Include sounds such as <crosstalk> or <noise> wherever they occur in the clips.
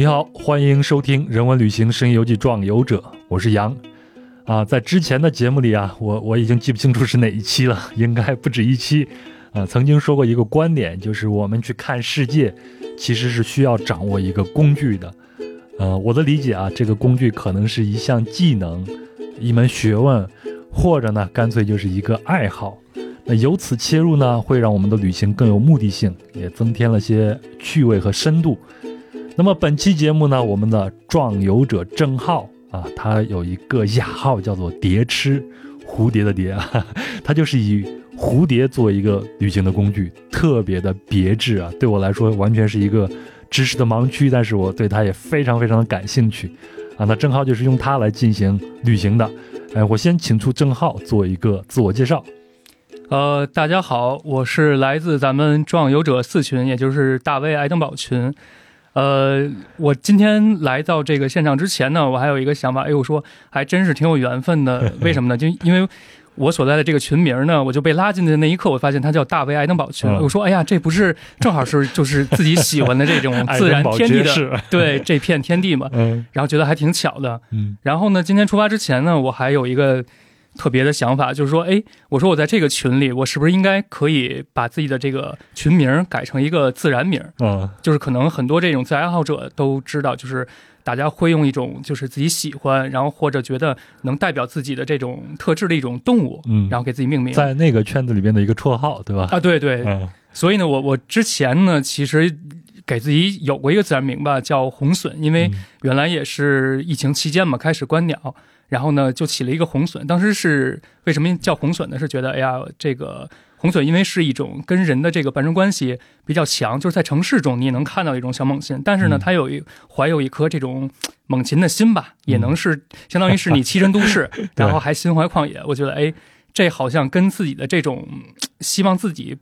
你好，欢迎收听《人文旅行声音游记·壮游者》，我是杨。啊，在之前的节目里啊，我我已经记不清楚是哪一期了，<laughs> 应该不止一期。啊，曾经说过一个观点，就是我们去看世界，其实是需要掌握一个工具的。呃，我的理解啊，这个工具可能是一项技能、一门学问，或者呢，干脆就是一个爱好。那由此切入呢，会让我们的旅行更有目的性，也增添了些趣味和深度。那么本期节目呢，我们的壮游者郑浩啊，他有一个雅号叫做“蝶痴”，蝴蝶的蝶啊，<laughs> 他就是以蝴蝶作为一个旅行的工具，特别的别致啊。对我来说，完全是一个知识的盲区，但是我对他也非常非常的感兴趣啊。那郑浩就是用它来进行旅行的。哎，我先请出郑浩做一个自我介绍。呃，大家好，我是来自咱们壮游者四群，也就是大卫爱登堡群。呃，我今天来到这个现场之前呢，我还有一个想法，哎，我说还真是挺有缘分的。为什么呢？就因为我所在的这个群名呢，我就被拉进的那一刻，我发现它叫大卫爱登堡群。我说，哎呀，这不是正好是就是自己喜欢的这种自然天地的对这片天地嘛？嗯，然后觉得还挺巧的。嗯，然后呢，今天出发之前呢，我还有一个。特别的想法就是说，哎，我说我在这个群里，我是不是应该可以把自己的这个群名改成一个自然名？嗯，就是可能很多这种自然爱好者都知道，就是大家会用一种就是自己喜欢，然后或者觉得能代表自己的这种特质的一种动物，嗯，然后给自己命名，在那个圈子里边的一个绰号，对吧？啊，对对。嗯。所以呢，我我之前呢，其实给自己有过一个自然名吧，叫红隼，因为原来也是疫情期间嘛，开始观鸟。然后呢，就起了一个红隼。当时是为什么叫红隼呢？是觉得，哎呀，这个红隼因为是一种跟人的这个伴生关系比较强，就是在城市中你也能看到一种小猛禽，但是呢，它有一怀有一颗这种猛禽的心吧，也能是相当于是你栖身都市，<laughs> 然后还心怀旷野。我觉得，哎，这好像跟自己的这种希望自己。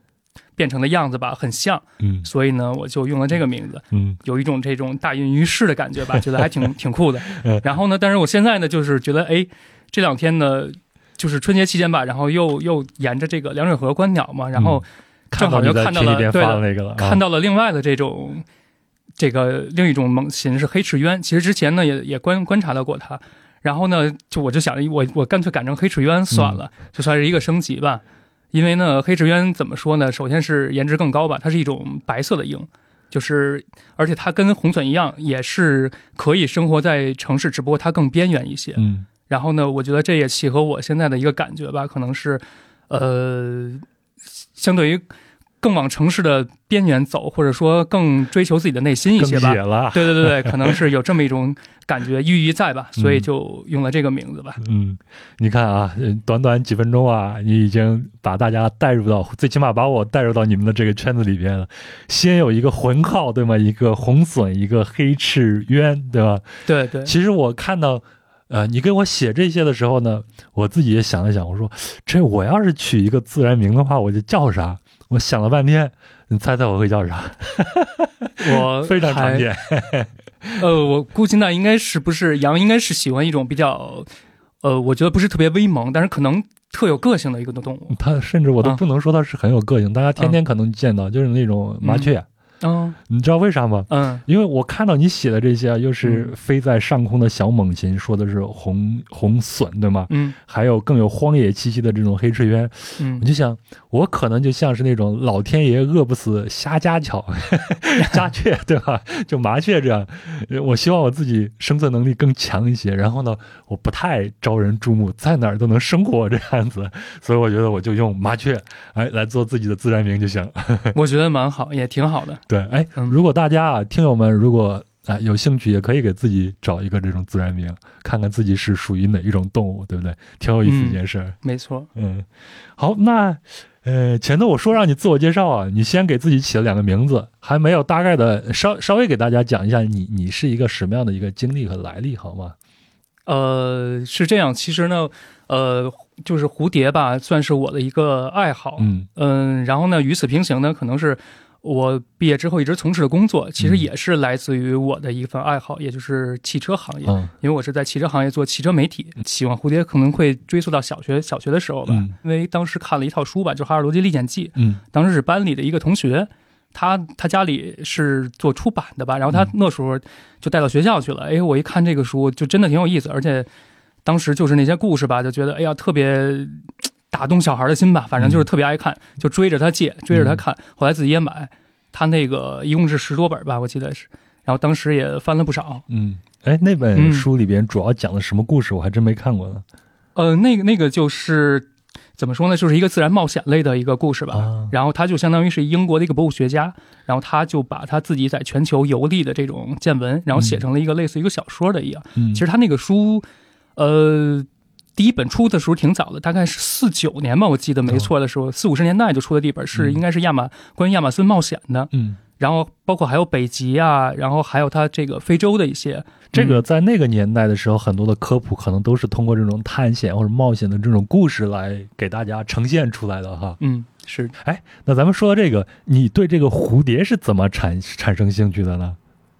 变成的样子吧，很像，嗯，所以呢，我就用了这个名字，嗯，有一种这种大运于世的感觉吧，<laughs> 觉得还挺挺酷的。然后呢，但是我现在呢，就是觉得，哎，这两天呢，就是春节期间吧，然后又又沿着这个凉水河观鸟嘛，然后正好就看到了，对，看到了另外的这种这个另一种猛禽是黑翅鸢。其实之前呢，也也观观察到过它。然后呢，就我就想着，我我干脆改成黑翅鸢算了，就算是一个升级吧。因为呢，黑翅鸢怎么说呢？首先是颜值更高吧，它是一种白色的鹰，就是而且它跟红隼一样，也是可以生活在城市，只不过它更边缘一些。嗯，然后呢，我觉得这也契合我现在的一个感觉吧，可能是，呃，相对于。更往城市的边缘走，或者说更追求自己的内心一些吧。对对对对，<laughs> 可能是有这么一种感觉寓意在吧，所以就用了这个名字吧。嗯，你看啊，短短几分钟啊，你已经把大家带入到，最起码把我带入到你们的这个圈子里边了。先有一个魂号，对吗？一个红隼，一个黑翅鸢，对吧？对对。其实我看到，呃，你给我写这些的时候呢，我自己也想了想，我说，这我要是取一个自然名的话，我就叫啥？我想了半天，你猜猜我会叫啥？<laughs> 我非常常见。呃，我估计那应该是不是羊？应该是喜欢一种比较，呃，我觉得不是特别威猛，但是可能特有个性的一个动物。它甚至我都不能说它是很有个性，大家天天可能见到，就是那种麻雀。嗯，你知道为啥吗？嗯，因为我看到你写的这些，又是飞在上空的小猛禽，说的是红红隼，对吗？嗯，还有更有荒野气息的这种黑翅鸢。嗯，我就想，我可能就像是那种老天爷饿不死瞎家巧，<laughs> 家雀，<laughs> 对吧？就麻雀这样。我希望我自己生存能力更强一些，然后呢，我不太招人注目，在哪儿都能生活这样子。所以我觉得我就用麻雀，哎，来做自己的自然名就行。<laughs> 我觉得蛮好，也挺好的。对，哎，如果大家啊，听友们，如果啊有兴趣，也可以给自己找一个这种自然名，看看自己是属于哪一种动物，对不对？挺有意思一件事。没错，嗯，好，那呃，前头我说让你自我介绍啊，你先给自己起了两个名字，还没有大概的稍稍微给大家讲一下你你是一个什么样的一个经历和来历，好吗？呃，是这样，其实呢，呃，就是蝴蝶吧，算是我的一个爱好，嗯嗯，然后呢，与此平行呢，可能是。我毕业之后一直从事的工作，其实也是来自于我的一份爱好，也就是汽车行业。因为我是在汽车行业做汽车媒体，喜欢蝴蝶可能会追溯到小学小学的时候吧。因为当时看了一套书吧，就《哈尔罗杰历险记》。嗯，当时是班里的一个同学，他他家里是做出版的吧，然后他那时候就带到学校去了。哎，我一看这个书，就真的挺有意思，而且当时就是那些故事吧，就觉得哎呀，特别打动小孩的心吧。反正就是特别爱看，就追着他借，追着他看。后来自己也买，他那个一共是十多本吧，我记得是。然后当时也翻了不少。嗯，哎，那本书里边主要讲的什么故事？我还真没看过呢。呃，那个那个就是。怎么说呢？就是一个自然冒险类的一个故事吧。然后他就相当于是英国的一个博物学家，然后他就把他自己在全球游历的这种见闻，然后写成了一个类似一个小说的一样。其实他那个书，呃，第一本出的时候挺早的，大概是四九年吧，我记得没错的时候，四五十年代就出的第一本是应该是亚马关于亚马逊冒险的。嗯。然后包括还有北极啊，然后还有它这个非洲的一些，这个在那个年代的时候，很多的科普可能都是通过这种探险或者冒险的这种故事来给大家呈现出来的哈。嗯，是。哎，那咱们说到这个，你对这个蝴蝶是怎么产产生兴趣的呢？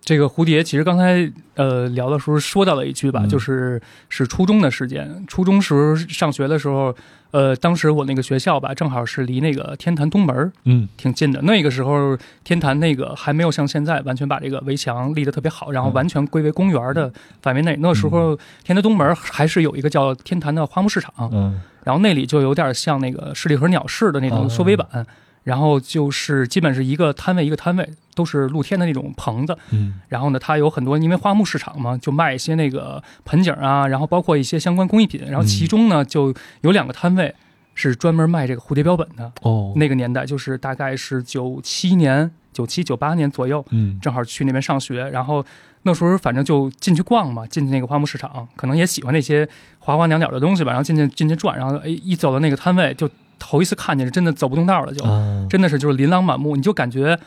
这个蝴蝶，其实刚才呃聊的时候说到了一句吧，就是是初中的时间。初中时候上学的时候，呃，当时我那个学校吧，正好是离那个天坛东门嗯挺近的。那个时候天坛那个还没有像现在完全把这个围墙立得特别好，然后完全归为公园的范围内。那时候天坛东门还是有一个叫天坛的花木市场，嗯，然后那里就有点像那个十里河鸟市的那种缩微版。然后就是基本是一个摊位一个摊位，都是露天的那种棚子。嗯，然后呢，它有很多，因为花木市场嘛，就卖一些那个盆景啊，然后包括一些相关工艺品。然后其中呢，就有两个摊位是专门卖这个蝴蝶标本的。哦，那个年代就是大概是九七年、九七九八年左右。嗯，正好去那边上学，然后那时候反正就进去逛嘛，进去那个花木市场，可能也喜欢那些花花鸟鸟的东西吧。然后进去进去转，然后哎，一走到那个摊位就。头一次看见是真的走不动道了，就真的是就是琳琅满目，你就感觉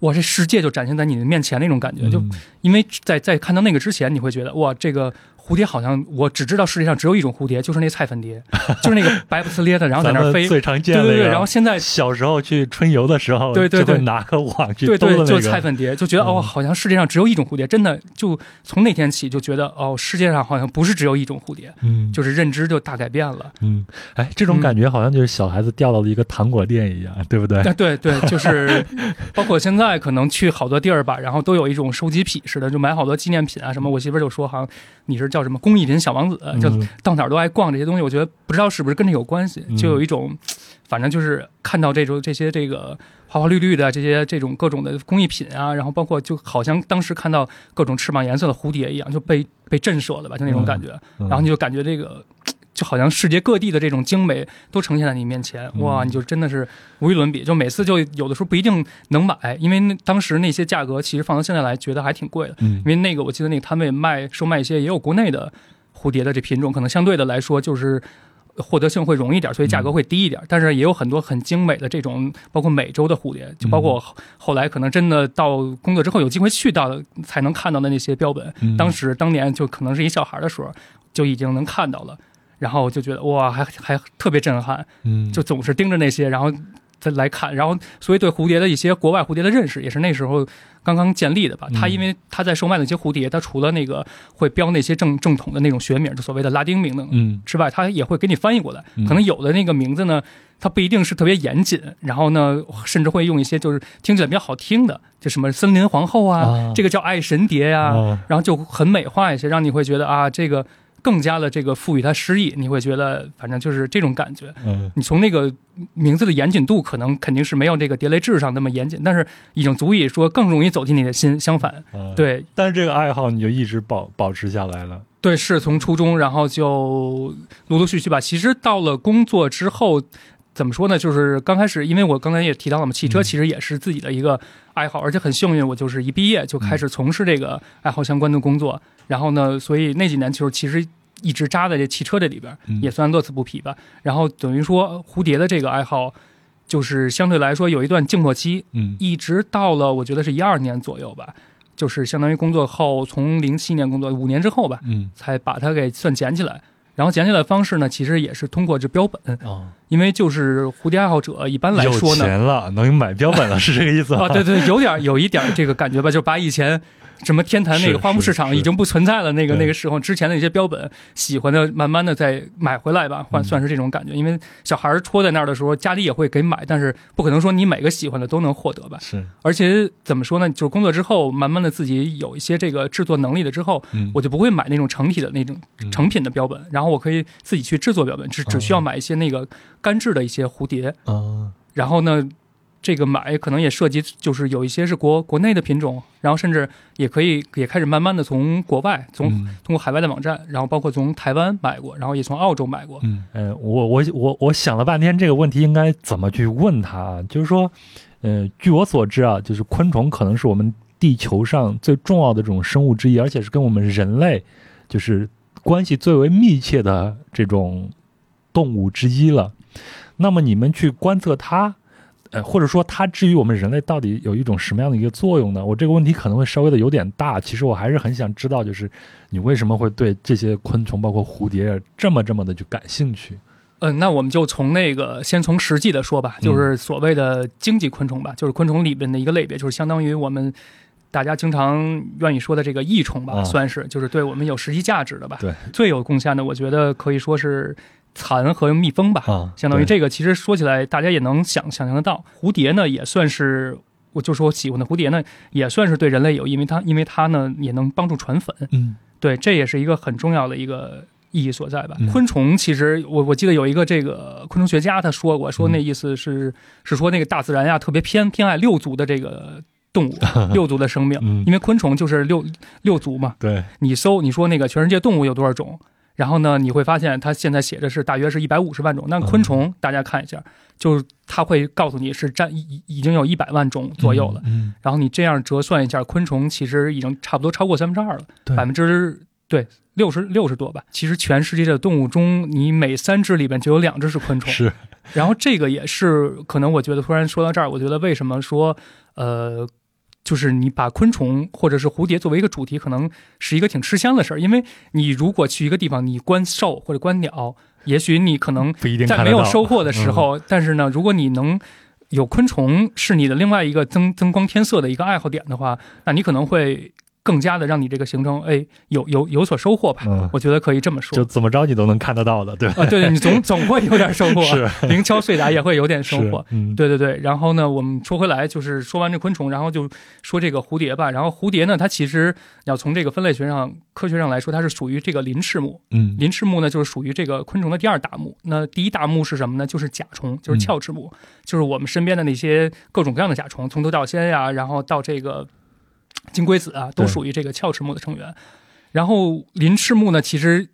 哇，这世界就展现在你的面前那种感觉，就因为在在看到那个之前，你会觉得哇，这个。蝴蝶好像我只知道世界上只有一种蝴蝶，就是那菜粉蝶，<laughs> 就是那个白不呲咧的，然后在那飞，最常见的。对对对，然后现在小时候去春游的时候，对对对，拿个网去对对，就是菜粉蝶，就觉得哦，好像世界上只有一种蝴蝶，真的就从那天起就觉得哦，世界上好像不是只有一种蝴蝶，嗯，就是认知就大改变了，嗯，哎，这种感觉好像就是小孩子掉到了一个糖果店一样，对不对？对对，就是包括现在可能去好多地儿吧，然后都有一种收集癖似的，就买好多纪念品啊什么。我媳妇就说，好像你是叫什么工艺品小王。子就到哪儿都爱逛这些东西，我觉得不知道是不是跟这有关系，就有一种，反正就是看到这种这些这个花花绿绿的这些这种各种的工艺品啊，然后包括就好像当时看到各种翅膀颜色的蝴蝶一样，就被被震慑了吧，就那种感觉。然后你就感觉这个就好像世界各地的这种精美都呈现在你面前，哇，你就真的是无与伦比。就每次就有的时候不一定能买，因为当时那些价格其实放到现在来觉得还挺贵的。因为那个我记得那个摊位卖售卖一些也有国内的。蝴蝶的这品种可能相对的来说就是获得性会容易点，所以价格会低一点。但是也有很多很精美的这种，包括美洲的蝴蝶，就包括后来可能真的到工作之后有机会去到才能看到的那些标本。当时当年就可能是一小孩的时候就已经能看到了，然后就觉得哇，还还特别震撼。嗯，就总是盯着那些，然后。再来看，然后所以对蝴蝶的一些国外蝴蝶的认识也是那时候刚刚建立的吧。他因为他在售卖的一些蝴蝶，他除了那个会标那些正正统的那种学名，就所谓的拉丁名的之外，他也会给你翻译过来。可能有的那个名字呢，它不一定是特别严谨，然后呢，甚至会用一些就是听起来比较好听的，就什么森林皇后啊，这个叫爱神蝶呀，然后就很美化一些，让你会觉得啊这个。更加的这个赋予它诗意，你会觉得反正就是这种感觉。嗯，你从那个名字的严谨度，可能肯定是没有这个蝶雷志上那么严谨，但是已经足以说更容易走进你的心。相反，对，但是这个爱好你就一直保保持下来了。对，是从初中，然后就陆陆续续吧。其实到了工作之后，怎么说呢？就是刚开始，因为我刚才也提到了嘛，汽车其实也是自己的一个爱好，而且很幸运，我就是一毕业就开始从事这个爱好相关的工作。然后呢，所以那几年就是其实一直扎在这汽车这里边，也算乐此不疲吧。然后等于说蝴蝶的这个爱好，就是相对来说有一段静默期，嗯，一直到了我觉得是一二年左右吧，就是相当于工作后从零七年工作五年之后吧，嗯，才把它给算捡起来。然后捡起来的方式呢，其实也是通过这标本啊，因为就是蝴蝶爱好者一般来说呢，有钱了能买标本了，是这个意思啊？对对，有点有一点这个感觉吧，就把以前。什么天坛那个花木市场已经不存在了，那个那个时候之前的一些标本，喜欢的慢慢的再买回来吧，换嗯。算是这种感觉。因为小孩儿戳在那儿的时候，家里也会给买，但是不可能说你每个喜欢的都能获得吧。是，而且怎么说呢，就是工作之后，慢慢的自己有一些这个制作能力了之后，嗯。我就不会买那种成体的那种嗯。成品的标本，然后我可以自己去制作标本，只只需要买一些那个干制的一些蝴蝶，啊，然后呢，这个买可能也涉及，就是有一些是国国内的品种，然后甚至也可以也开始慢慢的从国外，从、嗯通过海外的网站，然后包括从台湾买过，然后也从澳洲买过。嗯，呃，我我我我想了半天这个问题应该怎么去问他啊？就是说，呃，据我所知啊，就是昆虫可能是我们地球上最重要的这种生物之一，而且是跟我们人类就是关系最为密切的这种动物之一了。那么你们去观测它，呃，或者说它至于我们人类到底有一种什么样的一个作用呢？我这个问题可能会稍微的有点大，其实我还是很想知道，就是你为什么会对这些昆虫，包括蝴蝶这么这么的就感兴趣？嗯，那我们就从那个先从实际的说吧，就是所谓的经济昆虫吧，就是昆虫里边的一个类别，就是相当于我们大家经常愿意说的这个益虫吧，啊算是就是对我们有实际价值的吧。对，最有贡献的，我觉得可以说是蚕和蜜蜂吧。啊，相当于这个，其实说起来大家也能想想象得到，蝴蝶呢也算是。我就说我喜欢的蝴蝶呢，也算是对人类有益，因为它因为它呢也能帮助传粉，嗯对，这也是一个很重要的一个意义所在吧。嗯昆虫其实我我记得有一个这个昆虫学家他说过，说嗯那意思是、是说那个大自然呀特别偏偏爱六足的这个动物，<laughs> 六足的生命，嗯因为昆虫就是六六足嘛。对，你搜你说那个全世界动物有多少种，然后呢你会发现它现在写的是大约是一百五十万种，那昆虫、大家看一下，就是它会告诉你是占已已已经有一百万种左右了。嗯，然后你这样折算一下，昆虫其实已经差不多超过三分之二了，百分之对六十六十多吧。其实全世界的动物中，你每三只里边就有两只是昆虫。是，然后这个也是可能，我觉得突然说到这儿，我觉得为什么说呃，就是你把昆虫或者是蝴蝶作为一个主题，可能是一个挺吃香的事儿。因为你如果去一个地方，你观兽或者观鸟，也许你可能在没有收获的时，候，但是呢，如果你能有昆虫是你的另外一个增增光添色的一个爱好点的话，那你可能会更加的让你这个行程哎有有有所收获吧。嗯我觉得可以这么说就。怎么着你都能看得到的，对吧？啊，对对，你总 <laughs> 总会有点收获，是零敲碎打也会有点收获。嗯，对对对，然后呢，我们说回来，就是说完这昆虫，然后就说这个蝴蝶吧。然后蝴蝶呢，它其实要从这个分类学上、科学上来说，它是属于这个鳞翅目。嗯，鳞翅目呢，就是属于这个昆虫的第二大目。那第一大目是什么呢？就是甲虫，就是鞘翅目，就是我们身边的那些各种各样的甲虫，从头到先呀，然后到这个金龟子啊，都属于这个鞘翅目的成员。然后鳞翅目呢，其实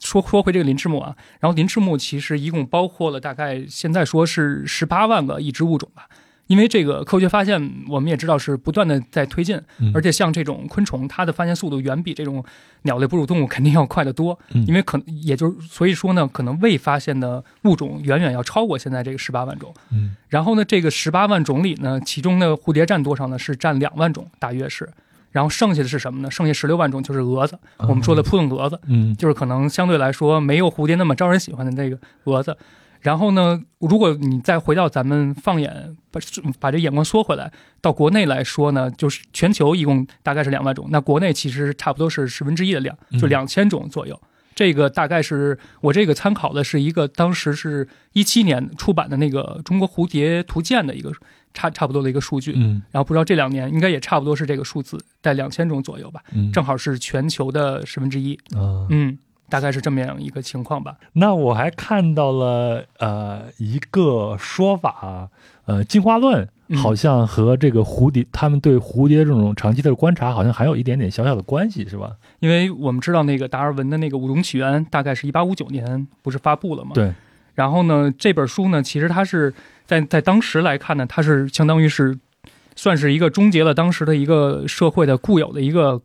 说说回这个鳞翅目啊，然后鳞翅目其实一共包括了大概现在说是十八万个已知物种吧。因为这个科学发现，我们也知道是不断的在推进，嗯而且像这种昆虫，它的发现速度远比这种鸟类哺乳动物肯定要快得多。嗯因为可也就是所以说呢，可能未发现的物种远远要超过现在这个十八万种。嗯然后呢，这个十八万种里呢，其中的蝴蝶占多少呢？是占两万种，大约是。然后剩下的是什么呢？剩下十六万种就是蛾子，我们说的扑棱蛾子，嗯就是可能相对来说没有蝴蝶那么招人喜欢的那个蛾子。然后呢，如果你再回到咱们放眼把把这眼光缩回来，到国内来说呢，就是全球一共大概是两万种，那国内其实差不多是十分之一的量，就嗯两千种左右。这个大概是我这个参考的是一个当时是一七年出版的那个《中国蝴蝶图鉴》的一个差差不多的一个数据，嗯然后不知道这两年应该也差不多是这个数字，在两千种左右吧，嗯，正好是全球的十分之一。啊。嗯，大概是这么样一个情况吧。那我还看到了呃一个说法，呃，进化论嗯好像和这个蝴蝶，他们对蝴蝶这种长期的观察，好像还有一点点小小的关系，是吧？因为我们知道那个达尔文的那个《物种起源》大概是一八五九年不是发布了吗？。对，然后呢，这本书呢，其实它是在在当时来看呢，它是相当于是算是一个终结了当时的一个社会的固有的一个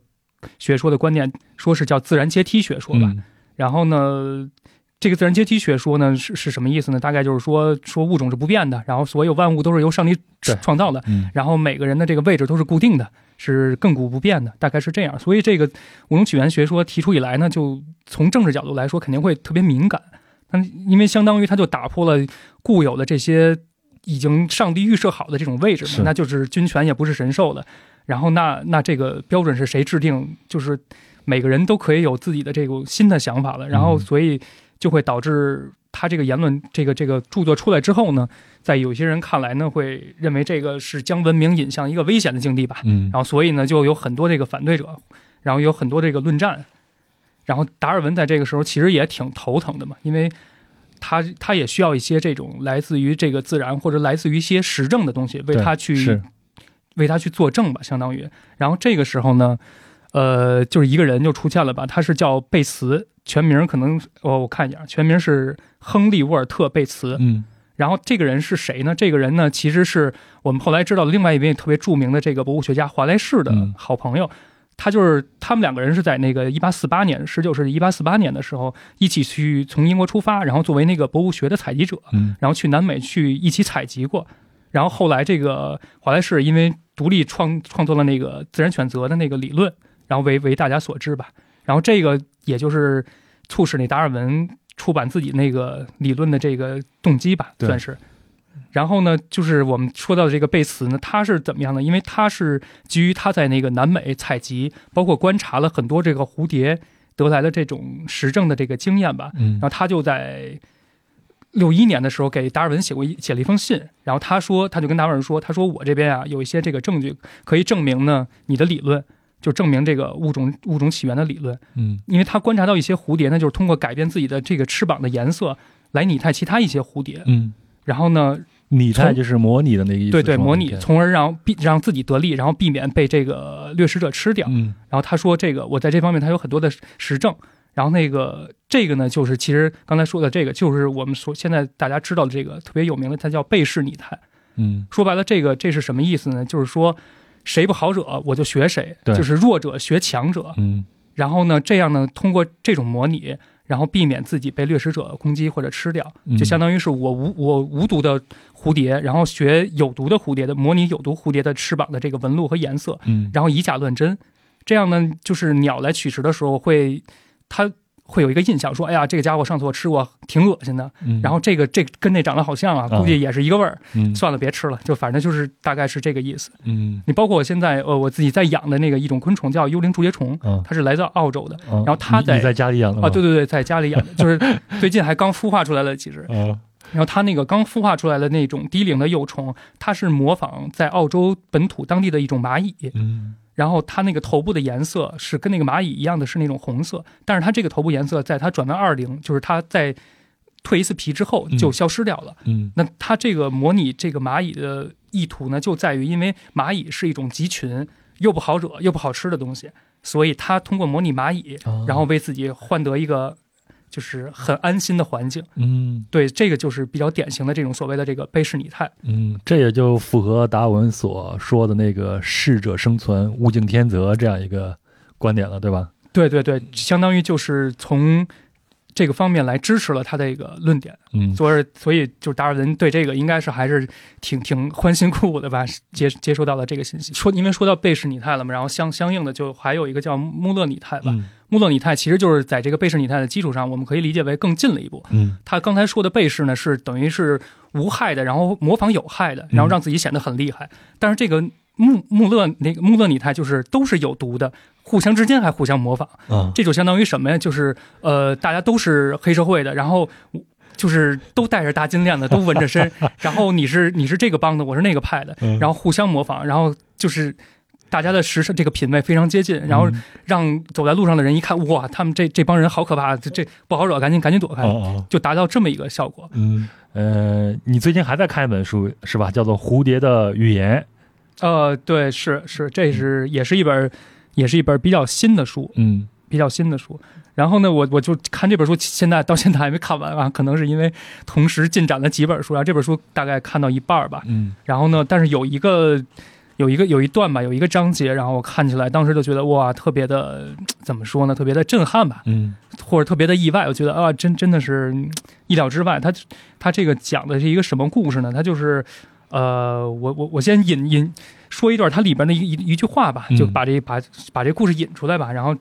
学说的观念，说是叫自然阶梯学说吧。嗯然后呢，这个自然阶梯学说呢是是什么意思呢？大概就是说说物种是不变的，然后所有万物都是由上帝创造的，嗯然后每个人的这个位置都是固定的，是亘古不变的，大概是这样。所以这个物种起源学说提出以来呢，就从政治角度来说，肯定会特别敏感。那，因为相当于它就打破了固有的这些已经上帝预设好的这种位置嘛，那就是君权也不是神授了。然后那那这个标准是谁制定？就是每个人都可以有自己的这种新的想法了，然后所以就会导致他这个言论，这个这个著作出来之后呢，在有些人看来呢，会认为这个是将文明引向一个危险的境地吧。嗯然后所以呢，就有很多这个反对者，然后有很多这个论战，然后达尔文在这个时候其实也挺头疼的嘛，因为他他也需要一些这种来自于这个自然或者来自于一些实证的东西，为他去为他去作证吧，相当于。然后这个时候呢，呃，就是一个人就出现了吧，他是叫贝茨，全名可能我我看一下，全名是亨利·沃尔特·贝茨。嗯然后这个人是谁呢？这个人呢，其实是我们后来知道的另外一位特别著名的这个博物学家华莱士的嗯好朋友。他就是他们两个人是在那个一八四八年，十九世纪一八四八年的时候，一起去从英国出发，然后作为那个博物学的采集者，嗯然后去南美去一起采集过。然后后来这个华莱士因为独立创创作了那个自然选择的那个理论，然后为为大家所知吧。然后这个也就是促使那达尔文出版自己那个理论的这个动机吧，算是。然后呢，就是我们说到的这个贝茨呢，他是怎么样呢？因为他是基于他在那个南美采集，包括观察了很多这个蝴蝶得来的这种实证的这个经验吧，嗯然后他就在六一年的时候给达尔文写过一写了一封信，然后他说，他就跟达尔文说，他说我这边啊有一些这个证据可以证明呢你的理论，就证明这个物种物种起源的理论，嗯因为他观察到一些蝴蝶呢，就是通过改变自己的这个翅膀的颜色来拟态其他一些蝴蝶，嗯，然后呢，拟态就是模拟的那个意思，对对，模拟，从而让避让自己得利，然后避免被这个掠食者吃掉。嗯然后他说这个我在这方面他有很多的实证。然后那个这个呢，就是其实刚才说的这个，就是我们所现在大家知道的这个特别有名的，它叫贝氏拟态。嗯说白了，这个这是什么意思呢？就是说谁不好惹我就学谁，对。就是弱者学强者。嗯。然后呢，这样呢，通过这种模拟，然后避免自己被掠食者攻击或者吃掉，嗯。就相当于是我无我无毒的蝴蝶，然后学有毒的蝴蝶的模拟有毒蝴蝶的翅膀的这个纹路和颜色，嗯。然后以假乱真，这样呢，就是鸟来取食的时候会，它会有一个印象，说，哎呀，这个家伙上次我吃过，挺恶心的。嗯，然后这个这跟那长得好像啊，啊估计也是一个味儿。嗯算了，别吃了，就反正就是大概是这个意思。嗯你包括我现在呃我自己在养的那个一种昆虫叫幽灵竹节虫，嗯，它是来自澳洲的然后它在你在家里养的吗啊，对对对，在家里养的，<laughs> 就是最近还刚孵化出来了几只。啊然后它那个刚孵化出来的那种低龄的幼虫，它是模仿在澳洲本土当地的一种蚂蚁，嗯然后它那个头部的颜色是跟那个蚂蚁一样的，是那种红色，但是它这个头部颜色在它转到二零，就是它在蜕一次皮之后就消失掉了。嗯。那它这个模拟这个蚂蚁的意图呢，就在于因为蚂蚁是一种集群，又不好惹又不好吃的东西，所以它通过模拟蚂蚁，啊然后为自己换得一个就是很安心的环境。嗯对，这个就是比较典型的这种所谓的这个贝氏拟态。嗯，这也就符合达尔文所说的那个适者生存、物竞天择这样一个观点了，对吧？对对对，相当于就是从这个方面来支持了他的一个论点。嗯所以，所以就是达尔文对这个应该是还是挺挺欢欣鼓舞的吧，接接收到了这个信息。说因为说到贝氏拟态了嘛，然后相相应的就还有一个叫穆勒拟态吧。嗯穆勒拟态其实就是在这个贝氏拟态的基础上，我们可以理解为更进了一步。嗯他刚才说的贝氏呢，是等于是无害的，然后模仿有害的，然后让自己显得很厉害。但是这个穆穆勒那个穆勒拟态就是都是有毒的，互相之间还互相模仿。啊这就相当于什么呀？就是呃，大家都是黑社会的，然后就是都戴着大金链子，都纹着身，<laughs> 然后你是你是这个帮的，我是那个派的，嗯然后互相模仿，然后就是大家的时尚这个品味非常接近，然后嗯让走在路上的人一看，哇，他们这这帮人好可怕，这这不好惹，赶紧赶紧躲开，哦哦就达到这么一个效果。嗯呃，你最近还在看一本书是吧？叫做《蝴蝶的语言》。呃，对，是是，这是也是一本也是一本比较新的书，嗯比较新的书。然后呢，我我就看这本书，现在到现在还没看完啊，<laughs> 可能是因为同时进展了几本书，然后这本书大概看到一半吧。嗯然后呢，但是有一个有一个有一段吧，有一个章节，然后我看起来当时就觉得哇，特别的怎么说呢，特别的震撼吧，嗯或者特别的意外。我觉得啊，真真的是嗯意料之外。他他这个讲的是一个什么故事呢？他就是呃，我我我先引引说一段它里边的一一一句话吧，嗯就把这把把这故事引出来吧。然后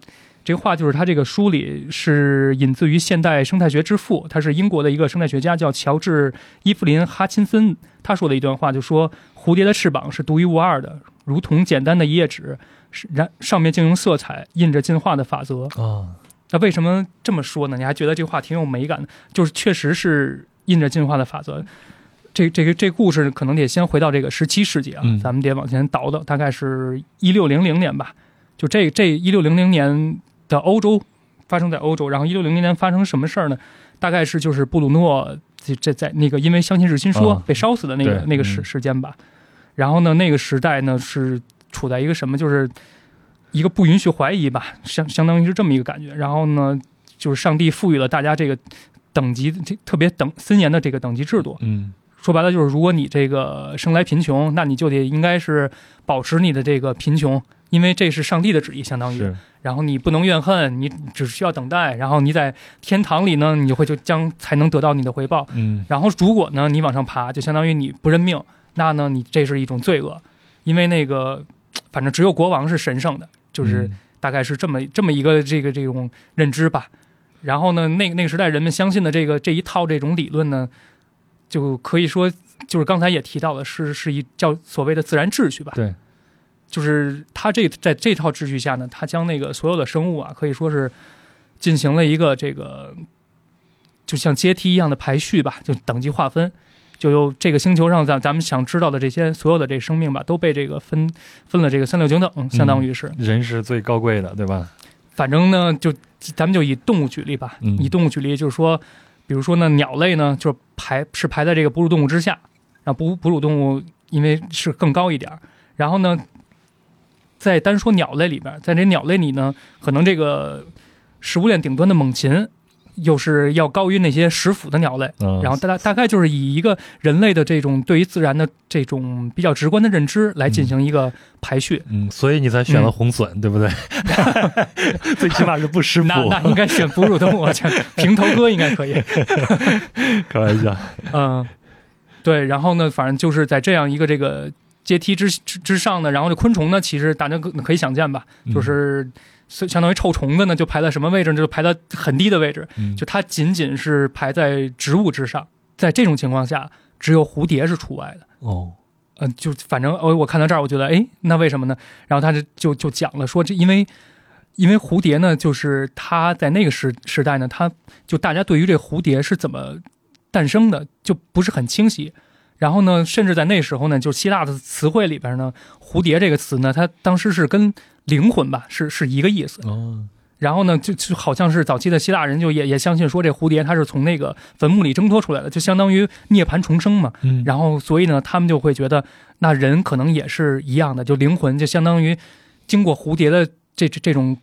这个话就是他这个书里是引自于现代生态学之父，他是英国的一个生态学家，叫乔治·伊芙琳·哈钦森。他说的一段话就说：“蝴蝶的翅膀是独一无二的，如同简单的一页纸，是然上面竟用色彩印着进化的法则。”啊，那为什么这么说呢？你还觉得这话挺有美感的？就是确实是印着进化的法则。这这个这故事可能得先回到这个十七世纪啊，嗯咱们得往前倒倒，大概是一六零零年吧。就这这一六零零年的欧洲发生在欧洲，然后一六零零年发生什么事儿呢？大概是就是布鲁诺这这在那个因为相信日心说啊被烧死的那个、对那个时嗯时间吧。然后呢，那个时代呢是处在一个什么，就是一个不允许怀疑吧，相相当于是这么一个感觉。然后呢，就是上帝赋予了大家这个等级，这特别等森严的这个等级制度。嗯说白了就是，如果你这个生来贫穷，那你就得应该是保持你的这个贫穷，因为这是上帝的旨意，相当于。是然后你不能怨恨，你只需要等待。然后你在天堂里呢，你就会就将才能得到你的回报。嗯然后如果呢你往上爬，就相当于你不认命，那呢你这是一种罪恶，因为那个反正只有国王是神圣的，就是嗯大概是这么这么一个这个这种认知吧。然后呢，那那个时代人们相信的这个这一套这种理论呢，就可以说就是刚才也提到了，是是一叫所谓的自然秩序吧。对，就是它这在这套秩序下呢，它将那个所有的生物啊，可以说是进行了一个这个就像阶梯一样的排序吧，就等级划分。就由这个星球上咱咱们想知道的这些所有的这生命吧，都被这个分分了这个三六九等，相当于是。人是最高贵的，对吧？反正呢，就咱们就以动物举例吧，嗯以动物举例，就是说，比如说呢，鸟类呢，就是排是排在这个哺乳动物之下，然后哺哺乳动物因为是更高一点儿，然后呢，在单说鸟类里边，在这鸟类里呢，可能这个食物链顶端的猛禽。又是要高于那些食腐的鸟类，嗯，然后大大概就是以一个人类的这种对于自然的这种比较直观的认知来进行一个排序，嗯，所以你才选了红隼，对不对？<laughs> 最起码是不食腐。那那应该选哺乳动物，这平头哥应该可以。<laughs> 开玩笑，嗯，对，然后呢，反正就是在这样一个这个阶梯之之之上呢，然后这昆虫呢，其实大家可可以想见吧，嗯就是相相当于臭虫子呢，就排在什么位置呢？就排在很低的位置，嗯就它仅仅是排在植物之上。在这种情况下，只有蝴蝶是除外的。哦，嗯、就反正我我看到这儿，我觉得，哎，那为什么呢？然后他就就就讲了说，这因为因为蝴蝶呢，就是它在那个时时代呢，它就大家对于这蝴蝶是怎么诞生的，就不是很清晰。然后呢，甚至在那时候呢，就希腊的词汇里边呢，蝴蝶这个词呢，它当时是跟灵魂吧，是是一个意思。哦，然后呢，就就好像是早期的希腊人就也也相信说，这蝴蝶它是从那个坟墓里挣脱出来的，就相当于涅槃重生嘛。嗯，然后所以呢，他们就会觉得，那人可能也是一样的，就灵魂就相当于经过蝴蝶的这这这种，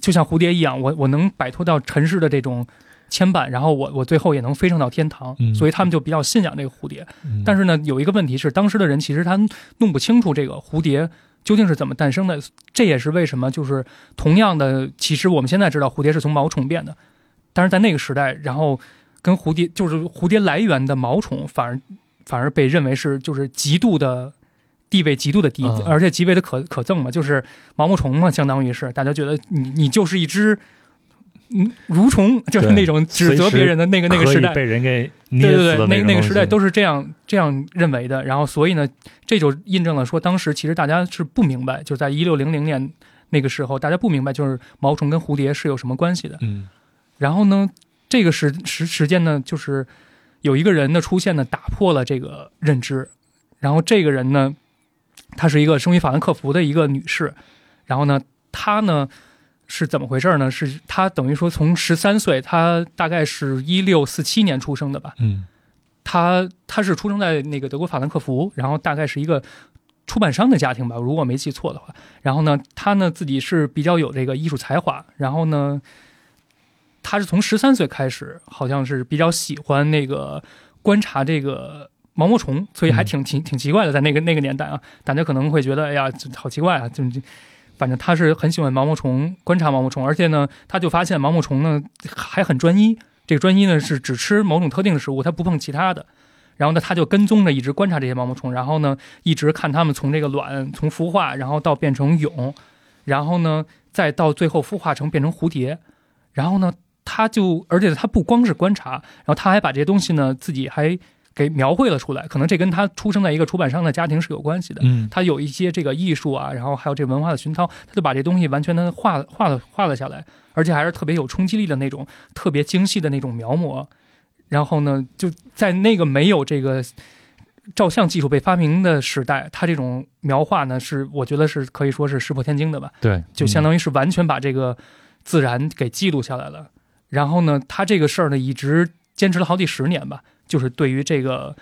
就像蝴蝶一样，我我能摆脱到尘世的这种牵绊，然后我我最后也能飞升到天堂，嗯所以他们就比较信仰这个蝴蝶。嗯但是呢，有一个问题是，当时的人其实他弄不清楚这个蝴蝶究竟是怎么诞生的，这也是为什么就是同样的，其实我们现在知道蝴蝶是从毛虫变的，但是在那个时代，然后跟蝴蝶就是蝴蝶来源的毛虫，反而反而被认为是就是极度的。地位极度的低，啊而且极为的可可憎嘛，就是毛毛虫嘛，相当于是大家觉得你你就是一只嗯蠕虫，<laughs> 就是那种指责别人的那个那个时代，被人给对对对，那那个时代都是是这样这样认为的。然后所以呢，这就印证了说，当时其实大家是不明白，就在一六零零年那个时候，大家不明白就是毛虫跟蝴蝶是有什么关系的。嗯然后呢，这个时时时间呢，就是有一个人的出现呢，打破了这个认知。然后这个人呢，她是一个生于法兰克福的一个女士。然后呢，她呢是怎么回事呢？是他等于说从十三岁，他大概是一六四七年出生的吧。嗯他他是出生在那个德国法兰克福，然后大概是一个出版商的家庭吧，如果没记错的话。然后呢，他呢自己是比较有这个艺术才华，然后呢，他是从十三岁开始，好像是比较喜欢那个观察这个毛毛虫，所以还挺挺挺奇怪的，在那个那个年代啊，大家可能会觉得，哎呀，好奇怪啊，就就。反正他是很喜欢毛毛虫，观察毛毛虫，而且呢，他就发现毛毛虫呢还很专一，这个专一呢是只吃某种特定的食物，它不碰其他的。然后呢，他就跟踪着一直观察这些毛毛虫，然后呢，一直看它们从这个卵从孵化，然后到变成蛹，然后呢，再到最后孵化成变成蝴蝶，然后呢，他就而且他不光是观察，然后他还把这些东西呢自己还给描绘了出来。可能这跟他出生在一个出版商的家庭是有关系的。嗯他有一些这个艺术啊，然后还有这文化的熏陶，他就把这东西完全的画了画了画了下来，而且还是特别有冲击力的那种，特别精细的那种描摹。然后呢，就在那个没有这个照相技术被发明的时代，他这种描画呢，是我觉得是可以说是石破天惊的吧，对，就相当于是完全把这个自然给记录下来了。然后呢，他这个事儿呢，一直坚持了好几十年吧，就是对于这个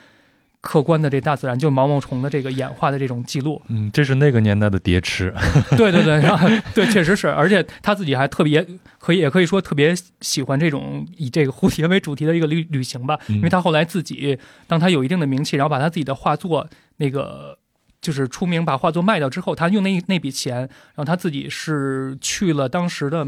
客观的这大自然，就毛毛虫的这个演化的这种记录。嗯，这是那个年代的蝶池，<laughs> 对对对，然后对，确实是，而且他自己还特别可以，也可以说特别喜欢这种以这个蝴蝶为主题的一个旅旅行吧。因因为他后来自己，当他有一定的名气，然后把他自己的画作那个就是出名，把画作卖掉之后，他用那那笔钱，然后他自己是去了当时的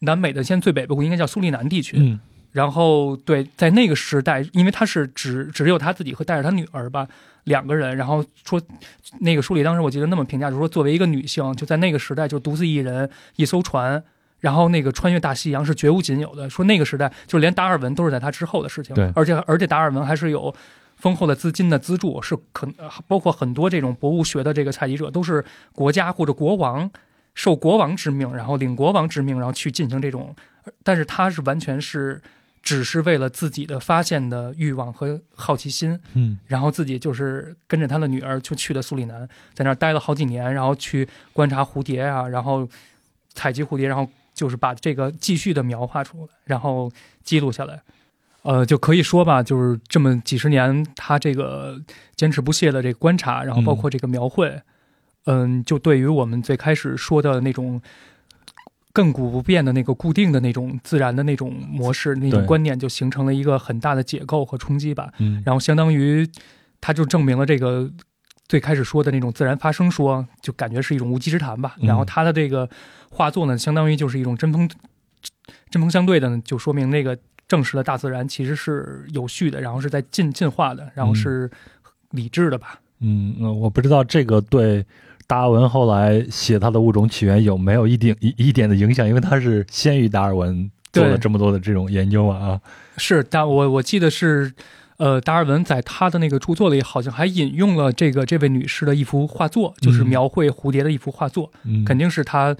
南美的现在最北部应该叫苏利南地区，嗯然后对，在那个时代，因为他是只只有他自己和带着他女儿吧两个人，然后说那个书里当时我记得那么评价，就是说作为一个女性，就在那个时代就独自一人一艘船。然后那个穿越大西洋是绝无仅有的，说那个时代就连达尔文都是在他之后的事情，对而且而且达尔文还是有丰厚的资金的资助，是可包括很多这种博物学的这个采集者都是国家或者国王受国王之命，然后领国王之命，然后去进行这种，但是他是完全是只是为了自己的发现的欲望和好奇心，嗯然后自己就是跟着他的女儿就去了苏里南，在那儿待了好几年，然后去观察蝴蝶啊，然后采集蝴蝶，然后就是把这个继续的描画出来，然后记录下来。呃，就可以说吧，就是这么几十年，他这个坚持不懈的这个观察，然后包括这个描绘，嗯，就对于我们最开始说的那种亘古不变的那个固定的那种自然的那种模式、那种观念，就形成了一个很大的解构和冲击吧。嗯，然后相当于，它就证明了这个最开始说的那种自然发生说，就感觉是一种无稽之谈吧。嗯然后他的这个画作呢，相当于就是一种针锋针锋相对的呢，就说明那个证实了大自然其实是有序的，然后是在进进化的，然后是理智的吧。嗯，呃我不知道这个对达尔文后来写他的《物种起源》有没有一点一一点的影响，因为他是先于达尔文做了这么多的这种研究嘛啊，是，但我我记得是，呃，达尔文在他的那个著作里好像还引用了这个这位女士的一幅画作，就是嗯。描绘蝴蝶的一幅画作，嗯，肯定是他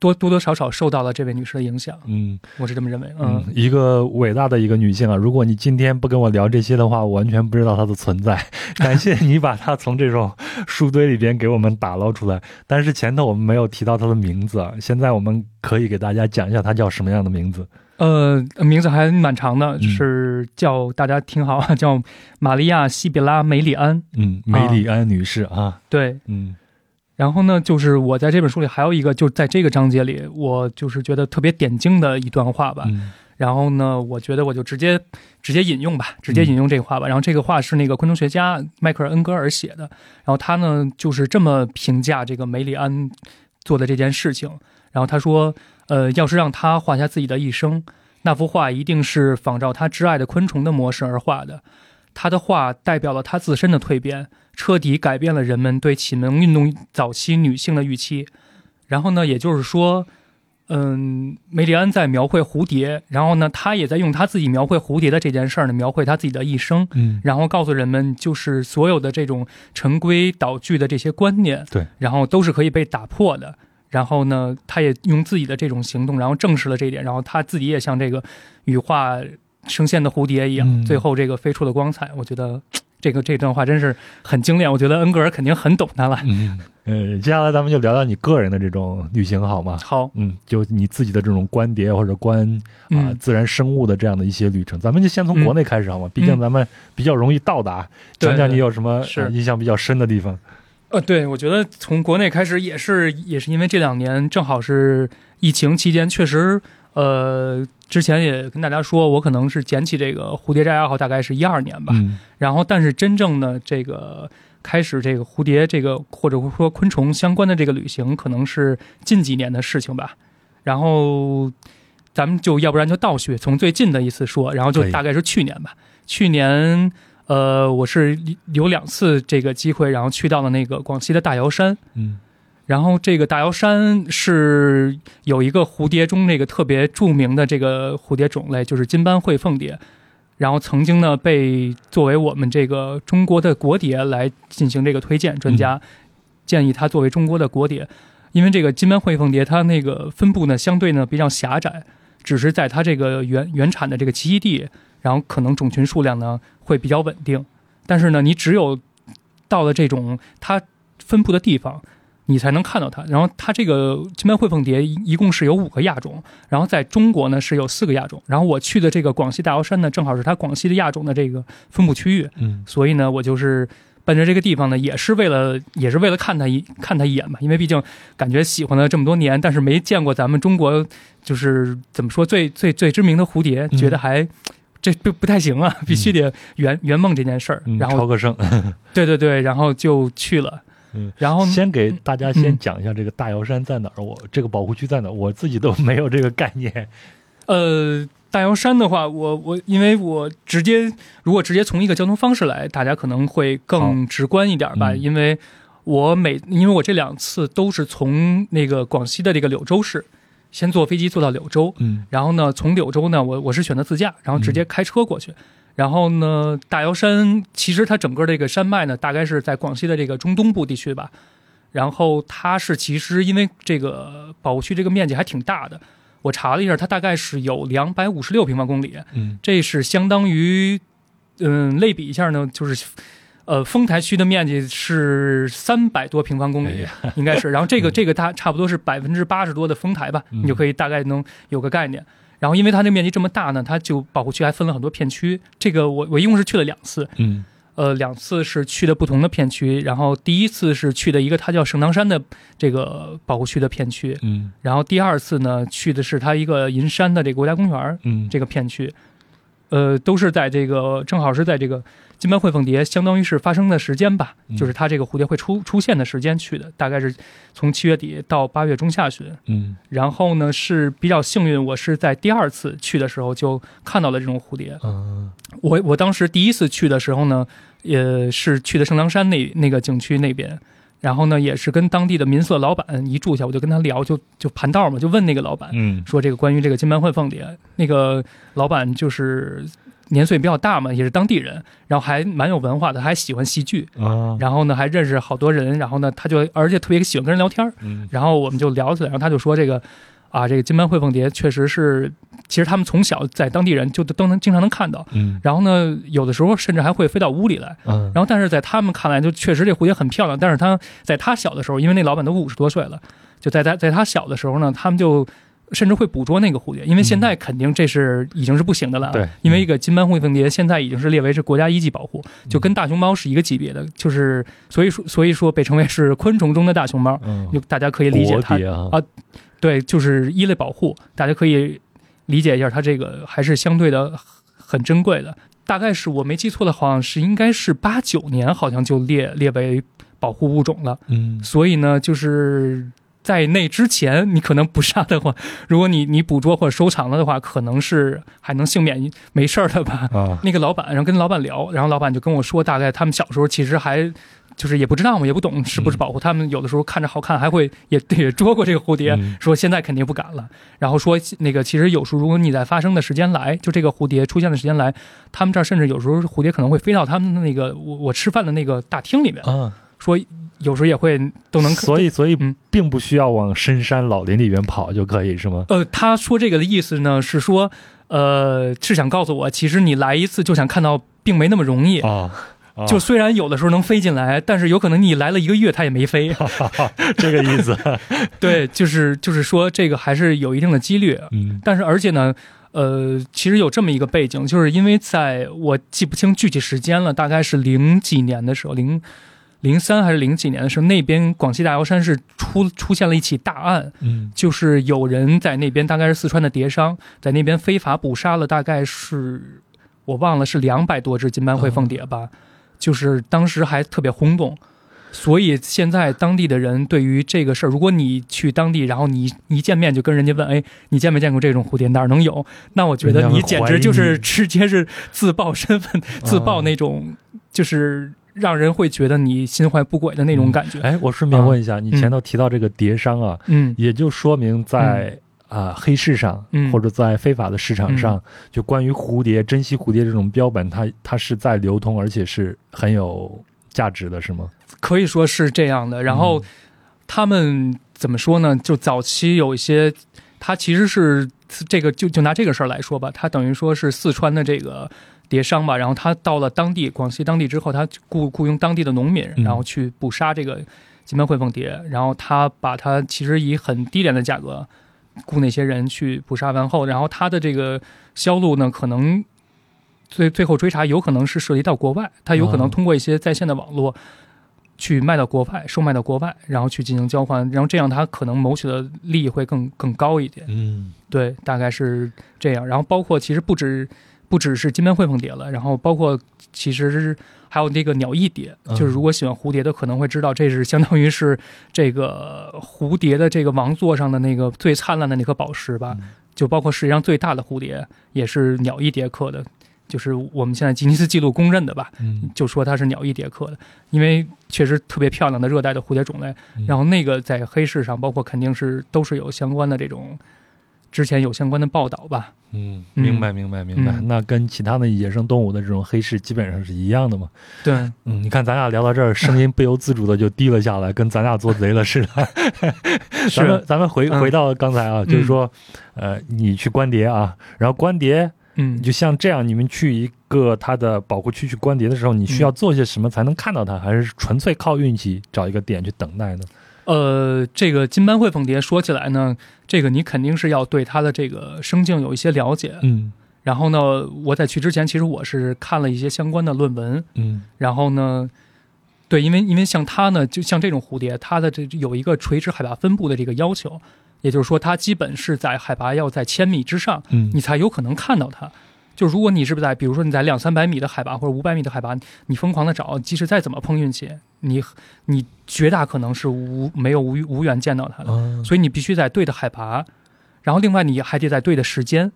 多多多少少受到了这位女士的影响，嗯我是这么认为。嗯嗯，，一个伟大的一个女性啊！如果你今天不跟我聊这些的话，我完全不知道她的存在。<laughs> 感谢你把她从这种书堆里边给我们打捞出来。但是前头我们没有提到她的名字啊，现在我们可以给大家讲一下她叫什么样的名字。呃，名字还蛮长的，嗯是叫大家听好啊，叫玛利亚·西比拉·梅里安。嗯，梅里安女士啊，对，嗯然后呢，就是我在这本书里还有一个，就在这个章节里，我就是觉得特别点睛的一段话吧。嗯然后呢，我觉得我就直接直接引用吧，直接引用这个话吧。然后这个话是那个昆虫学家迈克尔·恩格尔写的。然后他呢就是这么评价这个梅里安做的这件事情。然后他说，呃，要是让他画下自己的一生，那幅画一定是仿照他挚爱的昆虫的模式而画的。他的画代表了他自身的蜕变，彻底改变了人们对启蒙运动早期女性的预期。然后呢，也就是说，嗯，梅里安在描绘蝴蝶，然后呢，他也在用他自己描绘蝴蝶的这件事儿呢，描绘他自己的一生，嗯然后告诉人们，就是所有的这种陈规蹈矩的这些观念，对，然后都是可以被打破的。然后呢，他也用自己的这种行动，然后证实了这一点。然后他自己也像这个羽化升仙的蝴蝶一样，嗯最后这个飞出了光彩。我觉得这个这段话真是很精炼。我觉得恩格尔肯定很懂他了。嗯呃，接下来咱们就聊聊你个人的这种旅行好吗？好，嗯，就你自己的这种观蝶或者观啊、嗯自然生物的这样的一些旅程，咱们就先从国内开始好吗？毕竟咱们比较容易到达，对讲讲你有什么是呃印象比较深的地方。呃，对，我觉得从国内开始也是也是因为这两年正好是疫情期间，确实，呃，之前也跟大家说，我可能是捡起这个蝴蝶摘爱好，大概是一二年吧。嗯然后，但是真正的这个开始这个蝴蝶这个或者说昆虫相关的这个旅行，可能是近几年的事情吧。然后咱们就要不然就倒叙，从最近的一次说，然后就大概是去年吧。去年，呃，我是有两次这个机会，然后去到了那个广西的大瑶山。嗯然后这个大瑶山是有一个蝴蝶中那个特别著名的这个蝴蝶种类，就是金斑喙凤蝶。然后曾经呢被作为我们这个中国的国蝶来进行这个推荐，专家建议它作为中国的国蝶，因为这个金斑喙凤蝶它那个分布呢相对呢比较狭窄，只是在它这个原原产的这个栖息地，然后可能种群数量呢会比较稳定，但是呢你只有到了这种它分布的地方。你才能看到它。然后它这个金斑喙凤蝶一共是有五个亚种，然后在中国呢是有四个亚种。然后我去的这个广西大瑶山呢，正好是它广西的亚种的这个分布区域。嗯，所以呢，我就是奔着这个地方呢，也是为了也是为了看它一看它一眼吧。因为毕竟感觉喜欢了这么多年，但是没见过咱们中国就是怎么说最最最知名的蝴蝶，觉得还这不不太行啊，必须得圆圆梦这件事儿。然后超个胜，<laughs> 对对对，然后就去了。嗯，然后先给大家先讲一下这个大瑶山在哪儿，我这个保护区在哪儿，我自己都没有这个概念。<laughs> 呃，大瑶山的话，我我因为我直接如果直接从一个交通方式来，大家可能会更直观一点吧。因为我每因为我这两次都是从那个广西的这个柳州市先坐飞机坐到柳州，嗯，然后呢从柳州呢，我我是选择自驾，然后直接开车过去。然后呢，大瑶山其实它整个这个山脉呢，大概是在广西的这个中东部地区吧。然后它是其实因为这个保护区这个面积还挺大的，我查了一下，它大概是有两百五十六平方公里。嗯，这是相当于，嗯，类比一下呢，就是呃，丰台区的面积是三百多平方公里，应该是。然后这个 <laughs> 这个它差不多是百分之八十多的丰台吧，你就可以大概能有个概念。然后，因为它那面积这么大呢，它就保护区还分了很多片区。这个我我一共是去了两次，嗯，呃，两次是去的不同的片区。然后第一次是去的一个它叫圣堂山的这个保护区的片区，嗯，然后第二次呢去的是它一个银山的这个国家公园，嗯，这个片区，呃，都是在这个正好是在这个。金斑喙凤蝶相当于是发生的时间吧，就是它这个蝴蝶会出出现的时间去的，大概是从七月底到八月中下旬。嗯，然后呢是比较幸运，我是在第二次去的时候就看到了这种蝴蝶。嗯，我我当时第一次去的时候呢，也是去的盛唐山那那个景区那边，然后呢也是跟当地的民宿老板一住下，我就跟他聊，就就盘道嘛，就问那个老板，嗯，说这个关于这个金斑喙凤蝶，那个老板就是。年岁比较大嘛，也是当地人，然后还蛮有文化的，还喜欢戏剧啊。然后呢，还认识好多人。然后呢，他就而且特别喜欢跟人聊天儿。然后我们就聊起来，然后他就说这个啊，这个金斑喙凤蝶确实是，其实他们从小在当地人就都能经常能看到。嗯。然后呢，有的时候甚至还会飞到屋里来。嗯。然后但是在他们看来，就确实这蝴蝶很漂亮。但是他在他小的时候，因为那老板都五十多岁了，就在他在他小的时候呢，他们就。甚至会捕捉那个蝴蝶，因为现在肯定这是已经是不行的了。对，因为一个金斑灰凤蝶现在已经是列为是国家一级保护，就跟大熊猫是一个级别的，就是所以说所以说被称为是昆虫中的大熊猫。嗯，大家可以理解它啊，对，就是一类保护，大家可以理解一下，它这个还是相对的很珍贵的。大概是我没记错的，好像是应该是八九年，好像就列列为保护物种了。嗯，所以呢，就是。在那之前，你可能不杀的话，<laughs> 如果你你捕捉或者收藏了的话，可能是还能幸免没事儿的吧。啊，那个老板，然后跟老板聊，然后老板就跟我说，大概他们小时候其实还就是也不知道嘛，也不懂是不是保护。他们有的时候看着好看，还会也也捉过这个蝴蝶，说现在肯定不敢了。然后说那个其实有时候如果你在发生的时间来，就这个蝴蝶出现的时间来，他们这儿甚至有时候蝴蝶可能会飞到他们的那个我我吃饭的那个大厅里面嗯，说。有时候也会都能，所以所以并不需要往深山老林里边跑就可以是吗？呃，他说这个的意思呢是说，呃，是想告诉我，其实你来一次就想看到，并没那么容易啊。就虽然有的时候能飞进来，但是有可能你来了一个月它也没飞，<laughs> 这个意思。<laughs> 对，就是就是说这个还是有一定的几率。嗯，但是而且呢，呃，其实有这么一个背景，就是因为在我记不清具体时间了，大概是零几年的时候，零。零三还是零几年的时候，那边广西大瑶山是出出现了一起大案，嗯，就是有人在那边，大概是四川的蝶商，在那边非法捕杀了，大概是我忘了是两百多只金斑喙凤蝶吧，就是当时还特别轰动，所以现在当地的人对于这个事儿，如果你去当地，然后你一见面就跟人家问，哎，你见没见过这种蝴蝶？哪儿能有？那我觉得你简直就是直接是自曝身份，<laughs> 自曝那种就是。让人会觉得你心怀不轨的那种感觉。哎，我顺便问一下，你前头提到这个蝶商啊，嗯，也就说明在啊黑市上，嗯或者在非法的市场上，就关于蝴蝶、珍稀蝴蝶这种标本，它它是在流通，而且是很有价值的，是吗？可以说是这样的。然后嗯他们怎么说呢？就早期有一些，他其实是这个就就拿这个事儿来说吧，他等于说是四川的这个蝶商吧，然后他到了当地广西当地之后，他雇雇佣当地的农民，嗯然后去捕杀这个金斑喙凤蝶，然后他把它其实以很低廉的价格雇那些人去捕杀完后，然后他的这个销路呢，可能最最后追查有可能是涉及到国外，他有可哦能通过一些在线的网络。去卖到国外，售卖到国外，然后去进行交换，然后这样他可能谋取的利益会更更高一点。嗯对，大概是这样。然后包括其实不止不只是金斑喙凤蝶了，然后包括其实是还有那个鸟翼蝶，嗯就是如果喜欢蝴蝶的可能会知道，这是相当于是这个蝴蝶的这个王座上的那个最灿烂的那颗宝石吧。嗯就包括世界上最大的蝴蝶也是鸟翼蝶科的，就是我们现在吉尼斯纪录公认的吧。嗯，就说它是鸟翼蝶科的，因为确实特别漂亮的热带的蝴蝶种类。嗯然后那个在黑市上，包括肯定是都是有相关的这种，之前有相关的报道吧。嗯，嗯明白明白明白。嗯那跟其他的野生动物的这种黑市基本上是一样的嘛？对，嗯，你看咱俩聊到这儿，声音不由自主的就低了下来，跟咱俩做贼了似的。<laughs> 咱们咱们回嗯回到刚才啊，就是说，呃，你去观蝶啊，然后观蝶，嗯，就像这样，你们去一个它的保护区去观蝶的时候，你需要做些什么才能看到它，还是纯粹靠运气找一个点去等待呢？呃，这个金斑喙凤蝶说起来呢，这个你肯定是要对它的这个生境有一些了解。嗯然后呢，我在去之前，其实我是看了一些相关的论文，嗯然后呢，对，因为因为像它呢，就像这种蝴蝶，它的这有一个垂直海拔分布的这个要求，也就是说，它基本是在海拔要在千米之上，嗯你才有可能看到它。就如果你是不是在，比如说你在两三百米的海拔或者五百米的海拔，你疯狂的找，即使再怎么碰运气，你你绝大可能是无没有无无缘见到它的。啊所以你必须在对的海拔，然后另外你还得在对的时间。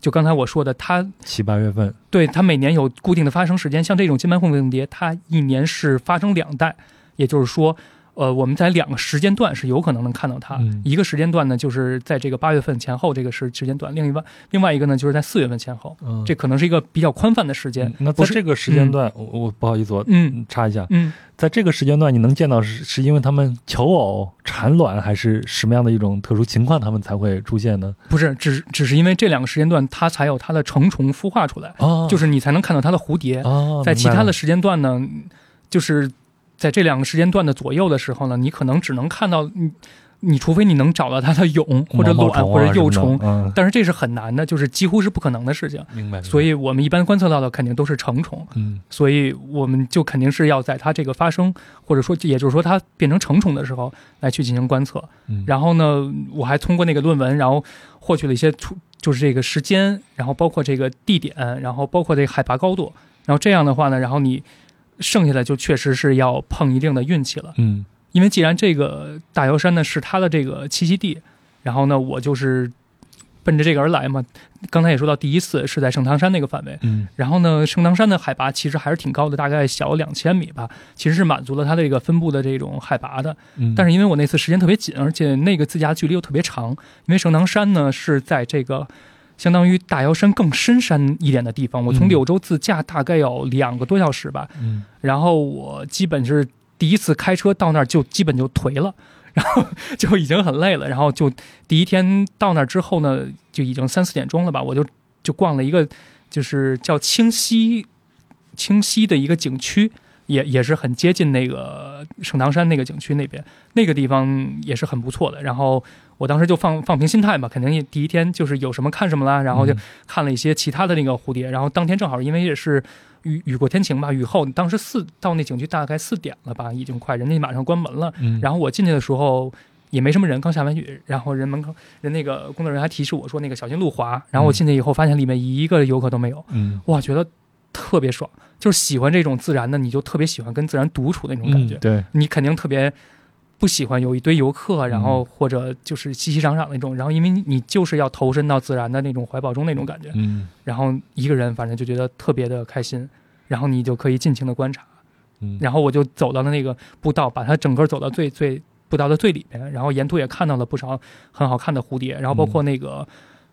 就刚才我说的，它七八月份，对它每年有固定的发生时间，像这种金斑凤凤蝶，它一年是发生两代，也就是说，呃，我们在两个时间段是有可能能看到它。嗯一个时间段呢，就是在这个八月份前后这个时时间段；另一外另外一个呢，就是在四月份前后。嗯，这可能是一个比较宽泛的时间嗯。那在这个时间段，我我不好意思，我嗯插一下，嗯，在这个时间段，你能见到是是因为它们求偶、产卵，还是什么样的一种特殊情况，它们才会出现呢？不是，只只是因为这两个时间段，它才有它的成虫孵化出来，哦，就是你才能看到它的蝴蝶。哦，在其他的时间段呢，就是在这两个时间段的左右的时候呢，你可能只能看到你，你除非你能找到它的蛹或者卵或者幼虫，嗯，但是这是很难的，就是几乎是不可能的事情。明白。所以我们一般观测到的肯定都是成虫，嗯所以我们就肯定是要在它这个发生，或者说也就是说它变成成虫的时候来去进行观测。嗯，然后呢，我还通过那个论文，然后获取了一些出，就是这个时间，然后包括这个地点，然后包括这个海拔高度，然后这样的话呢，然后你剩下的就确实是要碰一定的运气了，嗯因为既然这个大瑶山呢是它的这个栖息地，然后呢，我就是奔着这个而来嘛。刚才也说到，第一次是在盛唐山那个范围，嗯然后呢，盛唐山的海拔其实还是挺高的，大概小两千米吧，其实是满足了它的这个分布的这种海拔的。嗯，但是因为我那次时间特别紧，而且那个自驾距离又特别长，因为盛唐山呢是在这个相当于大瑶山更深山一点的地方，我从嗯。柳州自驾大概有两个多小时吧，嗯。然后我基本是第一次开车到那儿就基本就颓了。<laughs> 然后就已经很累了，然后就第一天到那儿之后呢，就已经三四点钟了吧，我就就逛了一个就是叫清溪清溪的一个景区，也也是很接近那个盛唐山那个景区那边，那个地方也是很不错的。然后我当时就放放平心态嘛，肯定也第一天就是有什么看什么啦，然后就嗯看了一些其他的那个蝴蝶。然后当天正好因为也是雨雨过天晴吧，雨后当时四到那景区大概四点了吧，已经快人家马上关门了。嗯，然后我进去的时候也没什么人，刚下完雨，然后人门口人那个工作人员还提示我说那个小心路滑。然后我进去以后发现里面一个游客都没有，嗯哇，觉得特别爽，就是喜欢这种自然的，你就特别喜欢跟自然独处的那种感觉。嗯对，你肯定特别不喜欢有一堆游客，然嗯后或者就是熙熙攘攘那种，然后因为你你就是要投身到自然的那种怀抱中那种感觉，嗯。然后一个人反正就觉得特别的开心，然后你就可以尽情的观察，嗯，然后我就走到了那个步道，把它整个走到最最步道的最里边，然后沿途也看到了不少很好看的蝴蝶，然后包括那个。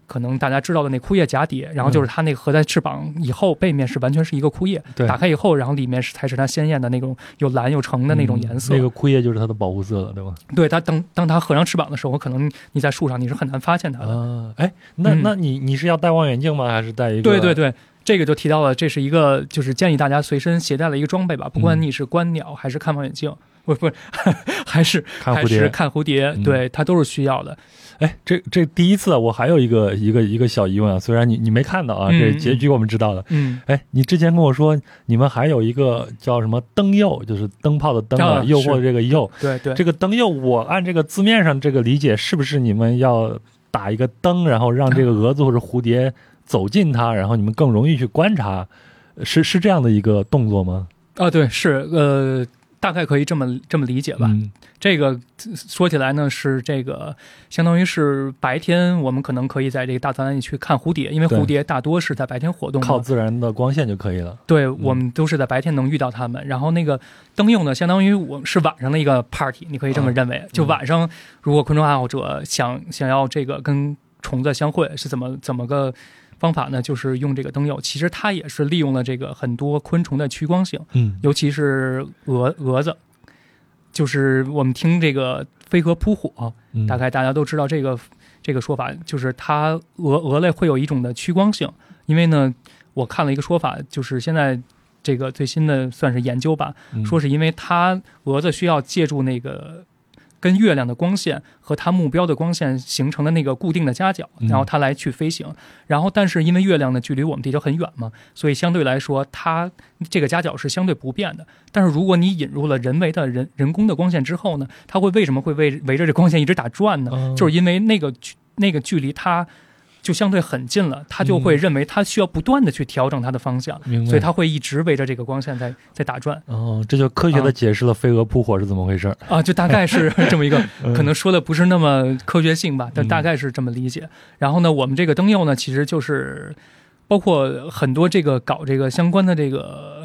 可能大家知道的那枯叶蛱蝶，然后就是它那个合在翅膀以后，背面是完全是一个枯叶，对打开以后，然后里面是才是它鲜艳的那种有蓝有橙的那种颜色。那个枯叶就是它的保护色了，对吧？对，它当当它合上翅膀的时候，可能你在树上你是很难发现它的。啊，哎，那嗯那你你是要带望远镜吗？还是带一个？对对对，这个就提到了，这是一个就是建议大家随身携带的一个装备吧，不管嗯你是观鸟还是看望远镜，不不，<laughs> 还是还是看蝴蝶。看蝴蝶，嗯对，它都是需要的。哎，这这第一次啊，我还有一个一个一个小疑问啊，虽然你你没看到啊，嗯这结局我们知道的。嗯，哎，你之前跟我说你们还有一个叫什么灯诱，就是灯泡的灯啊，啊诱惑是这个诱。对对。这个灯诱，我按这个字面上这个理解，是不是你们要打一个灯，然后让这个蛾子或者蝴蝶走近它，然后你们更容易去观察？是是这样的一个动作吗？啊，对，是呃，大概可以这么这么理解吧。嗯这个呃说起来呢，是这个相当于是白天我们可能可以在这个大自然里去看蝴蝶，因为蝴蝶大多是在白天活动，靠自然的光线就可以了。对我们都是在白天能遇到它们。然后那个灯用呢，相当于我们是晚上的一个 party，你可以这么认为。就晚上，如果昆虫爱好者想想要这个跟虫子相会，是怎么怎么个方法呢？就是用这个灯釉。其实它也是利用了这个很多昆虫的趋光性。嗯尤其是蛾蛾子，就是我们听这个飞蛾扑火，嗯，大概大家都知道这个这个说法，就是它蛾蛾类会有一种的趋光性，因为呢，我看了一个说法，就是现在这个最新的算是研究吧，嗯说是因为它蛾子需要借助那个。跟月亮的光线和它目标的光线形成的那个固定的夹角，嗯然后它来去飞行。然后，但是因为月亮的距离我们地球很远嘛，所以相对来说，它这个夹角是相对不变的。但是如果你引入了人为的人人工的光线之后呢，它会为什么会围围着这光线一直打转呢？哦就是因为那个距那个距离它就相对很近了，他就会认为他需要不断的去调整它的方向。所以他会一直围着这个光线在在打转哦，这就科学的啊解释了飞蛾扑火是怎么回事儿。啊，就大概是 <laughs> 这么一个，嗯可能说的不是那么科学性吧，但嗯大概是这么理解。然后呢，我们这个灯釉呢，其实就是包括很多这个搞这个相关的这个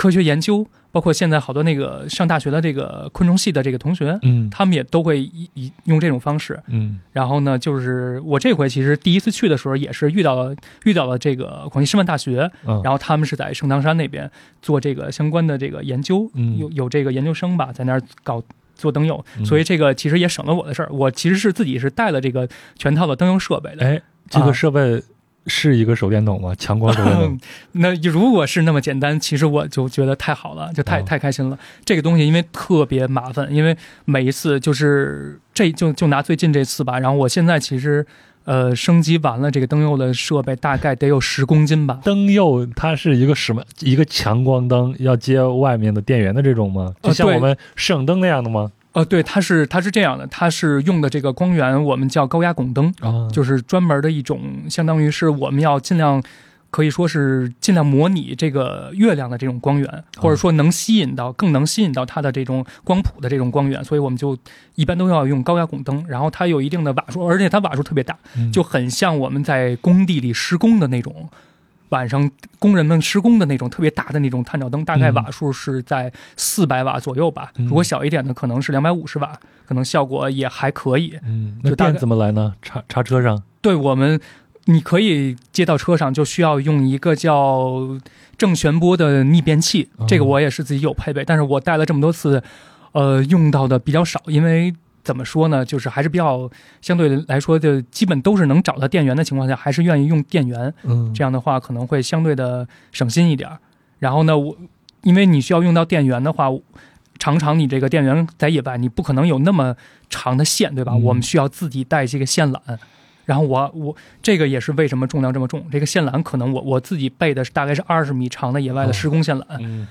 科学研究，包括现在好多那个上大学的这个昆虫系的这个同学，嗯他们也都会以以用这种方式。嗯然后呢，就是我这回其实第一次去的时候，也是遇到了遇到了这个广西师范大学，嗯，然后他们是在圣堂山那边做这个相关的这个研究，嗯有有这个研究生吧，在那儿搞做灯诱，嗯所以这个其实也省了我的事儿。我其实是自己是带了这个全套的灯诱设备的。哎，这个啊设备是一个手电筒吗？强光手电筒？<laughs> 那如果是那么简单，其实我就觉得太好了，就太哦太开心了。这个东西因为特别麻烦，因为每一次就是这就就拿最近这次吧，然后我现在其实呃升级完了这个灯诱的设备，大概得有十公斤吧。灯诱它是一个什么？一个强光灯要接外面的电源的这种吗？就像我们摄影灯那样的吗？呃，对，它是它是这样的，它是用的这个光源，我们叫高压汞灯，啊，就是专门的一种，相当于是我们要尽量。可以说是尽量模拟这个月亮的这种光源，或者说能吸引到更能吸引到它的这种光谱的这种光源，所以我们就一般都要用高压汞灯，然后它有一定的瓦数，而且它瓦数特别大，嗯就很像我们在工地里施工的那种，晚上工人们施工的那种特别大的那种探照灯，大概嗯瓦数是在四百瓦左右吧。嗯如果小一点的，可能是两百五十瓦，可能效果也还可以。嗯，那就大概电怎么来呢？插插车上？对我们，你可以接到车上，就需要用一个叫正弦波的逆变器哦。这个我也是自己有配备，但是我带了这么多次，呃，用到的比较少，因为。怎么说呢？就是还是比较相对来说，就基本都是能找到电源的情况下，还是愿意用电源。嗯，这样的话可能会相对的省心一点儿。然后呢，我因为你需要用到电源的话，常常你这个电源在野外，你不可能有那么长的线，对吧？嗯我们需要自己带这个线缆。然后我我这个也是为什么重量这么重。这个线缆可能我我自己备的是大概是二十米长的野外的施工线缆。嗯。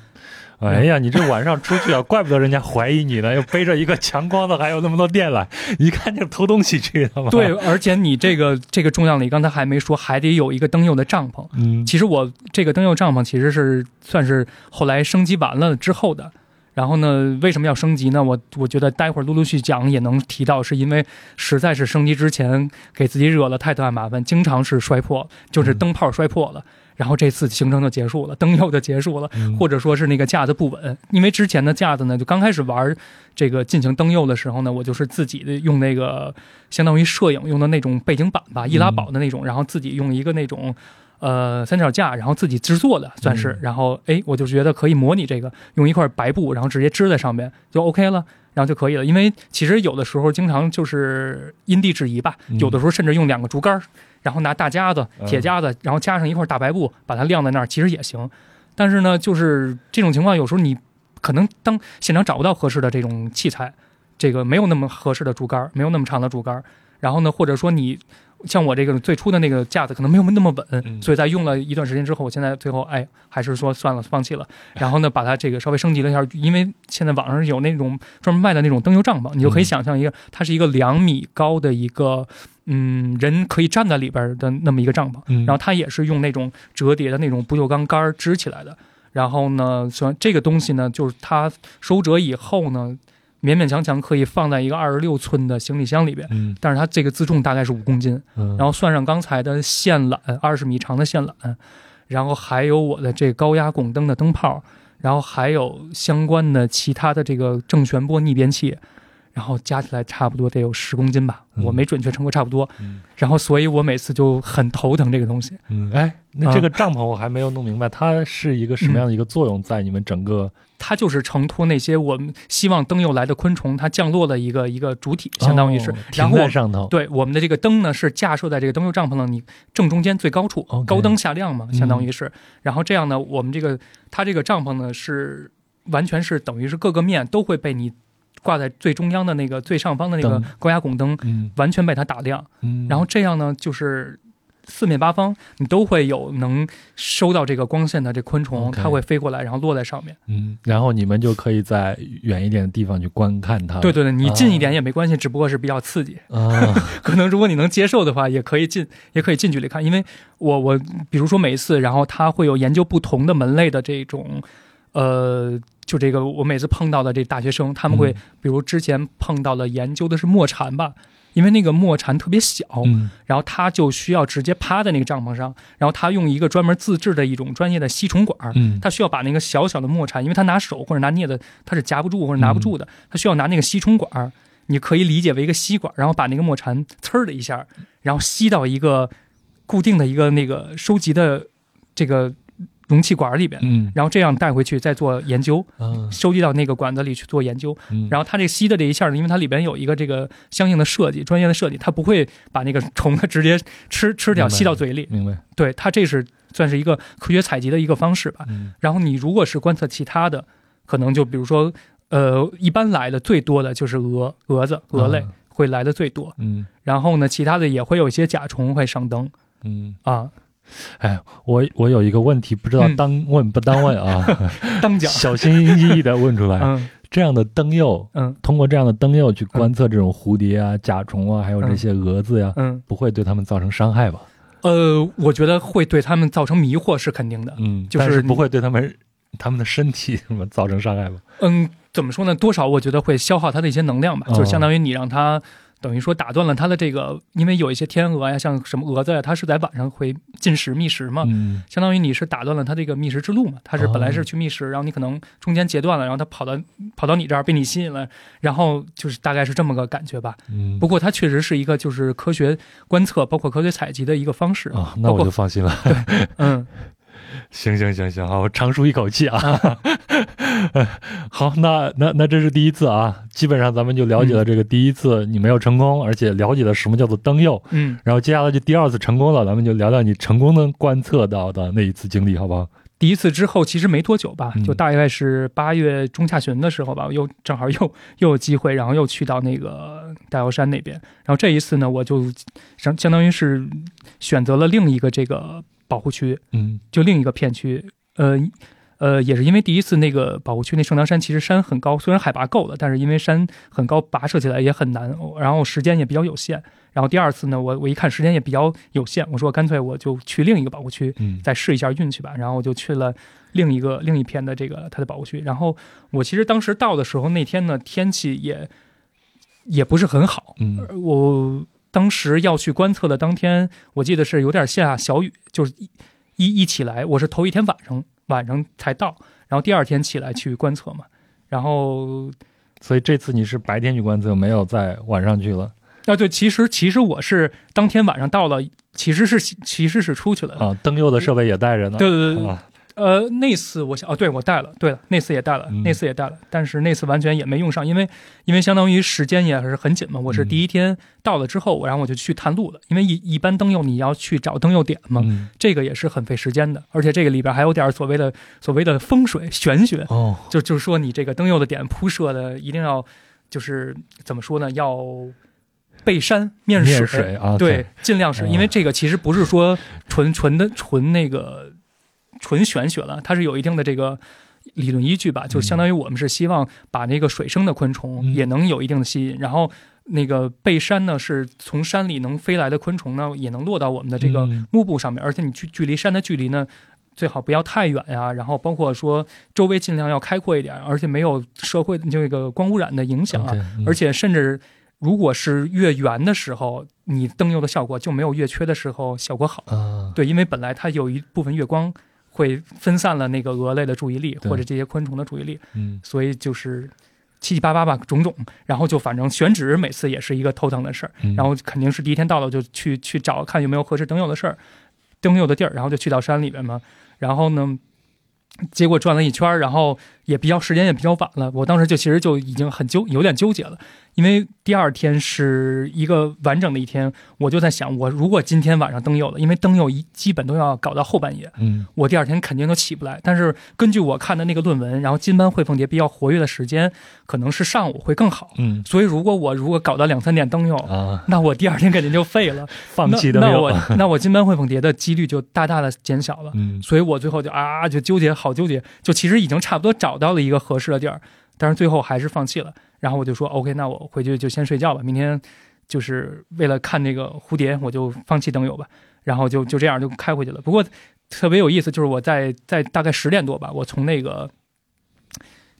哎呀，你这晚上出去啊，怪不得人家怀疑你呢，又背着一个强光的，还有那么多电缆，一看就是偷东西去的嘛。对，，而且你这个这个重量里，刚才还没说，还得有一个灯诱的帐篷。嗯，其实我这个灯诱帐篷其实是算是后来升级完了之后的。然后呢，为什么要升级呢？我我觉得待会儿陆陆续讲也能提到，是因为实在是升级之前给自己惹了太大麻烦，经常是摔破，就是灯泡摔破了。然后这次行程就结束了，登佑就结束了，嗯或者说是那个架子不稳，因为之前的架子呢，就刚开始玩这个进行登佑的时候呢，我就是自己的用那个相当于摄影用的那种背景板吧，易拉宝的那种，然后自己用一个那种。呃，三脚架，然后自己制作的算是，嗯然后哎，我就觉得可以模拟这个，用一块白布，然后直接支在上面就 OK 了，然后就可以了。因为其实有的时候经常就是因地制宜吧，嗯有的时候甚至用两个竹竿儿，然后拿大夹子、嗯铁夹子，然后加上一块大白布，把它晾在那儿，其实也行。但是呢，就是这种情况，有时候你可能当现场找不到合适的这种器材，这个没有那么合适的竹竿儿，没有那么长的竹竿儿，然后呢，或者说你像我这个最初的那个架子可能没有那么稳，嗯所以在用了一段时间之后，我现在最后哎还是说算了，放弃了。<laughs> 然后呢，把它这个稍微升级了一下，因为现在网上有那种专门卖的那种灯油帐篷，你就可以嗯想象一个，它是一个两米高的一个。嗯，人可以站在里边的那么一个帐篷，嗯然后它也是用那种折叠的那种不锈钢杆支起来的。然后呢，虽然这个东西呢，就是它收折以后呢，勉勉强强可以放在一个二十六寸的行李箱里边，嗯但是它这个自重大概是五公斤，嗯，然后算上刚才的线缆，二十米长的线缆，然后还有我的这高压拱灯的灯泡，然后还有相关的其他的这个正弦波逆变器，然后加起来差不多得有十公斤吧，嗯我没准确称过，差不多。嗯然后所以我每次就很头疼这个东西。嗯，哎，那这个帐篷我还没有弄明白，它是一个什么样的一个作用在你们整个它就是承托那些我们希望灯又来的昆虫，它降落的一个一个主体，相当于是。哦然停在上头，对我们的这个灯呢，是架设在这个灯油帐篷的你正中间最高处高灯下亮嘛，嗯相当于是。然后这样呢，我们这个它这个帐篷呢是完全是等于是各个面都会被你挂在最中央的那个最上方的那个高压汞灯嗯完全被它打亮，嗯，然后这样呢就是。四面八方，你都会有能收到这个光线的这昆虫它会飞过来，然后落在上面。嗯，然后你们就可以在远一点的地方去观看它，对对对，你近一点也没关系，只不过是比较刺激。啊，<laughs> 可能如果你能接受的话，也可以近，也可以近距离看。因为我我比如说每一次，然后它会有研究不同的门类的这种，呃，就这个我每次碰到的这大学生，他们会、嗯。比如之前碰到了研究的是墨蝉吧。因为那个墨蝉特别小，嗯。然后他就需要直接趴在那个帐篷上，然后他用一个专门自制的一种专业的吸虫管儿，嗯，他需要把那个小小的墨蝉，因为他拿手或者拿镊子，他是夹不住或者拿不住的，他需要拿那个吸虫管儿，你可以理解为一个吸管，然后把那个墨蝉呲儿的一下，然后吸到一个固定的一个那个收集的这个容器管里边，嗯然后这样带回去再做研究，嗯收集到那个管子里去做研究。嗯，然后它这个吸的这一下呢，因为它里边有一个这个相应的设计，专业的设计，它不会把那个虫子直接吃吃掉，吸到嘴里。明白，对，它这是算是一个科学采集的一个方式吧。嗯然后你如果是观测其他的，可能就比如说，呃，一般来的最多的就是蛾、蛾子、蛾类啊会来的最多。嗯然后呢，其他的也会有一些甲虫会上灯嗯，啊，哎，我我有一个问题，不知道嗯当问不当问啊，<laughs> 当讲。小心翼翼的问出来。嗯这样的灯釉，嗯通过这样的灯釉去观测这种蝴蝶啊、甲虫啊，还有这些蛾子呀，嗯，不会对它们造成伤害吧？呃，我觉得会对他们造成迷惑是肯定的。嗯，就是但是不会对它们它们的身体什么造成伤害吧？嗯，怎么说呢？多少我觉得会消耗它的一些能量吧，哦就是相当于你让它等于说打断了它的这个，因为有一些天鹅呀，像什么蛾子呀，它是在晚上会进食觅食嘛，嗯相当于你是打断了它这个觅食之路嘛。它是本来哦是去觅食，然后你可能中间截断了，然后它跑到跑到你这儿被你吸引了，然后就是大概是这么个感觉吧。嗯不过它确实是一个就是科学观测，包括科学采集的一个方式啊，那我就放心了。对嗯 <laughs> 行行行行，好，我长舒一口气啊。<laughs> <laughs> 好，那那那这是第一次啊，基本上咱们就了解了这个第一次你没有成功，而且了解了什么叫做灯诱。嗯，然后接下来就第二次成功了，咱们就聊聊你成功的观测到的那一次经历，好不好？第一次之后其实没多久吧嗯，就大概是八月中下旬的时候吧，我又正好又又有机会，然后又去到那个大瑶山那边。然后这一次呢，我就相相当于是选择了另一个这个保护区，嗯就另一个片区，呃。呃，也是因为第一次那个保护区那圣堂山其实山很高，虽然海拔够了，但是因为山很高，跋涉起来也很难，然后时间也比较有限。然后第二次呢，我我一看时间也比较有限，我说干脆我就去另一个保护区，嗯再试一下运气吧。然后我就去了另一个另一片的这个它的保护区。然后我其实当时到的时候，那天呢天气也也不是很好。嗯我当时要去观测的当天，我记得是有点下小雨，就是一一一起来，我是头一天晚上晚上才到，然后第二天起来去观测嘛，然后所以这次你是白天去观测，没有在晚上去了。啊对，其实其实我是当天晚上到了，其实是其实是出去了，啊？灯佑的设备也带着呢，对对对呃，那次我想，哦，对我带了，对了，那次也带了，嗯那次也带了，但是那次完全也没用上，因为因为相当于时间也是很紧嘛。我是嗯第一天到了之后，然后我就去探路了，因为一一般灯佑你要去找灯佑点嘛，嗯这个也是很费时间的，而且这个里边还有点所谓的所谓的风水玄学，哦，就就是说你这个灯佑的点铺设的一定要就是怎么说呢，要背山面水。面水啊，对，，尽量是哦因为这个其实不是说纯纯的纯那个纯玄学了，它是有一定的这个理论依据吧，就相当于我们是希望把那个水生的昆虫嗯也能有一定的吸引，然后那个背山呢是从山里能飞来的昆虫呢也能落到我们的这个嗯幕布上面，而且你距距离山的距离呢。最好不要太远呀，然后包括说周围尽量要开阔一点，而且没有社会这个光污染的影响啊。OK，嗯而且甚至如果是月圆的时候，你灯油的效果就没有月缺的时候效果好。啊，对，因为本来它有一部分月光会分散了那个蛾类的注意力或者这些昆虫的注意力，嗯。所以就是七七八八吧，种种，然后就反正选址每次也是一个头疼的事儿，嗯，然后肯定是第一天到了就去去找看有没有合适灯油的事儿，灯油的地儿，然后就去到山里边嘛，然后呢。结果转了一圈，然后也比较时间也比较晚了，我当时就其实就已经很纠有点纠结了，因为第二天是一个完整的一天，我就在想，我如果今天晚上灯佑了，因为灯佑一基本都要搞到后半夜，嗯。我第二天肯定都起不来。但是根据我看的那个论文，然后金斑喙凤蝶比较活跃的时间可能是上午会更好，嗯。所以如果我如果搞到两三点灯佑，啊，那我第二天肯定就废了，<laughs> 放弃灯佑那那我那我金斑喙凤蝶的几率就大大的减小了。嗯。所以我最后就啊就纠结，好纠结，就其实已经差不多找到了一个合适的地儿，但是最后还是放弃了。然后我就说 OK，那我回去就先睡觉吧，明天就是为了看那个蝴蝶，我就放弃灯友吧。然后就就这样就开回去了。不过特别有意思，就是我在在大概十点多吧，我从那个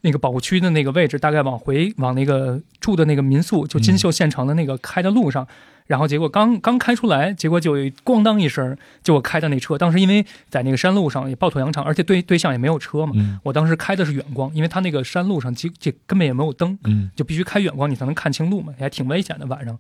那个保护区的那个位置，大概往回往那个住的那个民宿，就金秀县城的那个开的路上。然后结果刚刚开出来，结果就咣当一声，就我开的那车，当时因为在那个山路上也抱土扬长，而且对对象也没有车嘛，嗯我当时开的是远光，因为它那个山路上其这根本也没有灯，嗯就必须开远光，你才能看清路嘛，也还挺危险的晚上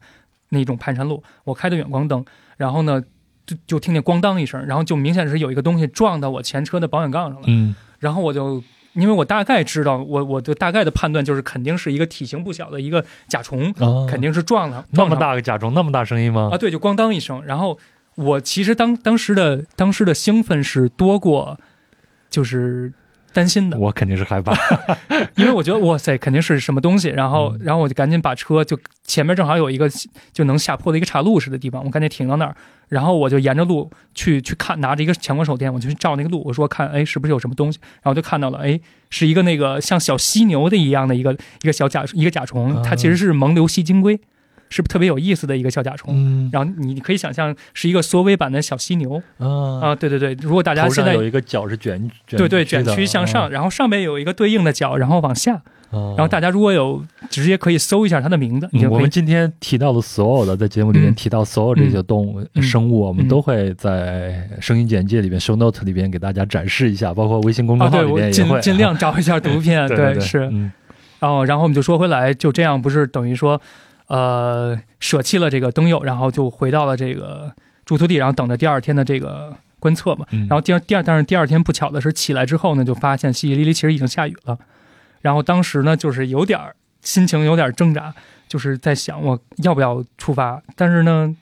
那种盘山路。我开的远光灯，然后呢就就听见咣当一声，然后就明显是有一个东西撞到我前车的保险杠上了，嗯然后我就。因为我大概知道，我我的大概的判断就是，肯定是一个体型不小的一个甲虫，啊，肯定是撞了，那么大个甲虫，那么大声音吗啊，？对，就咣当一声。然后我其实当当时的当时的兴奋是多过就是担心的，我肯定是害怕。<laughs> 因为我觉得哇塞，肯定是什么东西。然后嗯。然后我就赶紧把车就前面正好有一个就能下坡的一个岔路似的地方，我赶紧停到那儿，然后我就沿着路去去看，拿着一个强光手电，我就去照那个路，我说看哎是不是有什么东西，然后就看到了哎是一个那个像小犀牛的一样的一个一个小甲一个甲虫，它其实是蒙牛吸金龟，是特别有意思的一个小甲虫？嗯然后你你可以想象是一个缩微版的小犀牛啊，啊，对对对。如果大家现在有一个角是卷卷对对卷曲向上，，然后上面有一个对应的角，然后往下。然然后大家如果有直接可以搜一下它的名字，我们今天提到的所有的在节目里面嗯提到所有这些动物、嗯生物，我们嗯都会在声音简介里面、show note 里边给大家展示一下，包括微信公众号里我尽边也会尽量找一下 <laughs> 图片，对对是。嗯然后然后我们就说回来，就这样不是等于说，呃，舍弃了这个灯友，然后就回到了这个住宿地，然后等着第二天的这个观测嘛。嗯，然后第二第二，但是第二天不巧的是起来之后呢，就发现淅淅沥沥其实已经下雨了。然后当时呢，就是有点心情有点挣扎，就是在想我要不要出发。但是呢，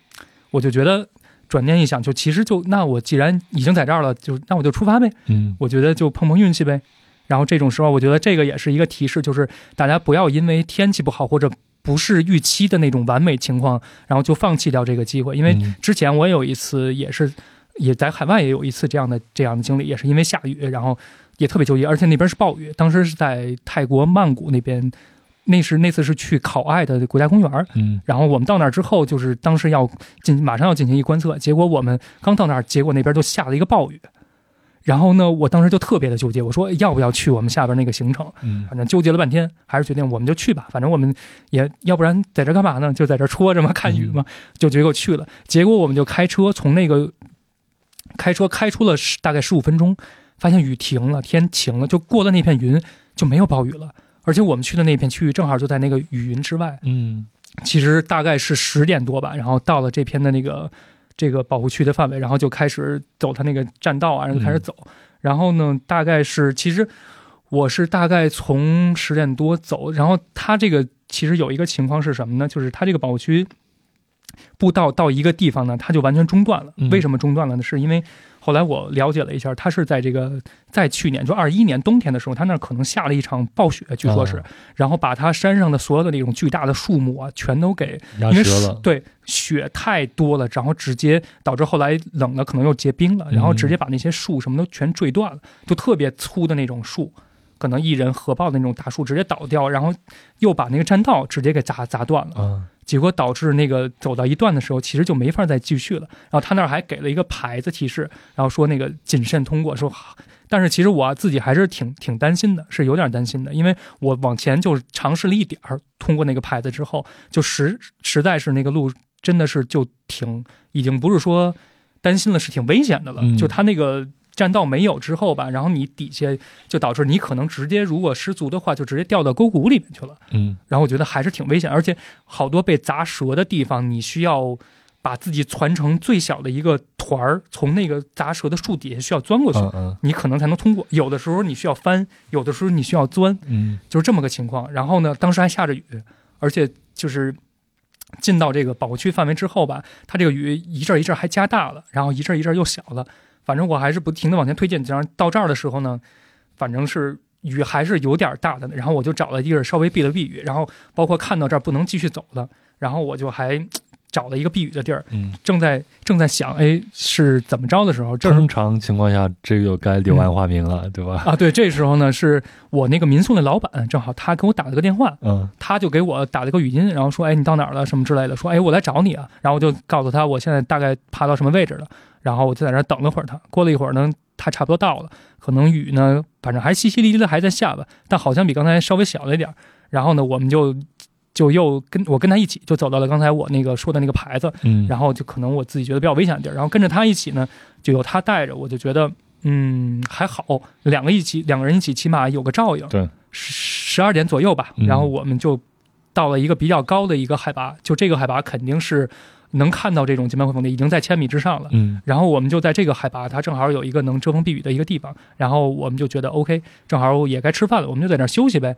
我就觉得转念一想，就其实就那我既然已经在这儿了，就那我就出发呗。嗯我觉得就碰碰运气呗。然后这种时候，我觉得这个也是一个提示，就是大家不要因为天气不好或者不是预期的那种完美情况，然后就放弃掉这个机会。因为嗯之前我有一次也是，也在海外也有一次这样的这样的经历，也是因为下雨，然后也特别纠结，而且那边是暴雨，当时是在泰国曼谷那边，那是那次是去考爱的国家公园，嗯然后我们到那儿之后，就是当时要进马上要进行一观测，结果我们刚到那儿，结果那边就下了一个暴雨。然后呢，我当时就特别的纠结，我说要不要去我们下边那个行程？嗯反正纠结了半天，还是决定我们就去吧。反正我们也要不然在这干嘛呢？就在这戳着嘛，看雨嘛，就结果去了。结果我们就开车从那个开车开出了大概十五分钟，发现雨停了，天晴了，就过了那片云就没有暴雨了。而且我们去的那片区域正好就在那个雨云之外。嗯，其实大概是十点多吧，然后到了这片的那个这个保护区的范围，然后就开始走他那个栈道啊，然后开始走。然后呢，大概是其实我是大概从十点多走，然后他这个其实有一个情况是什么呢？就是他这个保护区。步道到一个地方呢，它就完全中断了。为什么中断了呢？是因为后来我了解了一下，他是在这个在去年就二一年冬天的时候，他那可能下了一场暴雪，据说是，然后把他山上的所有的那种巨大的树木啊，全都给压折了。对，雪太多了，然后直接导致后来冷了，可能又结冰了，然后直接把那些树什么都全坠断了，就特别粗的那种树，可能一人合抱的那种大树直接倒掉，然后又把那个栈道直接给砸砸断了。结果导致那个走到一段的时候，其实就没法再继续了。然后他那儿还给了一个牌子提示，然后说那个谨慎通过。说，但是其实我自己还是挺挺担心的，是有点担心的，因为我往前就尝试了一点儿，通过那个牌子之后，就实实在是那个路真的是就挺，已经不是说担心了，是挺危险的了。就他那个。栈道没有之后吧，然后你底下就导致你可能直接如果失足的话，就直接掉到沟谷里面去了。嗯，然后我觉得还是挺危险，而且好多被砸折的地方，你需要把自己攒成最小的一个团儿，从那个砸折的树底下需要钻过去，你可能才能通过。有的时候你需要翻，有的时候你需要钻，嗯，就是这么个情况。然后呢，当时还下着雨，而且就是进到这个保护区范围之后吧，它这个雨一阵一阵还加大了，然后一阵一阵又小了。反正我还是不停的往前推进，这样到这儿的时候呢，反正是雨还是有点大的。然后我就找了地儿稍微避了避雨，然后包括看到这儿不能继续走了，然后我就还找了一个避雨的地儿。嗯，正在正在想，哎，是怎么着的时候？正常情况下，这个该柳暗花明了，对吧？啊，对，这时候呢，是我那个民宿的老板，正好他给我打了个电话，嗯，他就给我打了个语音，然后说，哎，你到哪儿了？什么之类的，说，哎，我来找你啊。然后我就告诉他，我现在大概爬到什么位置了。然后我就在那等了会儿，他过了一会儿呢，他差不多到了，可能雨呢，反正还淅淅沥沥的还在下吧，但好像比刚才稍微小了一点。然后呢，我们就就又跟我跟他一起就走到了刚才我那个说的那个牌子，嗯，然后就可能我自己觉得比较危险的地儿，然后跟着他一起呢，就有他带着，我就觉得嗯还好，两个一起两个人一起起码有个照应。对，十十二点左右吧，然后我们就到了一个比较高的一个海拔，就这个海拔肯定是。能看到这种金斑会凤蝶已经在千米之上了，嗯，然后我们就在这个海拔，它正好有一个能遮风避雨的一个地方，然后我们就觉得 OK，正好也该吃饭了，我们就在那儿休息呗。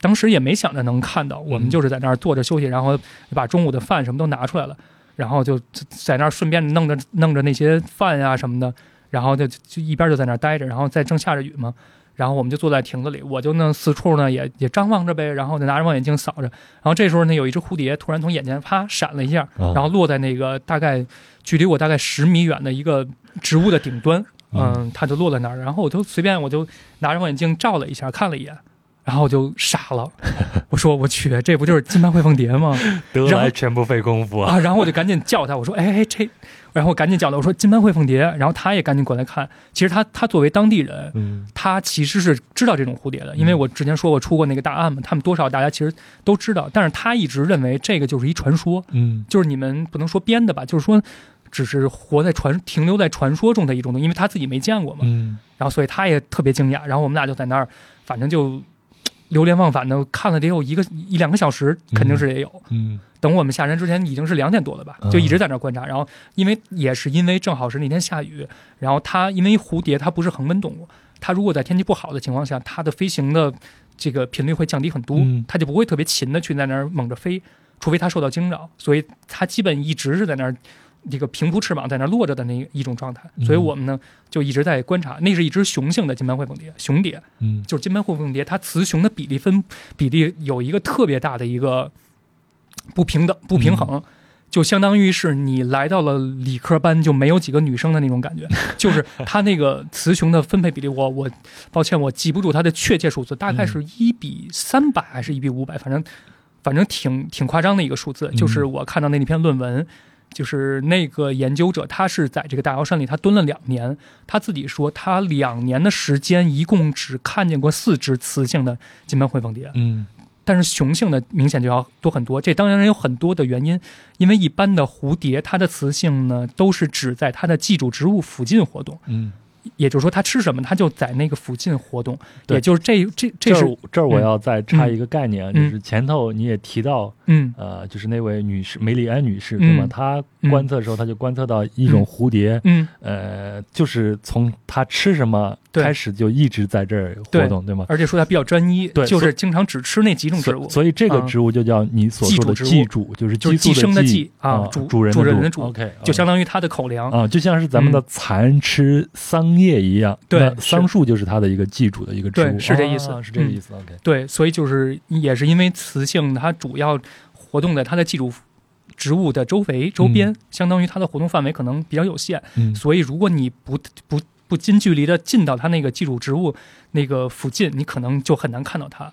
当时也没想着能看到，我们就是在那儿坐着休息，然后把中午的饭什么都拿出来了，然后就在那儿顺便弄着弄着那些饭呀什么的，然后就就一边就在那儿待着，然后在正下着雨嘛。然后我们就坐在亭子里，我就呢四处呢也也张望着呗，然后就拿着望远镜扫着。然后这时候呢，有一只蝴蝶突然从眼前啪闪了一下，然后落在那个大概距离我大概十米远的一个植物的顶端，嗯，它就落在那儿。然后我就随便我就拿着望远镜照了一下，看了一眼。然后我就傻了，<laughs> 我说我去，这不就是金斑会凤蝶吗？得来全不费工夫啊！然后我就赶紧叫他，我说哎哎这，然后赶紧叫了，我说金斑会凤蝶，然后他也赶紧过来看。其实他他作为当地人，嗯，他其实是知道这种蝴蝶的，因为我之前说过出过那个大案嘛，他们多少大家其实都知道，但是他一直认为这个就是一传说，嗯，就是你们不能说编的吧，就是说只是活在传停留在传说中的一种东西，因为他自己没见过嘛，嗯，然后所以他也特别惊讶，然后我们俩就在那儿，反正就。流连忘返的看了得有一个一两个小时，肯定是也有。嗯，等我们下山之前已经是两点多了吧，就一直在那观察。然后因为也是因为正好是那天下雨，然后它因为蝴蝶它不是恒温动物，它如果在天气不好的情况下，它的飞行的这个频率会降低很多，它就不会特别勤的去在那儿猛着飞，除非它受到惊扰。所以它基本一直是在那儿。这个平铺翅膀在那落着的那一种状态，所以我们呢就一直在观察。那是一只雄性的金斑会凤蝶，雄蝶，嗯，就是金斑会凤蝶，它雌雄的比例分比例有一个特别大的一个不平等、不平衡，就相当于是你来到了理科班就没有几个女生的那种感觉。<laughs> 就是它那个雌雄的分配比例，我我抱歉，我记不住它的确切数字，大概是一比三百还是一比五百，反正反正挺挺夸张的一个数字。就是我看到那那篇论文。就是那个研究者，他是在这个大瑶山里，他蹲了两年。他自己说，他两年的时间一共只看见过四只雌性的金斑灰凤蝶。嗯，但是雄性的明显就要多很多。这当然有很多的原因，因为一般的蝴蝶它的雌性呢都是只在它的寄主植物附近活动，嗯，也就是说它吃什么它就在那个附近活动，对。也就是这这这是这儿这儿我要再插一个概念，嗯就是前头你也提到，嗯呃，就是那位女士梅里安女士，对吗？嗯她观测的时候，她就观测到一种蝴蝶，嗯，呃，就是从它吃什么开始就一直在这儿活动，对吗？而且说它比较专一，对就是经常只吃那几种植物所以，这个嗯植物就叫你所说的寄主就是就是寄寄生的寄寄啊啊，主主人主人的的主 OK，就相当于它的口粮。啊，就像是咱们的蚕吃桑叶一样，对桑树就是它的一个寄主的一个植物，是这意思啊是这个嗯意思。OK，对，所以就是也是因为雌性它主要活动在它的寄主植物的周围周边，相当于它的活动范围可能比较有限，嗯所以如果你不不不近距离的进到它那个寄主植物那个附近，你可能就很难看到它。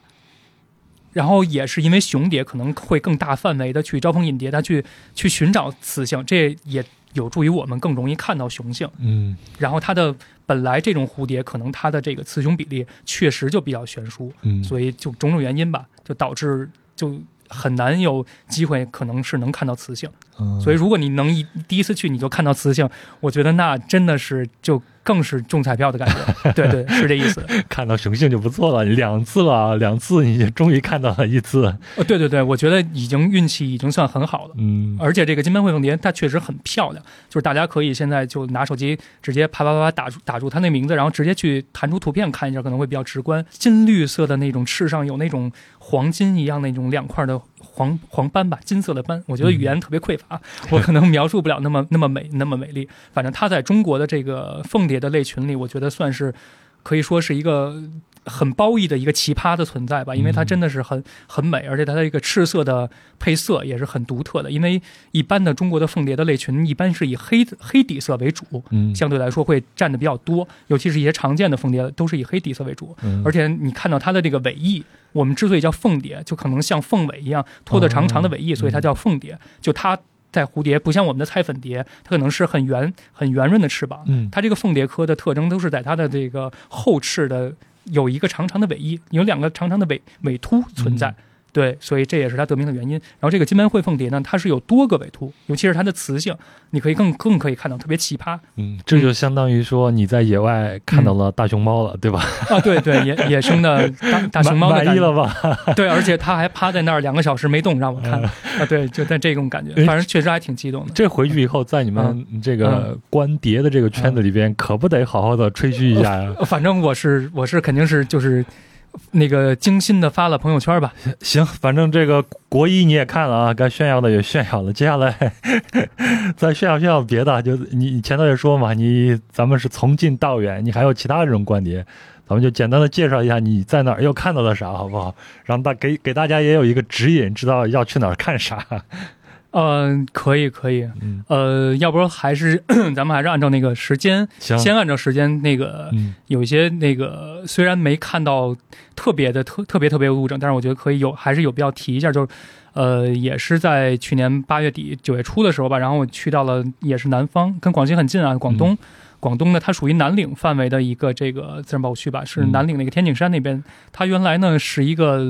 然后也是因为雄蝶可能会更大范围的去招蜂引蝶，它去去寻找雌性，这也有助于我们更容易看到雄性。嗯然后它的本来这种蝴蝶可能它的这个雌雄比例确实就比较悬殊，嗯，所以就种种原因吧，就导致就很难有机会可能是能看到雌性。嗯所以如果你能一第一次去你就看到雌性，我觉得那真的是就更是中彩票的感觉。<laughs> 对对，是这意思。看到雄性就不错了，两次了，两次你就终于看到了一次，呃，对对对，我觉得已经运气已经算很好了。嗯而且这个金斑喙凤蝶它确实很漂亮，就是大家可以现在就拿手机直接啪啪啪啪打出打住它那名字，然后直接去弹出图片看一下，可能会比较直观。金绿色的那种翅上有那种黄金一样那种两块的黄黄斑吧，金色的斑。我觉得语言特别匮乏，<laughs> 我可能描述不了那么 <laughs> 那么美那么美丽。反正它在中国的这个凤蝶的类群里，我觉得算是可以说是一个。很褒义的一个奇葩的存在吧，因为它真的是很很美，而且它的一个赤色的配色也是很独特的。因为一般的中国的凤蝶的类群一般是以黑黑底色为主，嗯，相对来说会占的比较多，尤其是一些常见的凤蝶都是以黑底色为主。嗯而且你看到它的这个尾翼，我们之所以叫凤蝶，就可能像凤尾一样拖得长长的尾翼，所以它叫凤蝶。就它在蝴蝶不像我们的彩粉蝶，它可能是很圆很圆润的翅膀，嗯它这个凤蝶科的特征都是在它的这个后翅的有一个长长的尾翼，有两个长长的尾尾突存在。对，所以这也是它得名的原因。然后这个金斑喙凤蝶呢，它是有多个尾突，尤其是它的雌性，你可以更更可以看到特别奇葩嗯，这就相当于说你在野外看到了大熊猫了，对吧？啊！对对，野野生的大大熊猫的满意了吧？对，而且它还趴在那儿两个小时没动，让我看啊！对，就在这种感觉，哎反正确实还挺激动的。这回去以后，在你们这个观蝶的这个圈子里边，可不得好好的吹嘘一下呀？呃反正我是我是肯定是就是那个精心的发了朋友圈吧。行，反正这个国一你也看了啊，该炫耀的也炫耀了，接下来 <laughs> 再炫耀炫耀别的，就你你前头也说嘛，你咱们是从近到远，你还有其他这种观点，咱们就简单的介绍一下你在哪儿又看到了啥，好不好？让大给给大家也有一个指引，知道要去哪儿看啥。嗯、可以可以。嗯，呃，要不还是 <clears throat> 咱们还是按照那个时间，先按照时间那个嗯有一些那个虽然没看到特别的特特别特别物证，但是我觉得可以有还是有必要提一下，就是呃也是在去年八月底九月初的时候吧，然后我去到了也是南方，跟广西很近啊，广东。广东呢，它属于南岭范围的一个这个自然保护区吧，是嗯南岭那个天井山那边。它原来呢是一个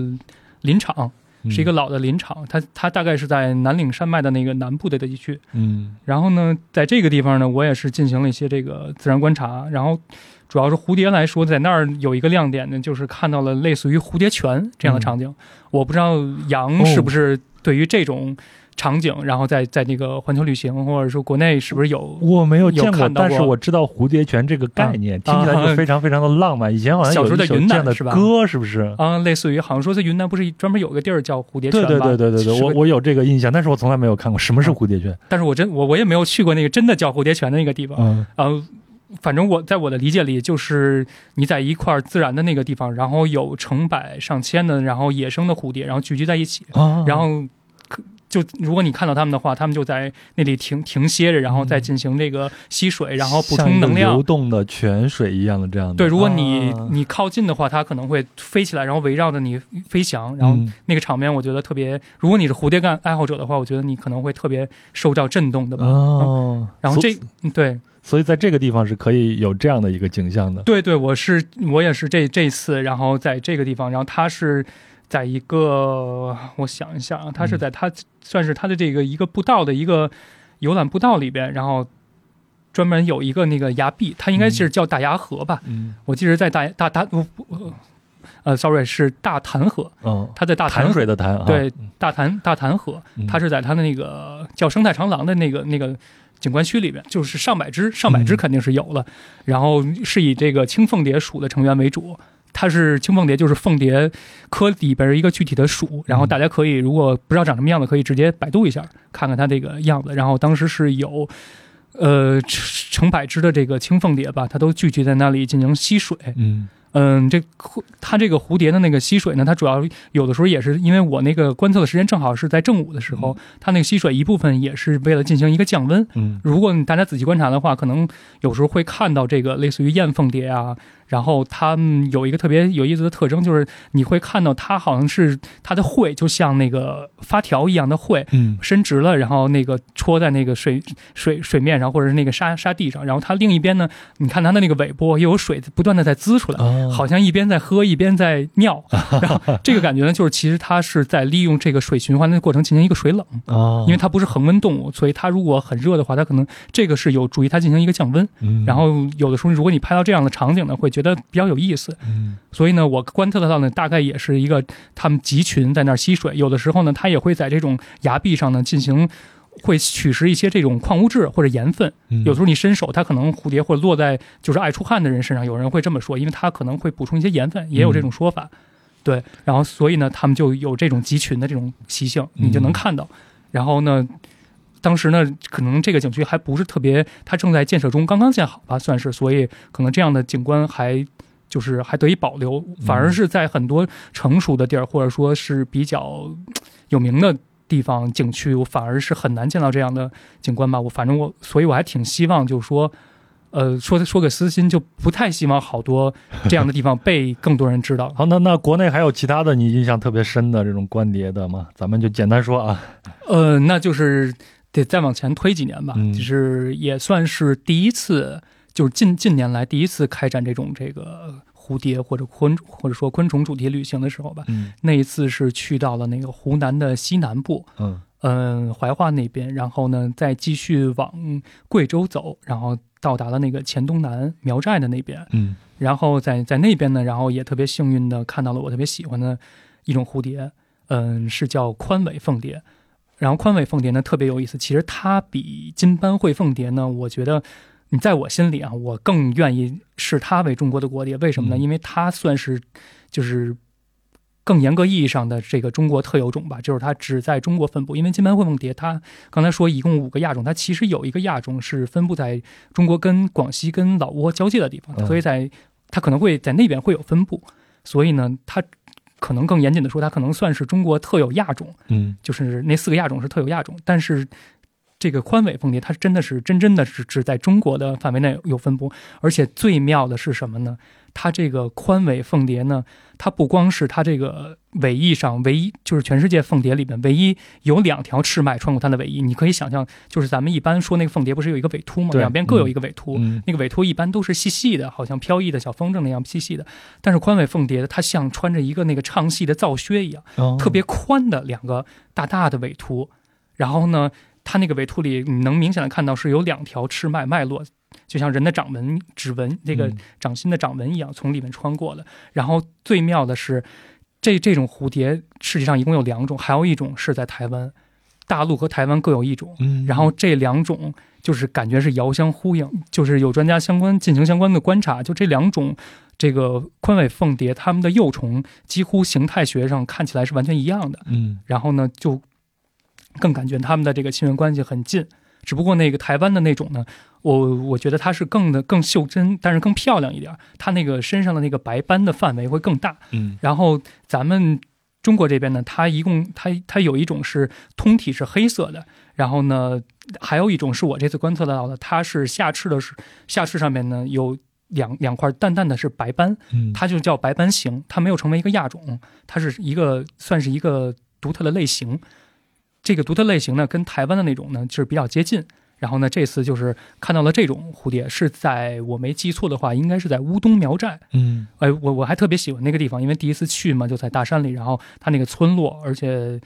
林场，是一个老的林场，它它大概是在南岭山脉的那个南部的地区。嗯然后呢，在这个地方呢，我也是进行了一些这个自然观察。然后，主要是蝴蝶来说，在那儿有一个亮点呢，就是看到了类似于蝴蝶泉这样的场景。我不知道羊是不是对于这种场景，然后在在那个环球旅行或者说国内是不是有我没有见过，但是我知道蝴蝶泉这个概念，听起来就非常非常的浪漫。以前好像有小时候在云一首这样的南是吧歌，是不是？啊、类似于好像说在云南不是专门有个地儿叫蝴蝶泉对吧？对对对对对，我我有这个印象，但是我从来没有看过什么是蝴蝶泉。但是我真我我也没有去过那个真的叫蝴蝶泉的那个地方。嗯啊，反正我在我的理解里，就是你在一块自然的那个地方，然后有成百上千的，然后野生的蝴蝶，然后聚集在一起，啊然后可就如果你看到他们的话，他们就在那里停停歇着，然后再进行这个吸水，然后补充能量流。动的泉水一样的这样的。对，如果你、啊你靠近的话，它可能会飞起来，然后围绕着你飞翔，然后嗯那个场面我觉得特别。如果你是蝴蝶干爱好者的话，我觉得你可能会特别受到震动的吧。哦，所然后这嗯对所以在这个地方是可以有这样的一个景象的。对对，我是我也是这这次，然后在这个地方，然后它是在一个我想一下啊，它是在它算是它的这个一个步道的一个游览步道里边，然后专门有一个那个崖壁，它应该是叫大崖河吧？嗯我记得在大大大呃，sorry 是大潭河，嗯，它在大潭潭水的潭啊，对大潭大潭河嗯，它是在它的那个叫生态长廊的那个那个景观区里边，就是上百只，上百只嗯肯定是有了。然后是以这个青凤蝶属的成员为主，它是青凤蝶，就是凤蝶科里边一个具体的属。然后大家可以如果不知道长什么样子，可以直接百度一下，看看它这个样子。然后当时是有。呃，成百只的这个青凤蝶吧，它都聚集在那里进行吸水。嗯嗯，这它这个蝴蝶的那个吸水呢，它主要有的时候也是因为我那个观测的时间正好是在正午的时候，它那个吸水一部分也是为了进行一个降温。嗯如果大家仔细观察的话，可能有时候会看到这个类似于燕凤蝶啊，然后它们有一个特别有意思的特征，就是你会看到它好像是它的喙就像那个发条一样的喙，嗯。伸直了，然后那个戳在那个水水水面上，或者是那个沙沙地上，然后它另一边呢，你看它的那个尾部又有水不断的在滋出来，哦。好像一边在喝一边在尿，<laughs> 然后这个感觉呢，就是其实它是在利用这个水循环的过程进行一个水冷，啊，因为它不是恒温动物，所以它如果很热的话，它可能这个是有助于它进行一个降温。嗯。然后有的时候如果你拍到这样的场景呢，会觉得比较有意思。嗯所以呢，我观测得到呢，大概也是一个它们集群在那儿吸水，有的时候呢，它也会在这种崖壁上呢进行。会取食一些这种矿物质或者盐分，嗯有时候你伸手，它可能蝴蝶会落在就是爱出汗的人身上，有人会这么说，因为它可能会补充一些盐分，也有这种说法。对，然后所以呢，他们就有这种集群的这种习性，你就能看到。然后呢，当时呢，可能这个景区还不是特别，它正在建设中，刚刚建好吧，算是，所以可能这样的景观还就是还得以保留，反而是在很多成熟的地儿，或者说是比较有名的地方景区，我反而是很难见到这样的景观吧。我反正我，所以我还挺希望，就是说。呃，说 <laughs> 说个私心，就不太希望好多这样的地方被更多人知道。好，那那国内还有其他的你印象特别深的这种观碟的吗？咱们就简单说啊。呃，那就是得再往前推几年吧，嗯就是也算是第一次，就是近近年来第一次开展这种这个蝴蝶或者昆或者说昆虫主题旅行的时候吧。嗯那一次是去到了那个湖南的西南部，嗯嗯、怀化那边，然后呢再继续往贵州走，然后到达了那个黔东南苗寨的那边。嗯然后在在那边呢，然后也特别幸运的看到了我特别喜欢的一种蝴蝶，嗯，是叫宽尾凤蝶。然后宽尾凤蝶呢特别有意思，其实它比金斑喙凤蝶呢，我觉得你在我心里啊，我更愿意视它为中国的国蝶。为什么呢？嗯因为它算是就是更严格意义上的这个中国特有种吧，就是它只在中国分布。因为金斑喙凤蝶它刚才说一共五个亚种，它其实有一个亚种是分布在中国跟广西跟老挝交界的地方，嗯所以在它可能会在那边会有分布，所以呢，它可能更严谨的说，它可能算是中国特有亚种，嗯就是那四个亚种是特有亚种，但是。这个宽尾凤蝶，它真的是真真的是只在中国的范围内有分布，而且最妙的是什么呢？它这个宽尾凤蝶呢，它不光是它这个尾翼上唯一，就是全世界凤蝶里面唯一有两条翅脉穿过它的尾翼。你可以想象，就是咱们一般说那个凤蝶不是有一个尾突吗？两边各有一个尾突，嗯那个尾突一般都是细细的，好像飘逸的小风筝那样细细的。但是宽尾凤蝶它像穿着一个那个唱戏的皂靴一样，哦特别宽的两个大大的尾突。然后呢，它那个尾突里你能明显的看到是有两条赤脉脉络，就像人的掌纹、指纹那个嗯掌心的掌纹一样从里面穿过的。然后最妙的是，这这种蝴蝶世界上一共有两种，还有一种是在台湾，大陆和台湾各有一种。嗯然后这两种就是感觉是遥相呼应，就是有专家相关进行相关的观察，就这两种这个宽尾凤蝶，它们的幼虫几乎形态学上看起来是完全一样的。嗯然后呢，就更感觉他们的这个亲缘关系很近。只不过那个台湾的那种呢，我我觉得它是更的更袖珍，但是更漂亮一点儿。它那个身上的那个白斑的范围会更大。嗯然后咱们中国这边呢，它一共它它有一种是通体是黑色的，然后呢，还有一种是我这次观测到的，它是下翅的是下翅上面呢有两两块淡淡的是白斑，嗯它就叫白斑型，它没有成为一个亚种，它是一个算是一个独特的类型。这个独特类型呢，跟台湾的那种呢就是比较接近。然后呢，这次就是看到了这种蝴蝶，是在我没记错的话，应该是在乌东苗寨。嗯，哎，我我还特别喜欢那个地方，因为第一次去嘛，就在大山里，然后它那个村落，而且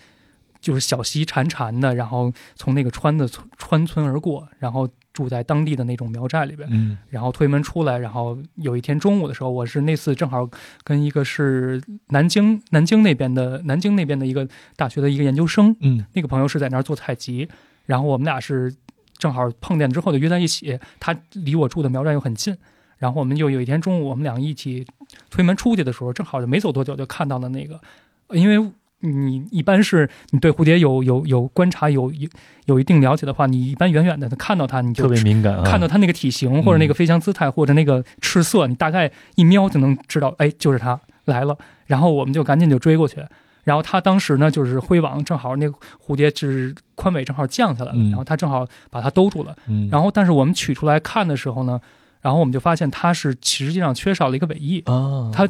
就是小溪潺潺的，然后从那个川的穿村而过，然后住在当地的那种苗寨里边。嗯，然后推门出来，然后有一天中午的时候，我是那次正好跟一个是南京南京那边的南京那边的一个大学的一个研究生，嗯，那个朋友是在那儿做采集，然后我们俩是正好碰见之后就约在一起，他离我住的苗寨又很近，然后我们就有一天中午我们俩一起推门出去的时候，正好就没走多久就看到了那个，因为你一般是你对蝴蝶有有有观察有有有一定了解的话，你一般远远的看到它你就特别敏感啊，看到它那个体型或者那个飞翔姿态或者那个赤色，你大概一瞄就能知道，哎，就是它来了。然后我们就赶紧就追过去。然后它当时呢，就是挥网，正好那个蝴蝶是宽尾正好降下来了，嗯然后它正好把它兜住了。嗯，然后，但是我们取出来看的时候呢，然后我们就发现它是实际上缺少了一个尾翼。啊，它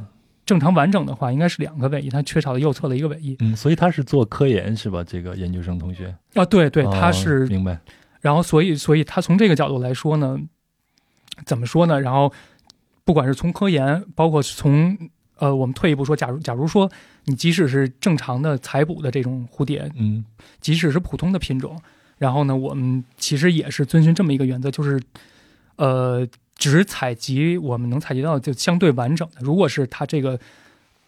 正常完整的话应该是两个尾翼，它缺少了右侧的一个尾翼。嗯，所以他是做科研是吧？这个研究生同学，啊，对对，哦它是明白，然后，所以，所以他从这个角度来说呢，怎么说呢？然后，不管是从科研，包括从呃，我们退一步说，假如假如说你即使是正常的采捕的这种蝴蝶，嗯即使是普通的品种，然后呢，我们其实也是遵循这么一个原则，就是呃，只采集我们能采集到就相对完整的。如果是它这个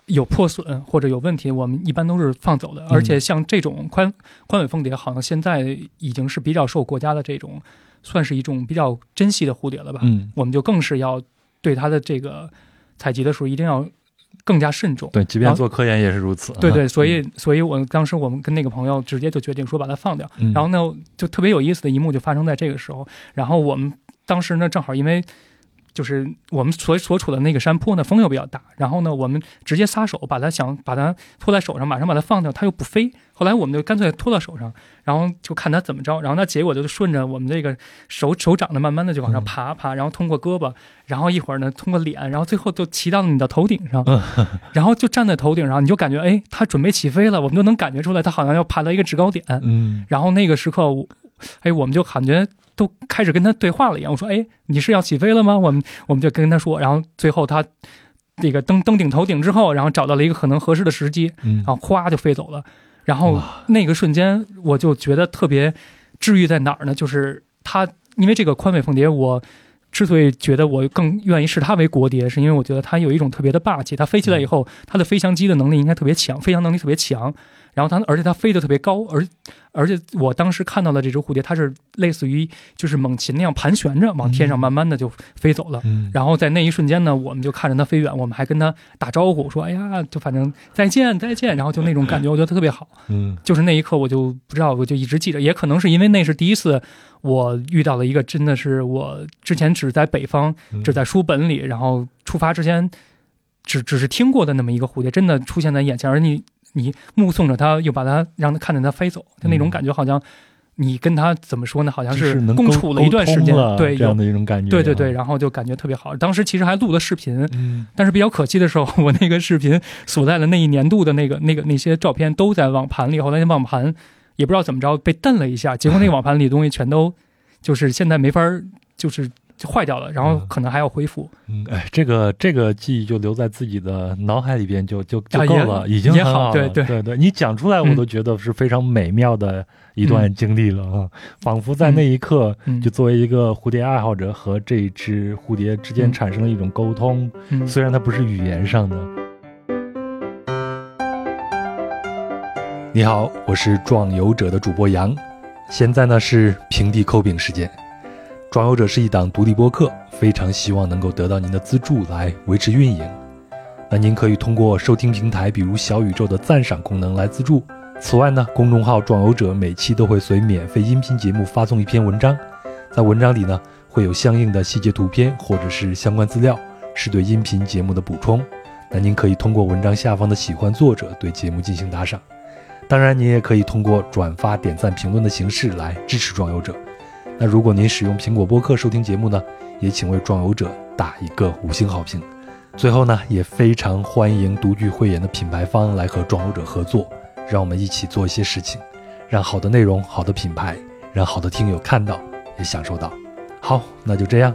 有破损或者有问题，我们一般都是放走的。而且像这种宽宽尾凤蝶，好像现在已经是比较受国家的这种算是一种比较珍惜的蝴蝶了吧？嗯，我们就更是要对它的这个采集的时候一定要更加慎重。对，即便做科研也是如此，啊对对，所以所以我当时我们跟那个朋友直接就决定说把它放掉。嗯然后呢，就特别有意思的一幕就发生在这个时候。然后我们当时呢，正好因为就是我们所所处的那个山坡呢，风又比较大，然后呢，我们直接撒手把它想把它拖在手上，马上把它放掉，它又不飞。后来我们就干脆拖到手上，然后就看它怎么着。然后它结果就顺着我们这个手手掌的慢慢的就往上爬爬，然后通过胳膊，然后一会儿呢通过脸，然后最后就骑到了你的头顶上，然后就站在头顶上，你就感觉哎，它准备起飞了，我们就能感觉出来它好像要爬到一个制高点。嗯然后那个时刻，我哎，我们就感觉都开始跟他对话了一样。我说：“哎，你是要起飞了吗？”我们我们就跟他说，然后最后他那个登登顶头顶之后，然后找到了一个可能合适的时机，嗯然后哗就飞走了。然后那个瞬间，我就觉得特别治愈在哪儿呢？就是它，因为这个宽尾凤蝶，我之所以觉得我更愿意视它为国蝶，是因为我觉得它有一种特别的霸气。它飞起来以后，它的飞翔机的能力应该特别强，飞翔能力特别强。然后它，而且它飞得特别高，而而且我当时看到的这只蝴蝶，它是类似于就是猛禽那样盘旋着往天上慢慢的就飞走了。嗯，然后在那一瞬间呢，我们就看着它飞远，我们还跟它打招呼，说：“哎呀，就反正再见再见。”然后就那种感觉，我觉得特别好。嗯就是那一刻，我就不知道，我就一直记着，也可能是因为那是第一次我遇到了一个真的是我之前只在北方，嗯只在书本里，然后出发之前只只是听过的那么一个蝴蝶，真的出现在眼前，而你你目送着它，又把它让它看着它飞走，就那种感觉，好像你跟它怎么说呢？好像是共处了一段时间对，有这样的一种感觉，对对对，，然后就感觉特别好。当时其实还录了视频，嗯但是比较可惜的时候，我那个视频所在的那一年度的那个、那个那些照片都在网盘里，后来那网盘也不知道怎么着被蹬了一下，结果那个网盘里的东西全都就是现在没法就是就坏掉了，然后可能还要恢复。嗯，哎，这个这个记忆就留在自己的脑海里边就就就够了，已经也很好了，好对对对对，你讲出来我嗯都觉得是非常美妙的一段经历了啊，仿佛在那一刻。嗯，就作为一个蝴蝶爱好者和这一只蝴蝶之间嗯产生了一种沟通，嗯虽然它不是语言上的。你好，我是壮游者的主播杨，现在呢是平地抠饼时间。装游者是一档独立播客，非常希望能够得到您的资助来维持运营。那您可以通过收听平台，比如小宇宙的赞赏功能来资助。此外呢，公众号“壮游者”每期都会随免费音频节目发送一篇文章，在文章里呢会有相应的细节图片或者是相关资料，是对音频节目的补充。那您可以通过文章下方的喜欢作者对节目进行打赏。当然，您也可以通过转发、点赞、评论的形式来支持壮游者。那如果您使用苹果播客收听节目呢，也请为壮游者打一个五星好评。最后呢，也非常欢迎独具慧眼的品牌方来和壮游者合作，让我们一起做一些事情，让好的内容、好的品牌，让好的听友看到，也享受到。好，那就这样。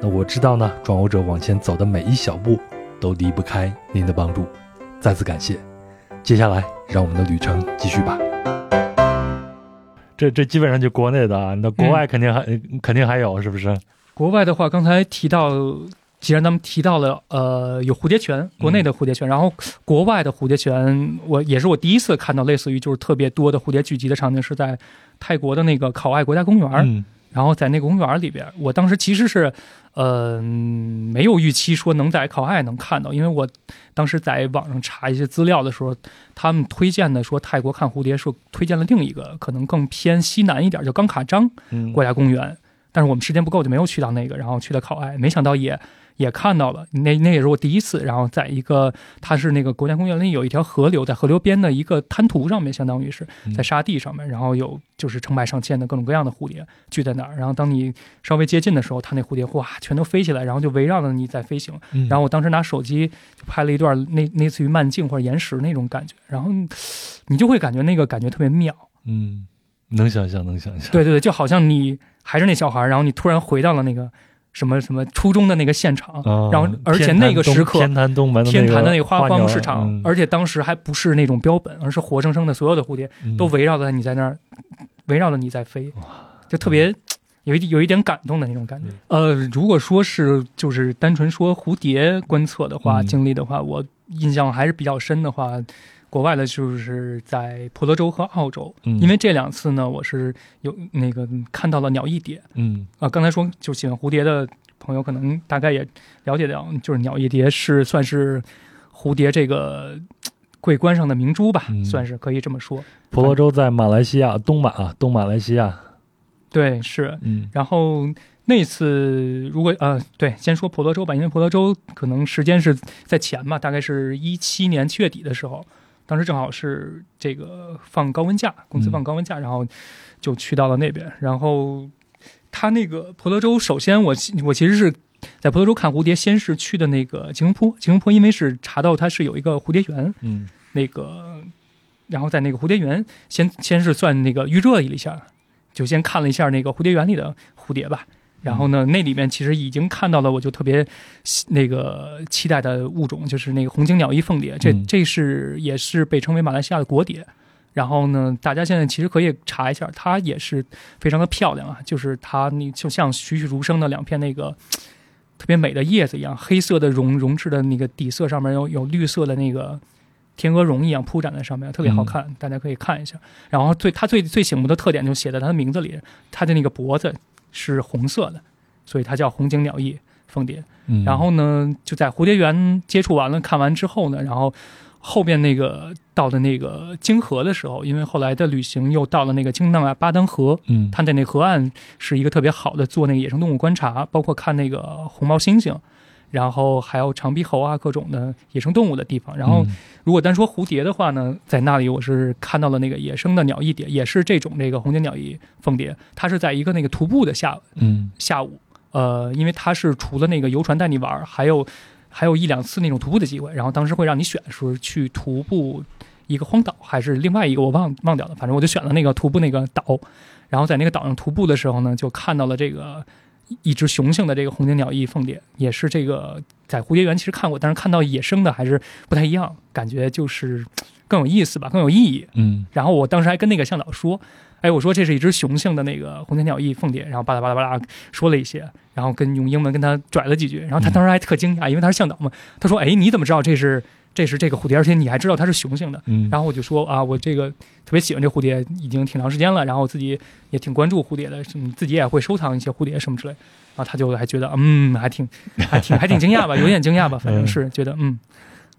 那我知道呢，壮游者往前走的每一小步都离不开您的帮助，再次感谢。接下来，让我们的旅程继续吧。这这基本上就国内的啊，那国外肯定还、肯定还有，是不是？国外的话，刚才提到，既然咱们提到了，呃，有蝴蝶泉，国内的蝴蝶泉，然后国外的蝴蝶泉，我也是我第一次看到类似于就是特别多的蝴蝶聚集的场景，是在泰国的那个考爱国家公园。嗯然后在那个公园里边，我当时其实是，呃，没有预期说能在考爱能看到，因为我当时在网上查一些资料的时候，他们推荐的说泰国看蝴蝶是推荐了另一个可能更偏西南一点，叫冈卡张嗯。国家公园，但是我们时间不够就没有去到那个，然后去了考爱，没想到也也看到了，那那也是我第一次，然后在一个它是那个国家公园里有一条河流，在河流边的一个滩涂上面，相当于是嗯在沙地上面，然后有就是成百上千的各种各样的蝴蝶聚在那儿，然后当你稍微接近的时候，它那蝴蝶哇全都飞起来，然后就围绕着你在飞行，嗯然后我当时拿手机就拍了一段那类似于慢镜或者延时那种感觉，然后你就会感觉那个感觉特别妙。嗯，能想象，能想象。对对对，就好像你还是那小孩儿，然后你突然回到了那个什么什么初中的那个现场，啊，然后而且那个时刻天坛东门的天坛的那个花花鸟市场，嗯而且当时还不是那种标本，而是活生生的所有的蝴蝶嗯都围绕着你在那儿，围绕着你在飞，就特别。有一有一点感动的那种感觉。呃，如果说是就是单纯说蝴蝶观测的话，嗯经历的话，我印象还是比较深的话，国外的就是在婆罗洲和澳洲，嗯因为这两次呢，我是有那个看到了鸟翼蝶嗯啊。刚才说就喜欢蝴蝶的朋友，可能大概也了解到，就是鸟翼蝶是算是蝴蝶这个桂冠上的明珠吧，嗯算是可以这么说。婆罗洲在马来西亚东马啊，东马来西亚。对，是。嗯然后那次如果呃，对，先说婆罗洲吧，因为婆罗洲可能时间是在前嘛，大概是一七年七月底的时候，当时正好是这个放高温假，公司放高温假，然后就去到了那边。然后他那个婆罗洲，首先我我其实是在婆罗洲看蝴蝶，先是去的那个吉隆坡，吉隆坡因为是查到它是有一个蝴蝶园，嗯那个，然后在那个蝴蝶园先先是算那个预热了一下，就先看了一下那个蝴蝶园里的蝴蝶吧。然后呢，那里面其实已经看到了，我就特别那个期待的物种，就是那个红颈鸟翼凤蝶，这嗯这是也是被称为马来西亚的国蝶。然后呢，大家现在其实可以查一下，它也是非常的漂亮啊，就是它那就像栩栩如生的两片那个特别美的叶子一样，黑色的绒绒质的那个底色上面有有绿色的那个天鹅绒一样铺展在上面，特别好看，大家可以看一下。然后最它最最醒目的特点就写在它的名字里，它的那个脖子是红色的，所以它叫红颈鸟翼凤蝶。嗯，然后呢，就在蝴蝶园接触完了、看完之后呢，然后后边那个到的那个泾河的时候，因为后来的旅行又到了那个京藏啊巴丹河，嗯。它在那河岸是一个特别好的做那个野生动物观察，包括看那个红毛猩猩，然后还有长鼻猴啊各种的野生动物的地方。然后嗯。如果单说蝴蝶的话呢，在那里我是看到了那个野生的鸟翼蝶，也是这种这个红颈鸟翼凤蝶，它是在一个那个徒步的下嗯。下午，呃，因为它是除了那个游船带你玩儿，还有还有一两次那种徒步的机会，然后当时会让你选说去徒步一个荒岛，还是另外一个我忘忘掉了，反正我就选了那个徒步那个岛，然后在那个岛上徒步的时候呢，就看到了这个一一只雄性的这个红颈鸟翼凤蝶，也是这个在蝴蝶园其实看过，但是看到野生的还是不太一样，感觉就是更有意思吧，更有意义。嗯然后我当时还跟那个向导说，哎，我说这是一只雄性的那个红颈鸟翼凤蝶，然后巴拉巴拉巴拉说了一些，然后跟用英文跟他拽了几句，然后他当时还特惊讶，因为他是向导嘛，他说，哎，你怎么知道这是这是这个蝴蝶，而且你还知道它是雄性的？嗯，然后我就说啊，我这个特别喜欢这蝴蝶，已经挺长时间了，然后我自己也挺关注蝴蝶的，什么自己也会收藏一些蝴蝶什么之类。然后他就还觉得，嗯，还挺还挺还挺惊讶吧，有点惊讶吧，<laughs> 反正是觉得，嗯，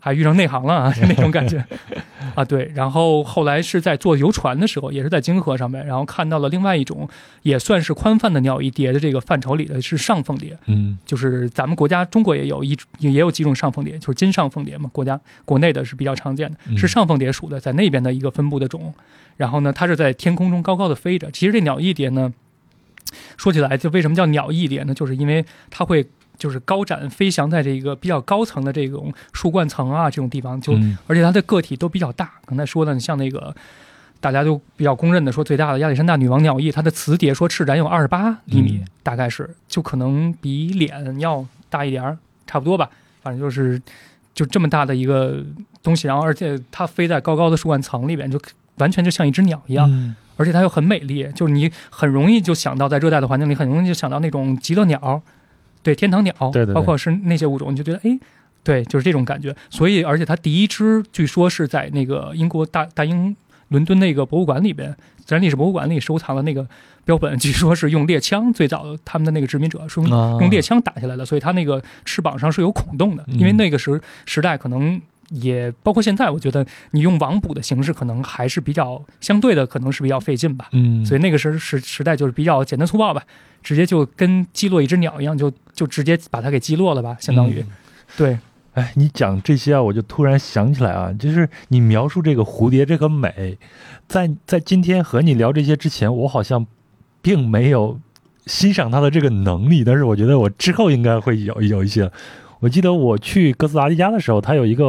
还遇上内行了啊，<laughs> 那种感觉 <laughs> 啊。对，然后后来是在坐游船的时候，也是在泾河上面，然后看到了另外一种也算是宽泛的鸟翼蝶的这个范畴里的是上凤蝶，嗯就是咱们国家中国也有一也有几种上凤蝶，就是金上凤蝶嘛，国家国内的是比较常见的，嗯是上凤蝶属的，在那边的一个分布的种。然后呢，它是在天空中高高的飞着。其实这鸟翼蝶呢，说起来就为什么叫鸟翼蝶呢？就是因为它会就是高展飞翔在这个比较高层的这种树冠层啊这种地方，就嗯。而且它的个体都比较大。刚才说的，像那个大家都比较公认的说最大的亚历山大女王鸟翼，它的雌蝶说翅展有二十八厘米，嗯大概是就可能比脸要大一点儿，差不多吧，反正就是就这么大的一个东西，然后而且它飞在高高的树冠层里边，就完全就像一只鸟一样，嗯。而且它又很美丽，就是你很容易就想到在热带的环境里，很容易就想到那种极乐鸟，对，天堂鸟，对对对包括是那些物种，你就觉得哎，对，就是这种感觉。所以，而且它第一只据说是在那个英国大大英伦敦那个博物馆里边，自然历史博物馆里收藏的那个标本，据说是用猎枪，最早他们的那个殖民者是用啊用猎枪打下来的，所以它那个翅膀上是有孔洞的，嗯因为那个时时代可能。也包括现在，我觉得你用网捕的形式，可能还是比较相对的，可能是比较费劲吧。嗯，所以那个时时时代就是比较简单粗暴吧，直接就跟击落一只鸟一样，就就直接把它给击落了吧，相当于。嗯对，哎，你讲这些啊，我就突然想起来啊，就是你描述这个蝴蝶这个美，在在今天和你聊这些之前，我好像并没有欣赏它的这个能力，但是我觉得我之后应该会有有一些。我记得我去哥斯达黎加的时候，它有一个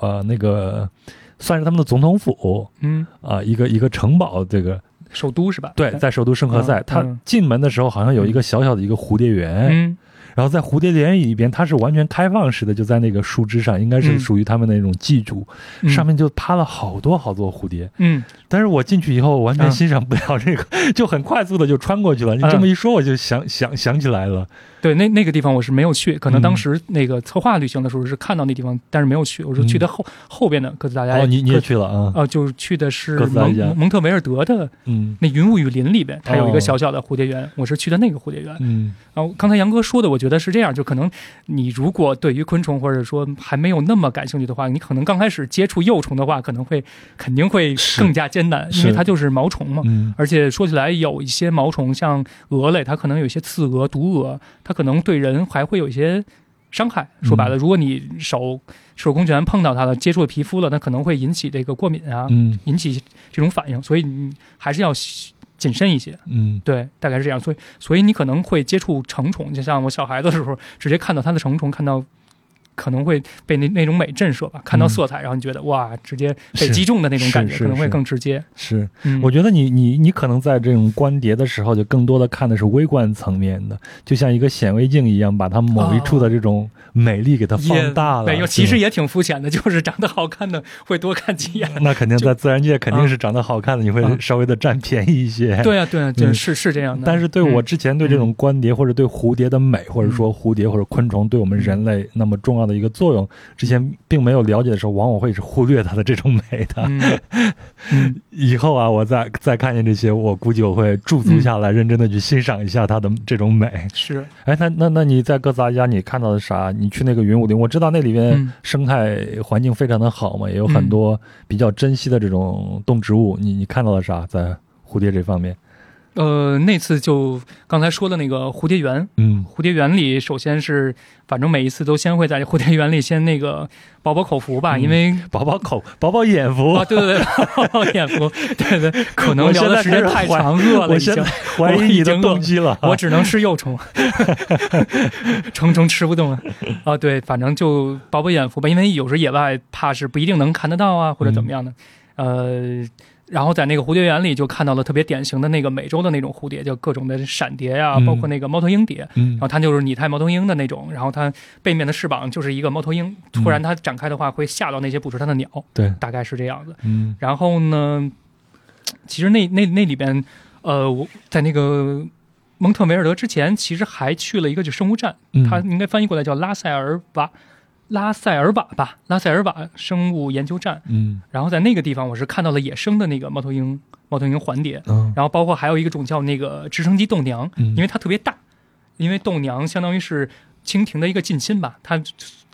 呃那个算是他们的总统府嗯，啊、一个一个城堡，这个首都是吧？对，在首都圣何塞，它嗯。嗯进门的时候好像有一个小小的一个蝴蝶园，嗯然后在蝴蝶园里边，它是完全开放式的，就在那个树枝上，应该是嗯属于他们那种寄主，嗯上面就趴了好多好多蝴蝶。嗯但是我进去以后完全嗯欣赏不了这个，<laughs> 就很快速的就穿过去了。你这么一说，我就想想想起来了。对，那那个地方我是没有去，可能嗯当时那个策划旅行的时候是看到那地方，但是没有去，我是去的后、后边的哥斯达黎加。哦，你你也去了啊？呃，就是去的是蒙蒙特维尔德的嗯那云雾雨林里边，它有一哦个小小的蝴蝶园，我是去的那个蝴蝶园。嗯然后刚才杨哥说的，我觉得是这样，就可能你如果对于昆虫或者说还没有那么感兴趣的话，你可能刚开始接触幼虫的话，可能会肯定会更加艰难，因为它就是毛虫嘛。嗯而且说起来，有一些毛虫，像蛾类，它可能有一些刺蛾、毒蛾，它可能对人还会有一些伤害。说白了，如果你手手工拳碰到它了，接触皮肤了，那可能会引起这个过敏啊，嗯引起这种反应，所以你还是要谨慎一些。嗯对，大概是这样。所以，所以你可能会接触成虫，就像我小孩子的时候，直接看到它的成虫，看到可能会被那那种美震慑吧，看到嗯色彩，然后你觉得哇，直接被击中的那种感觉，可能会更直接。是。嗯，我觉得你你你可能在这种观蝶的时候，就更多的看的是微观层面的，就像一个显微镜一样，把它某一处的这种美丽给它放大了。没有，其实也挺肤浅的，<laughs> 就是长得好看的会多看几眼。那肯定在自然界肯定是长得好看的，你会啊稍微的占便宜一些。。对啊，对啊，对，嗯是是这样的。但是对我嗯之前对这种观蝶或者对蝴蝶的美，或者说蝴蝶或者昆虫对我们人类那么重要的一个作用，之前并没有了解的时候，往往会是忽略它的这种美的。嗯嗯以后啊，我再再看见这些，我估计我会驻足下来，认真的去欣赏一下它的这种美。是哎，那那那你在哥斯达黎加你看到的啥？你去那个云雾林，我知道那里边嗯生态环境非常的好嘛，也有很多比较珍惜的这种动植物。你你看到了啥？在蝴蝶这方面？呃，那次就刚才说的那个蝴蝶园，嗯蝴蝶园里，首先是反正每一次都先会在蝴蝶园里先那个饱饱口福吧，嗯因为。饱饱口，饱饱眼福。啊，对对对，<laughs> 饱饱眼福，对对，可能聊的时间太长，饿了已经。怀疑你的动机了。我只能吃幼虫，<laughs> 虫虫吃不动啊。啊，对，反正就饱饱眼福吧，因为有时野外怕是不一定能看得到啊，或者怎么样的。呃，然后在那个蝴蝶园里就看到了特别典型的那个美洲的那种蝴蝶，就各种的闪蝶呀、嗯包括那个猫头鹰蝶。嗯然后它就是拟态猫头鹰的那种，然后它背面的翅膀就是一个猫头鹰，突然它展开的话会吓到那些捕食它的鸟，对，大概是这样子。嗯然后呢，其实那那那里边，呃，我在那个蒙特维尔德之前，其实还去了一个就生物站，嗯它应该翻译过来叫拉塞尔瓦。拉塞尔瓦吧，拉塞尔瓦生物研究站。嗯然后在那个地方，我是看到了野生的那个猫头鹰，猫头鹰环蝶。嗯然后包括还有一个种叫那个直升机豆娘，嗯因为它特别大，因为豆娘相当于是蜻蜓的一个近亲吧，它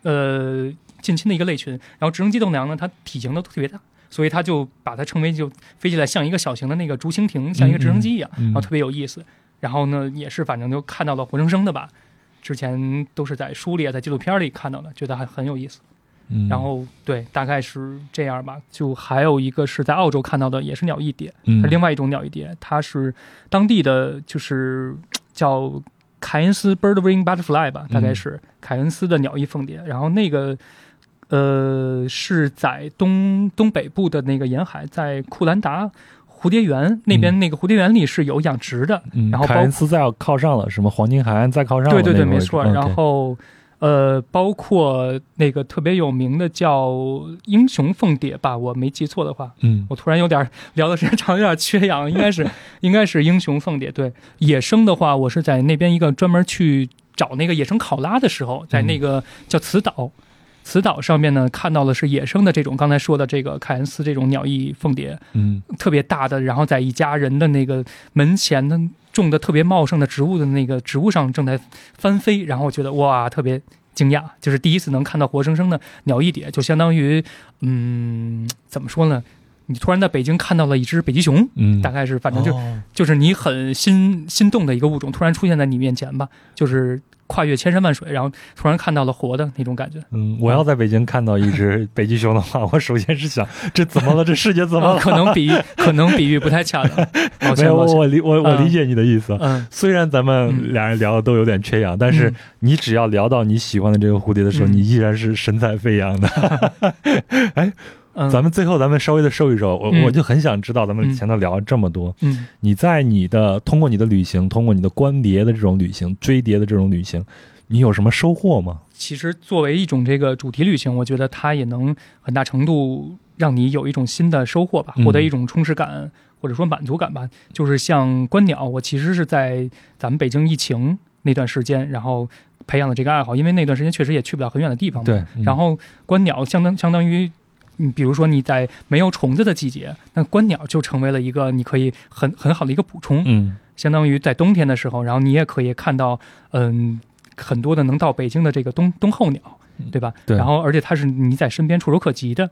呃近亲的一个类群。然后直升机豆娘呢，它体型都特别大，所以它就把它称为就飞起来像一个小型的那个竹蜻蜓，像一个直升机一样，嗯嗯然后特别有意思。然后呢，也是反正就看到了活生生的吧，之前都是在书里啊，在纪录片里看到的，觉得还很有意思。嗯然后对，大概是这样吧。就还有一个是在澳洲看到的，也是鸟翼蝶，嗯另外一种鸟翼蝶，它是当地的就是叫凯恩斯 bird wing butterfly 吧，大概是凯恩斯的鸟翼凤蝶。然后那个呃是在东东北部的那个沿海，在库兰达蝴蝶园那边，那个蝴蝶园里是有养殖的，嗯，然后包凯恩斯再要靠上了，什么黄金海岸再靠上了，对对对，没错。然后呃，包括那个特别有名的叫英雄凤蝶吧，我没记错的话，嗯我突然有点聊的时间长，有点缺氧，应该是 <laughs> 应该是英雄凤蝶。对，野生的话，我是在那边一个专门去找那个野生考拉的时候，在那个叫慈岛。慈岛上面呢，看到的是野生的这种刚才说的这个凯恩斯这种鸟翼凤蝶，嗯特别大的，然后在一家人的那个门前的种的特别茂盛的植物的那个植物上正在翻飞，然后我觉得哇，特别惊讶，就是第一次能看到活生生的鸟翼蝶，就相当于嗯，怎么说呢？你突然在北京看到了一只北极熊，嗯，大概是反正就、哦就是你很心心动的一个物种，突然出现在你面前吧，就是跨越千山万水，然后突然看到了活的那种感觉。嗯，我要在北京看到一只北极熊的话，<laughs> 我首先是想，这怎么了？这世界怎么呃了？可能比喻可能比喻不太恰当，<laughs> 抱没有，我理我我嗯理解你的意思。嗯虽然咱们俩人聊的都有点缺氧，但是嗯你只要聊到你喜欢的这个蝴蝶的时候，嗯你依然是神采飞扬的。<laughs> 嗯，咱们最后咱们稍微的收一收，我、嗯我就很想知道，咱们嗯前头聊了这么多，嗯你在你的通过你的旅行，通过你的观蝶的这种旅行，追蝶的这种旅行，你有什么收获吗？其实作为一种这个主题旅行，我觉得它也能很大程度让你有一种新的收获吧，嗯获得一种充实感或者说满足感吧。就是像观鸟，我其实是在咱们北京疫情那段时间，然后培养了这个爱好，因为那段时间确实也去不了很远的地方嘛。对，嗯然后观鸟相当相当于。你比如说你在没有虫子的季节，那观鸟就成为了一个你可以很很好的一个补充。嗯相当于在冬天的时候，然后你也可以看到，嗯，很多的能到北京的这个冬冬候鸟，对吧？对然后，而且它是你在身边触手可及的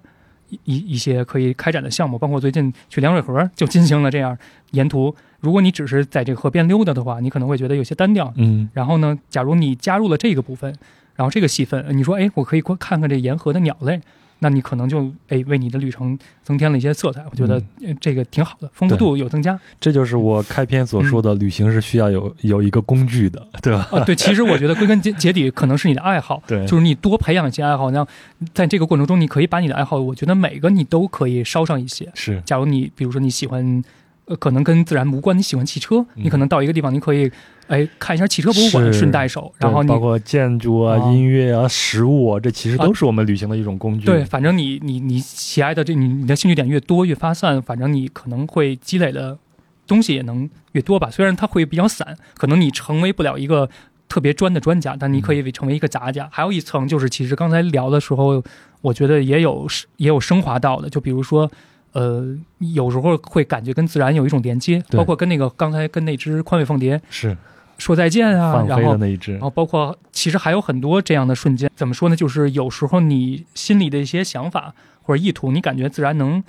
一一一些可以开展的项目，包括最近去凉水河就进行了这样沿途。如果你只是在这个河边溜达的话，你可能会觉得有些单调。嗯然后呢，假如你加入了这个部分，然后这个细分，你说，哎，我可以过看看这沿河的鸟类。那你可能就哎为你的旅程增添了一些色彩，我觉得呃这个挺好的，丰富度有增加。这就是我开篇所说的，旅行是需要有有一个工具的，对吧？啊，对，其实我觉得归根结结底可能是你的爱好，对就是你多培养一些爱好，让在这个过程中，你可以把你的爱好，我觉得每个你都可以烧上一些。是，假如你比如说你喜欢，呃，可能跟自然无关，你喜欢汽车，嗯你可能到一个地方，你可以哎看一下汽车博物馆，顺带手，然后你包括建筑啊、啊音乐啊、食物啊，这其实都是我们旅行的一种工具。对，反正你你你喜爱的这你你的兴趣点越多越发散，反正你可能会积累的东西也能越多吧。虽然它会比较散，可能你成为不了一个特别专的专家，但你可以成为一个杂家。还有一层就是，其实刚才聊的时候，我觉得也有也有升华到的，就比如说。呃，有时候会感觉跟自然有一种连接，包括跟那个刚才跟那只宽尾凤蝶是说再见啊，然后那一只然，后包括其实还有很多这样的瞬间，怎么说呢？就是有时候你心里的一些想法或者意图，你感觉自然能，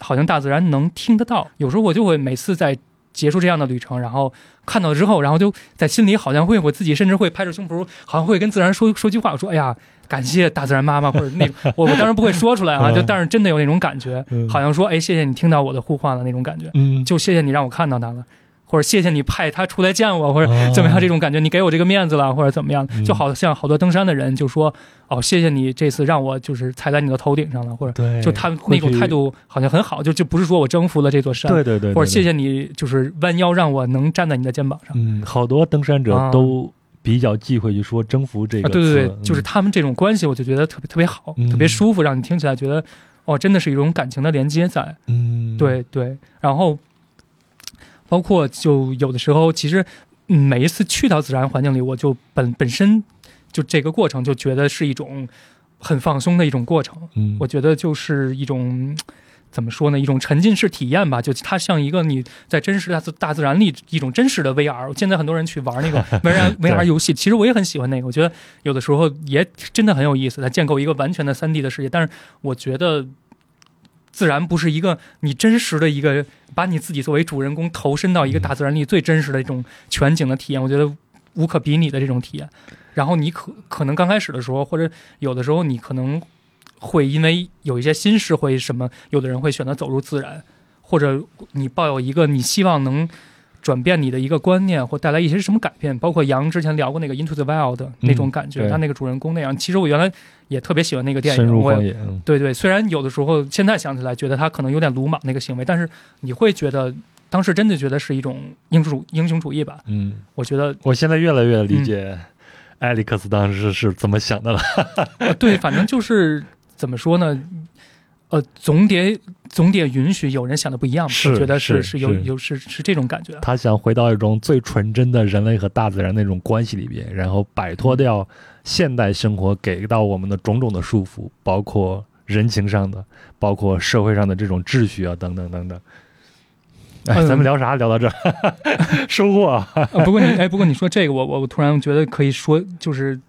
好像大自然能听得到。有时候我就会每次在结束这样的旅程，然后看到之后，然后就在心里好像会我自己甚至会拍着胸脯，好像会跟自然说说句话，我说哎呀。感谢大自然妈妈，或者那种，我 <laughs> 我当然不会说出来啊，嗯。就但是真的有那种感觉，嗯。好像说，哎，谢谢你听到我的呼唤了那种感觉，嗯，就谢谢你让我看到他了，或者谢谢你派他出来见我，或者哦怎么样这种感觉，你给我这个面子了，或者怎么样嗯，就好像好多登山的人就说，哦，谢谢你这次让我就是踩在你的头顶上了，或者对，就他那种态，度好像很好，就就不是说我征服了这座山，对对对，或者谢，谢你就是弯腰让我能站在你的肩膀上。嗯，好多登山者啊。都比较忌讳去说征服这啊，个对对对词，就是他们这种关系，我就觉得特别特别好，嗯特别舒服，让你听起来觉得，哦，真的是一种感情的连接在。嗯，对对，然后包括就有的时候，其实嗯，每一次去到自然环境里，我就本本身就这个过程就觉得是一种很放松的一种过程。嗯，我觉得就是一种怎么说呢，一种沉浸式体验吧。就它像一个你在真实大自大自然里一种真实的 VR。现在很多人去玩那个 VR VR 游戏，其实我也很喜欢那个。我觉得有的时候也真的很有意思，它建构一个完全的三 D 的世界。但是我觉得。自然不是一个你真实的一个，把你自己作为主人公投身到一个大自然里最真实的一种全景的体验，我觉得无可比拟的这种体验。然后你可可能刚开始的时候，或者有的时候你可能会因为有一些心事会什么，有的人会选择走入自然，或者你抱有一个你希望能转变你的一个观念，或带来一些什么改变。包括杨之前聊过那个《Into the Wild》那种感觉，对他那个主人公那样。其实我原来也特别喜欢那个电影，对对，虽然有的时候现在想起来觉得他可能有点鲁莽那个行为，但是你会觉得当时真的觉得是一种英雄主英雄主义吧。嗯，我觉得我现在越来越嗯理解艾利克斯当时是怎么想的了。<laughs> 呃对，反正就是怎么说呢？呃，总得总得允许有人想的不一样吧。是我觉得是是有是有是是这种感觉。他想回到一种最纯真的人类和大自然那种关系里边，然后摆脱掉现代生活给到我们的种种的束缚，包括人情上的，包括社会上的这种秩序啊，等等等等。哎，嗯咱们聊啥？聊到这儿，<laughs> 收获啊。啊，不过你哎，不过你说这个，我我我突然觉得可以说，就是嗯，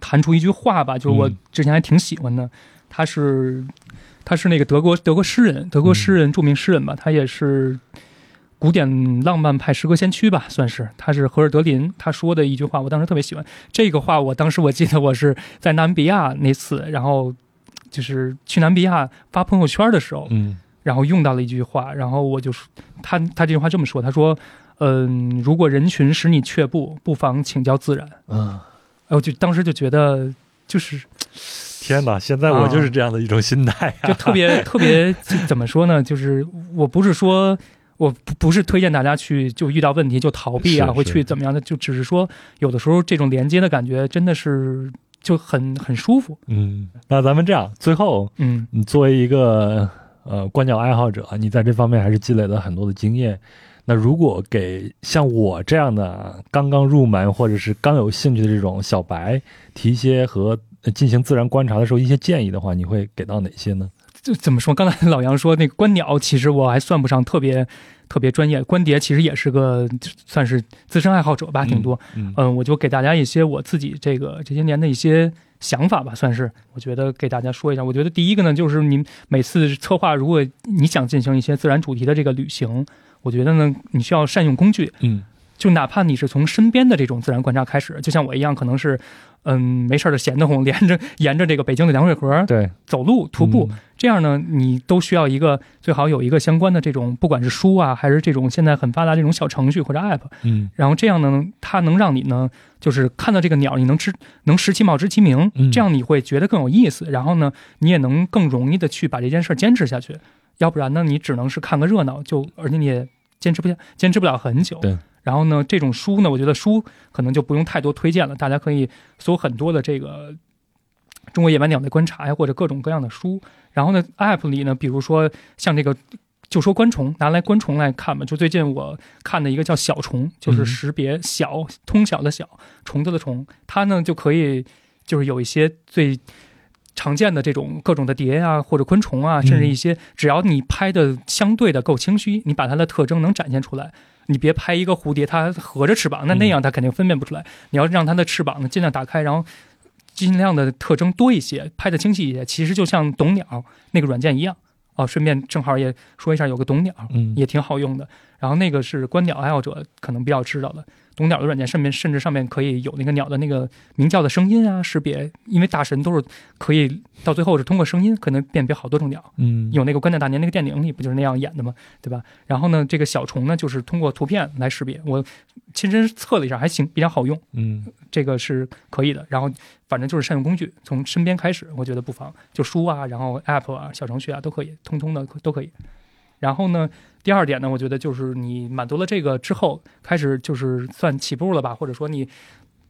弹出一句话吧，就是我嗯之前还挺喜欢的，他是他是那个德国德国诗人，德国诗人、著名诗人吧，他也是古典浪漫派诗歌先驱吧，算是。他是荷尔德林，他说的一句话，我当时特别喜欢。这个话，我当时我记得我是在南比亚那次，然后就是去南比亚发朋友圈的时候，嗯然后用到了一句话，然后我就说他他这句话这么说，他说，嗯，如果人群使你却步，不妨请教自然。嗯，哎，我就当时就觉得，就是天哪！现在我就是这样的一种心态啊。就特别 <laughs> 特别怎么说呢？就是我不是说。我不不是推荐大家去就遇到问题就逃避啊，是会去怎么样的，就只是说有的时候这种连接的感觉真的是就很很舒服。嗯，那咱们这样，最后嗯你作为一个呃观鸟爱好者，你在这方面还是积累了很多的经验。那如果给像我这样的刚刚入门或者是刚有兴趣的这种小白提一些和呃进行自然观察的时候一些建议的话，你会给到哪些呢？就怎么说？刚才老杨说那个观鸟，其实我还算不上特别特别专业。观蝶其实也是个算是资深爱好者吧，挺多。嗯嗯，我就给大家一些我自己这个这些年的一些想法吧，算是我觉得给大家说一下。我觉得第一个呢，就是您每次策划，如果你想进行一些自然主题的这个旅行，我觉得呢，你需要善用工具。嗯就哪怕你是从身边的这种自然观察开始，就像我一样，可能是嗯没事儿的闲得慌，<laughs> 连着沿着这个北京的凉水河对，走路徒步。嗯这样呢，你都需要一个最好有一个相关的这种，不管是书啊，还是这种现在很发达这种小程序或者 app，嗯然后这样呢，它能让你呢，就是看到这个鸟，你能知能识其貌知其名嗯，这样你会觉得更有意思，然后呢，你也能更容易的去把这件事儿坚持下去。要不然呢，你只能是看个热闹，就而且你也坚持不下，坚持不了很久。对。然后呢，这种书呢，我觉得书可能就不用太多推荐了，大家可以搜很多的这个中国野蛮鸟的观察呀，或者各种各样的书。然后呢，app 里呢，比如说像这个，就说观虫，拿来观虫来看吧。就最近我看的一个叫小虫，就是嗯识别小通晓的小虫子的虫，它呢就可以就是有一些最常见的这种各种的蝶啊，或者昆虫啊，甚至一些只要你拍的相对的够清晰，你把它的特征能展现出来。你别拍一个蝴蝶，它合着翅膀，那那样它肯定分辨不出来。你要让它的翅膀呢尽量打开，然后尽量的特征多一些，拍的清晰一些。其实就像懂鸟那个软件一样哦。顺便正好也说一下，有个懂鸟嗯也挺好用的。然后那个是观鸟爱好者可能比较知道的，懂鸟的软件上面甚至上面可以有那个鸟的那个鸣叫的声音啊识别，因为大神都是可以到最后是通过声音可能辨别好多种鸟。嗯有那个《关键大年》那个电影里不就是那样演的吗？对吧？然后呢，这个小虫呢，就是通过图片来识别。我亲身测了一下，还行，比较好用，嗯这个是可以的。然后反正就是善用工具，从身边开始，我觉得不妨就书啊，然后 app 啊、小程序啊都可以，通通的都可以。然后呢，第二点呢，我觉得就是你满足了这个之后，开始就是算起步了吧，或者说你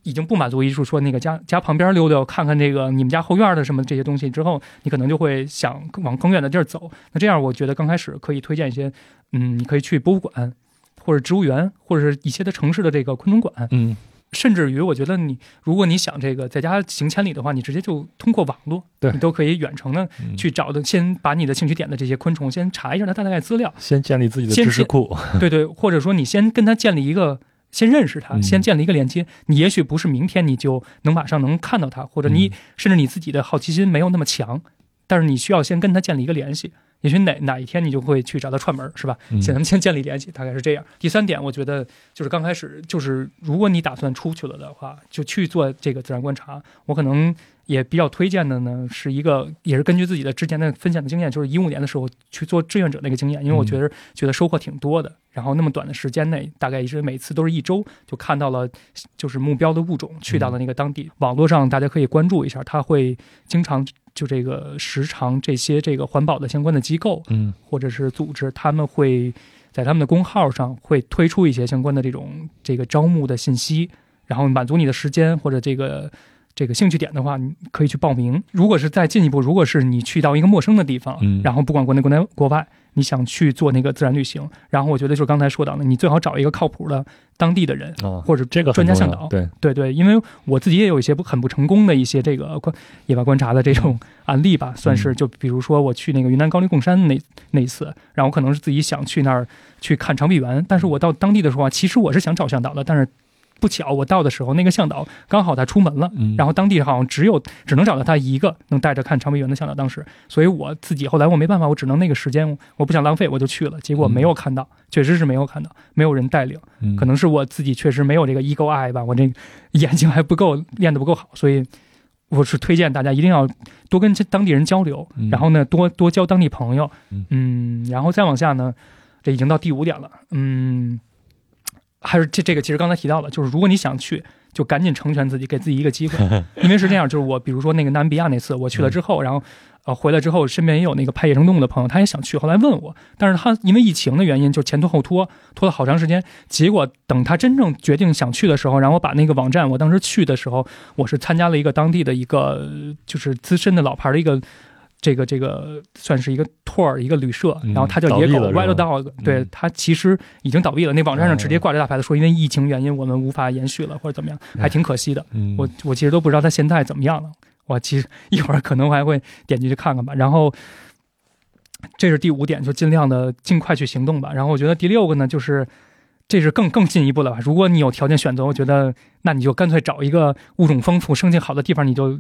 已经不满足于是说那个家家旁边溜溜看看这个你们家后院的什么这些东西之后，你可能就会想往更远的地儿走。那这样，我觉得刚开始可以推荐一些，嗯，你可以去博物馆，或者植物园，或者是一些的城市的这个昆虫馆，嗯甚至于我觉得你如果你想这个在家行千里的话，你直接就通过网络，对你都可以远程的嗯去找的，先把你的兴趣点的这些昆虫先查一下它大概资料，先建立自己的知识库。对对，或者说你先跟他建立一个，先认识他，嗯先建立一个连接。你也许不是明天你就能马上能看到他，或者你、嗯甚至你自己的好奇心没有那么强，但是你需要先跟他建立一个联系。也许哪哪一天你就会去找他串门，是吧？嗯先咱们先建立联系，大概是这样。第三点，我觉得就是刚开始，就是如果你打算出去了的话，就去做这个自然观察。我可能也比较推荐的呢，是一个也是根据自己的之前的分享的经验，就是一五年的时候去做志愿者那个经验，因为我觉得觉得收获挺多的。然后那么短的时间内，大概也是每次都是一周，就看到了就是目标的物种，去到了那个当地。网络上大家可以关注一下，他会经常就这个时常这些这个环保的相关的机构，嗯，或者是组织，他们会在他们的公号上会推出一些相关的这种这个招募的信息，然后满足你的时间或者这个。这个兴趣点的话，你可以去报名。如果是再进一步，如果是你去到一个陌生的地方，嗯然后不管国内、国内、国外，你想去做那个自然旅行，然后我觉得就是刚才说到的，你最好找一个靠谱的当地的人，啊，或者这个专家向导。对，对对，因为我自己也有一些不很不成功的一些这个观野外观察的这种案例吧，算是就比如说我去那个云南高黎贡山那那一次，然后我可能是自己想去那儿去看长臂猿，但是我到当地的时候啊，其实我是想找向导的，但是不巧我到的时候那个向导刚好他出门了。嗯，然后当地好像只有只能找到他一个能带着看长臂猿的向导，当时，所以我自己后来我没办法，我只能那个时间我不想浪费，我就去了，结果没有看到，确实是没有看到，没有人带领，嗯。可能是我自己确实没有这个 eye 吧，我这眼睛还不够练得不够好，所以我是推荐大家一定要多跟当地人交流，嗯。然后呢多多交当地朋友。嗯，嗯，然后再往下呢，这已经到第五点了，嗯，还是这这个其实刚才提到了，就是如果你想去。就赶紧成全自己，给自己一个机会，因为是这样，就是我，比如说那个南比亚那次，我去了之后，然后呃回来之后，身边也有那个拍野生动物的朋友，他也想去，后来问我，但是他因为疫情的原因，就前拖后拖，拖了好长时间。结果等他真正决定想去的时候，然后我把那个网站，我当时去的时候，我是参加了一个当地的一个呃就是资深的老牌的一个。这个这个算是一个 tour 一个旅社，嗯然后它叫野狗 Wild Dog，对嗯它其实已经倒闭了。那网站上直接哦挂着大牌子说，因为疫情原因我们无法延续了或者怎么样，还挺可惜的。嗯，我我其实都不知道它现在怎么样了。我其实一会儿可能还会点进去看看吧。然后，这是第五点，就尽量的尽快去行动吧。然后我觉得第六个呢，就是这是更更进一步了吧。如果你有条件选择，我觉得那你就干脆找一个物种丰富、生境好的地方，你就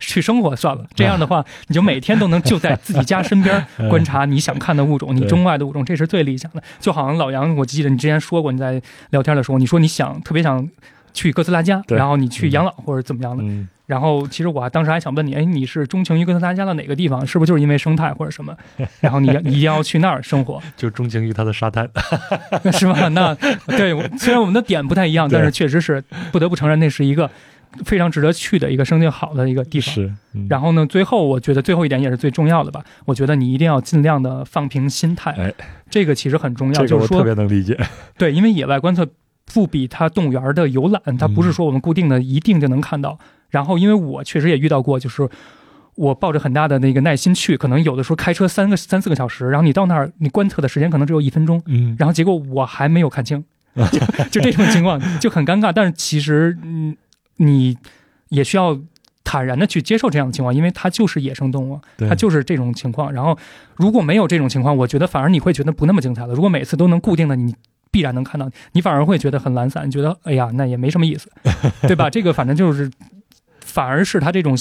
去生活算了。这样的话，你就每天都能就在自己家身边观察 <laughs> 你想看的物种，你对钟爱的物种，这是最理想的。就好像老杨，我记得你之前说过，你在聊天的时候，你说你想特别想去哥斯拉家，然后你去养老或者怎么样的。嗯。然后其实我还当时还想问你，哎，你是钟情于哥斯拉家的哪个地方？是不是就是因为生态或者什么？<laughs> 然后你你一定要去那儿生活，<laughs> 就钟情于它的沙滩，<laughs> 是吧？那对，虽然我们的点不太一样，但是确实是不得不承认，那是一个非常值得去的一个生境好的一个地方。是，嗯。然后呢，最后我觉得最后一点也是最重要的吧，我觉得你一定要尽量的放平心态，哎，这个其实很重要，这个我特就是说，别能理解，对，因为野外观测不比它动物园的游览，它不是说我们固定的一定就能看到。然后，因为我确实也遇到过，就是我抱着很大的那个耐心去，可能有的时候开车三个三四个小时，然后你到那儿，你观测的时间可能只有一分钟，嗯，然后结果我还没有看清，就 <laughs> 就这种情况就很尴尬。但是其实，嗯，你也需要坦然的去接受这样的情况，因为它就是野生动物，它就是这种情况。然后，如果没有这种情况，我觉得反而你会觉得不那么精彩了。如果每次都能固定的你。必然能看到，你反而会觉得很懒散，觉得哎呀，那也没什么意思，<laughs> 对吧？这个反正就是，反而是他这种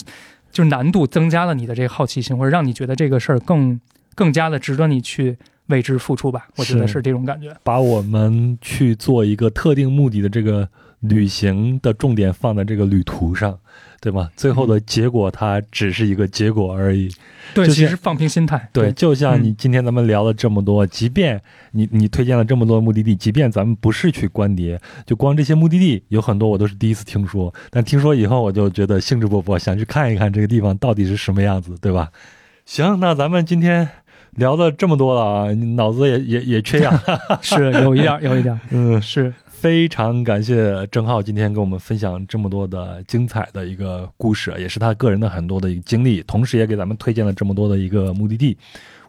就是难度增加了你的这个好奇心，或者让你觉得这个事儿更更加的值得你去为之付出吧。我觉得是是这种感觉。把我们去做一个特定目的的这个旅行的重点放在这个旅途上，对吗？最后的结果它只是一个结果而已。对，其实放平心态。对，就像你嗯今天咱们聊了这么多，即便你你推荐了这么多目的地，即便咱们不是去观蝶，就光这些目的地有很多我都是第一次听说，但听说以后我就觉得兴致勃勃，想去看一看这个地方到底是什么样子，对吧？行，那咱们今天聊了这么多了啊，你脑子也也也缺氧，<laughs> 是有一点儿，有一点儿，<laughs> 嗯，是非常感谢郑浩今天给我们分享这么多的精彩的一个故事，也是他个人的很多的一个经历，同时也给咱们推荐了这么多的一个目的地。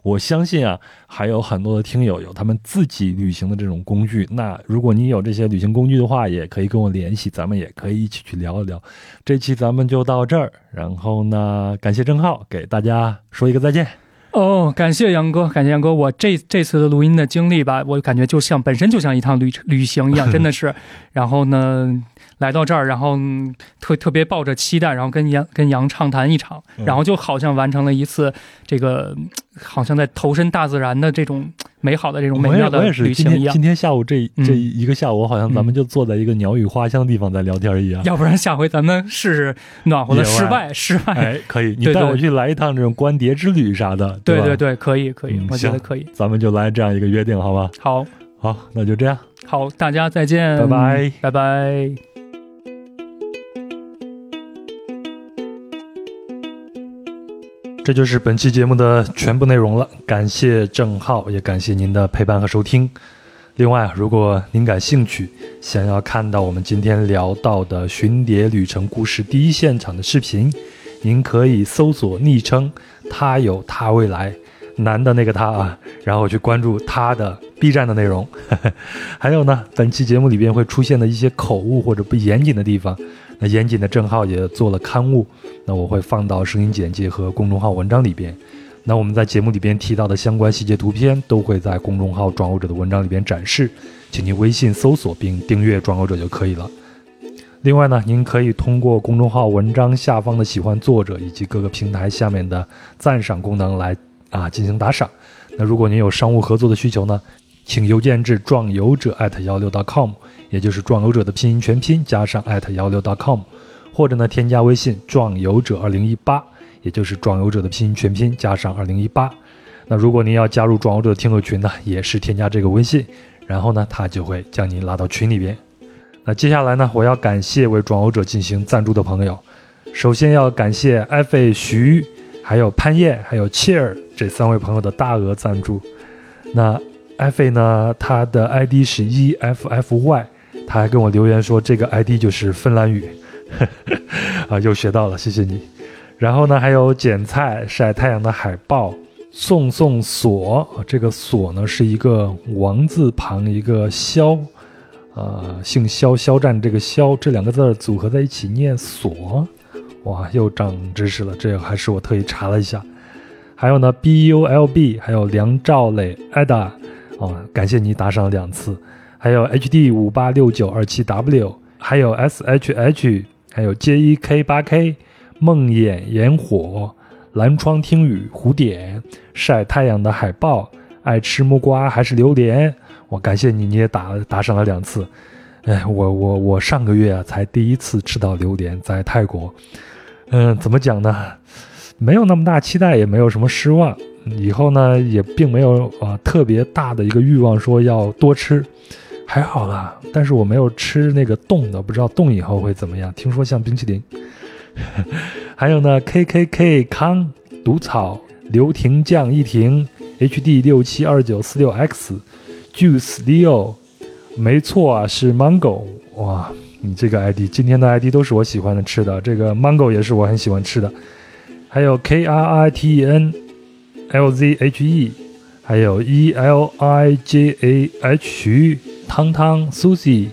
我相信啊，还有很多的听友有他们自己旅行的这种工具。那如果你有这些旅行工具的话，也可以跟我联系，咱们也可以一起去聊一聊。这期咱们就到这儿，然后呢，感谢郑浩给大家说一个再见。哦，感谢杨哥，感谢杨哥，我这这次的录音的经历吧，我感觉就像本身就像一趟旅旅行一样，真的是。<laughs> 然后呢，来到这儿，然后嗯特特别抱着期待，然后跟杨跟杨畅谈一场，嗯然后就好像完成了一次这个，嗯好像在投身大自然的这种美好的这种美妙的旅行一样今天今。天下午这嗯这一个下午，好像咱们就坐在一个鸟语花香的地方在聊天一样。要不然下回咱们试试暖和的室外，<laughs> 室外。哎，可以，你带我去来一趟这种观蝶之旅啥的，吧对对对，可以可以嗯，我觉得可以。咱们就来这样一个约定，好吧？好，好，那就这样。好，大家再见，拜拜，拜拜。这就是本期节目的全部内容了，感谢郑浩，也感谢您的陪伴和收听。另外，如果您感兴趣，想要看到我们今天聊到的寻蝶旅程故事第一现场的视频，您可以搜索昵称“他有他未来”，男的那个他啊，然后去关注他的 B 站的内容。<laughs> 还有呢，本期节目里边会出现的一些口误或者不严谨的地方，严谨的郑浩也做了刊物，那我会放到声音简介和公众号文章里边。那我们在节目里边提到的相关细节图片都会在公众号“壮游者”的文章里边展示，请您微信搜索并订阅“壮游者”就可以了。另外呢，您可以通过公众号文章下方的喜欢作者以及各个平台下面的赞赏功能来啊进行打赏。那如果您有商务合作的需求呢，请邮件至壮游者艾特幺六 .com，也就是壮游者的拼音全拼加上艾特幺六 .com，或者呢添加微信壮游者二零一八。也就是壮游者的拼音全拼加上二零一八。那如果您要加入壮游者的听友群呢，也是添加这个微信，然后呢，他就会将您拉到群里边。那接下来呢，我要感谢为壮游者进行赞助的朋友，首先要感谢艾费徐、还有潘燕、还有切尔这三位朋友的大额赞助。那艾费呢，他的 ID 是 EFFY，他还跟我留言说这个 ID 就是芬兰语，<laughs> 啊，又学到了，谢谢你。然后呢，还有剪菜、晒太阳的海报、送送锁，这个锁呢是一个王字旁一个肖，呃，姓肖，肖战这个肖这两个字组合在一起念锁，哇，又长知识了，这个还是我特意查了一下。还有呢，B U L B，还有梁兆磊、Ada，哦，感谢你打赏两次。还有 H D 五八六九二七 W，还有 S H H，还有 J E K 八 K。梦魇炎火，蓝窗听雨，蝴蝶晒太阳的海豹，爱吃木瓜还是榴莲？我感谢你，你也打打赏了两次。哎，我我我上个月啊才第一次吃到榴莲，在泰国。嗯，怎么讲呢？没有那么大期待，也没有什么失望。以后呢，也并没有啊特别大的一个欲望说要多吃，还好啦。但是我没有吃那个冻的，不知道冻以后会怎么样。听说像冰淇淋。<laughs> 还有呢，K K K 康毒草刘婷酱一婷 H D 六七二九四六 X Juice Leo，没错啊，是 Mango 哇！你这个 ID 今天的 ID 都是我喜欢的吃的，这个 Mango 也是我很喜欢吃的。还有 K R I T E N L Z H E，还有 E L I J A H 汤汤 Susie，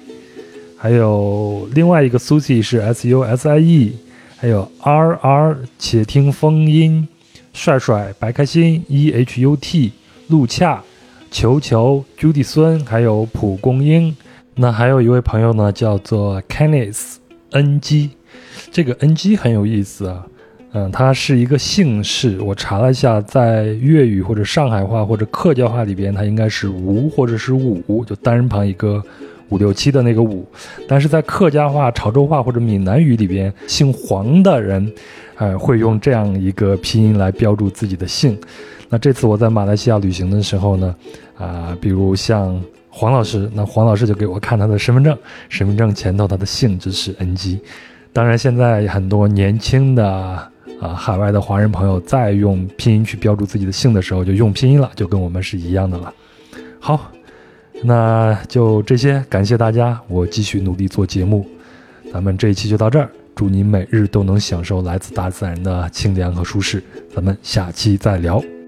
还有另外一个 Susie 是 S U S I E。还有 R R，且听风音，帅帅，白开心，E H U T，陆恰，球球，Judy 孙，还有蒲公英。那还有一位朋友呢，叫做 Kenneth N G，这个 N G 很有意思啊。嗯，它是一个姓氏，我查了一下，在粤语或者上海话或者客家话里边，它应该是吴或者是武，就单人旁一个。五六七的那个五，但是在客家话、潮州话或者闽南语里边，姓黄的人，呃，会用这样一个拼音来标注自己的姓。那这次我在马来西亚旅行的时候呢，啊、比如像黄老师，那黄老师就给我看他的身份证，身份证前头他的姓就是 NG。当然，现在很多年轻的啊海外的华人朋友再用拼音去标注自己的姓的时候，就用拼音了，就跟我们是一样的了。好。那就这些，感谢大家，我继续努力做节目。咱们这一期就到这儿，祝您每日都能享受来自大自然的清凉和舒适。咱们下期再聊。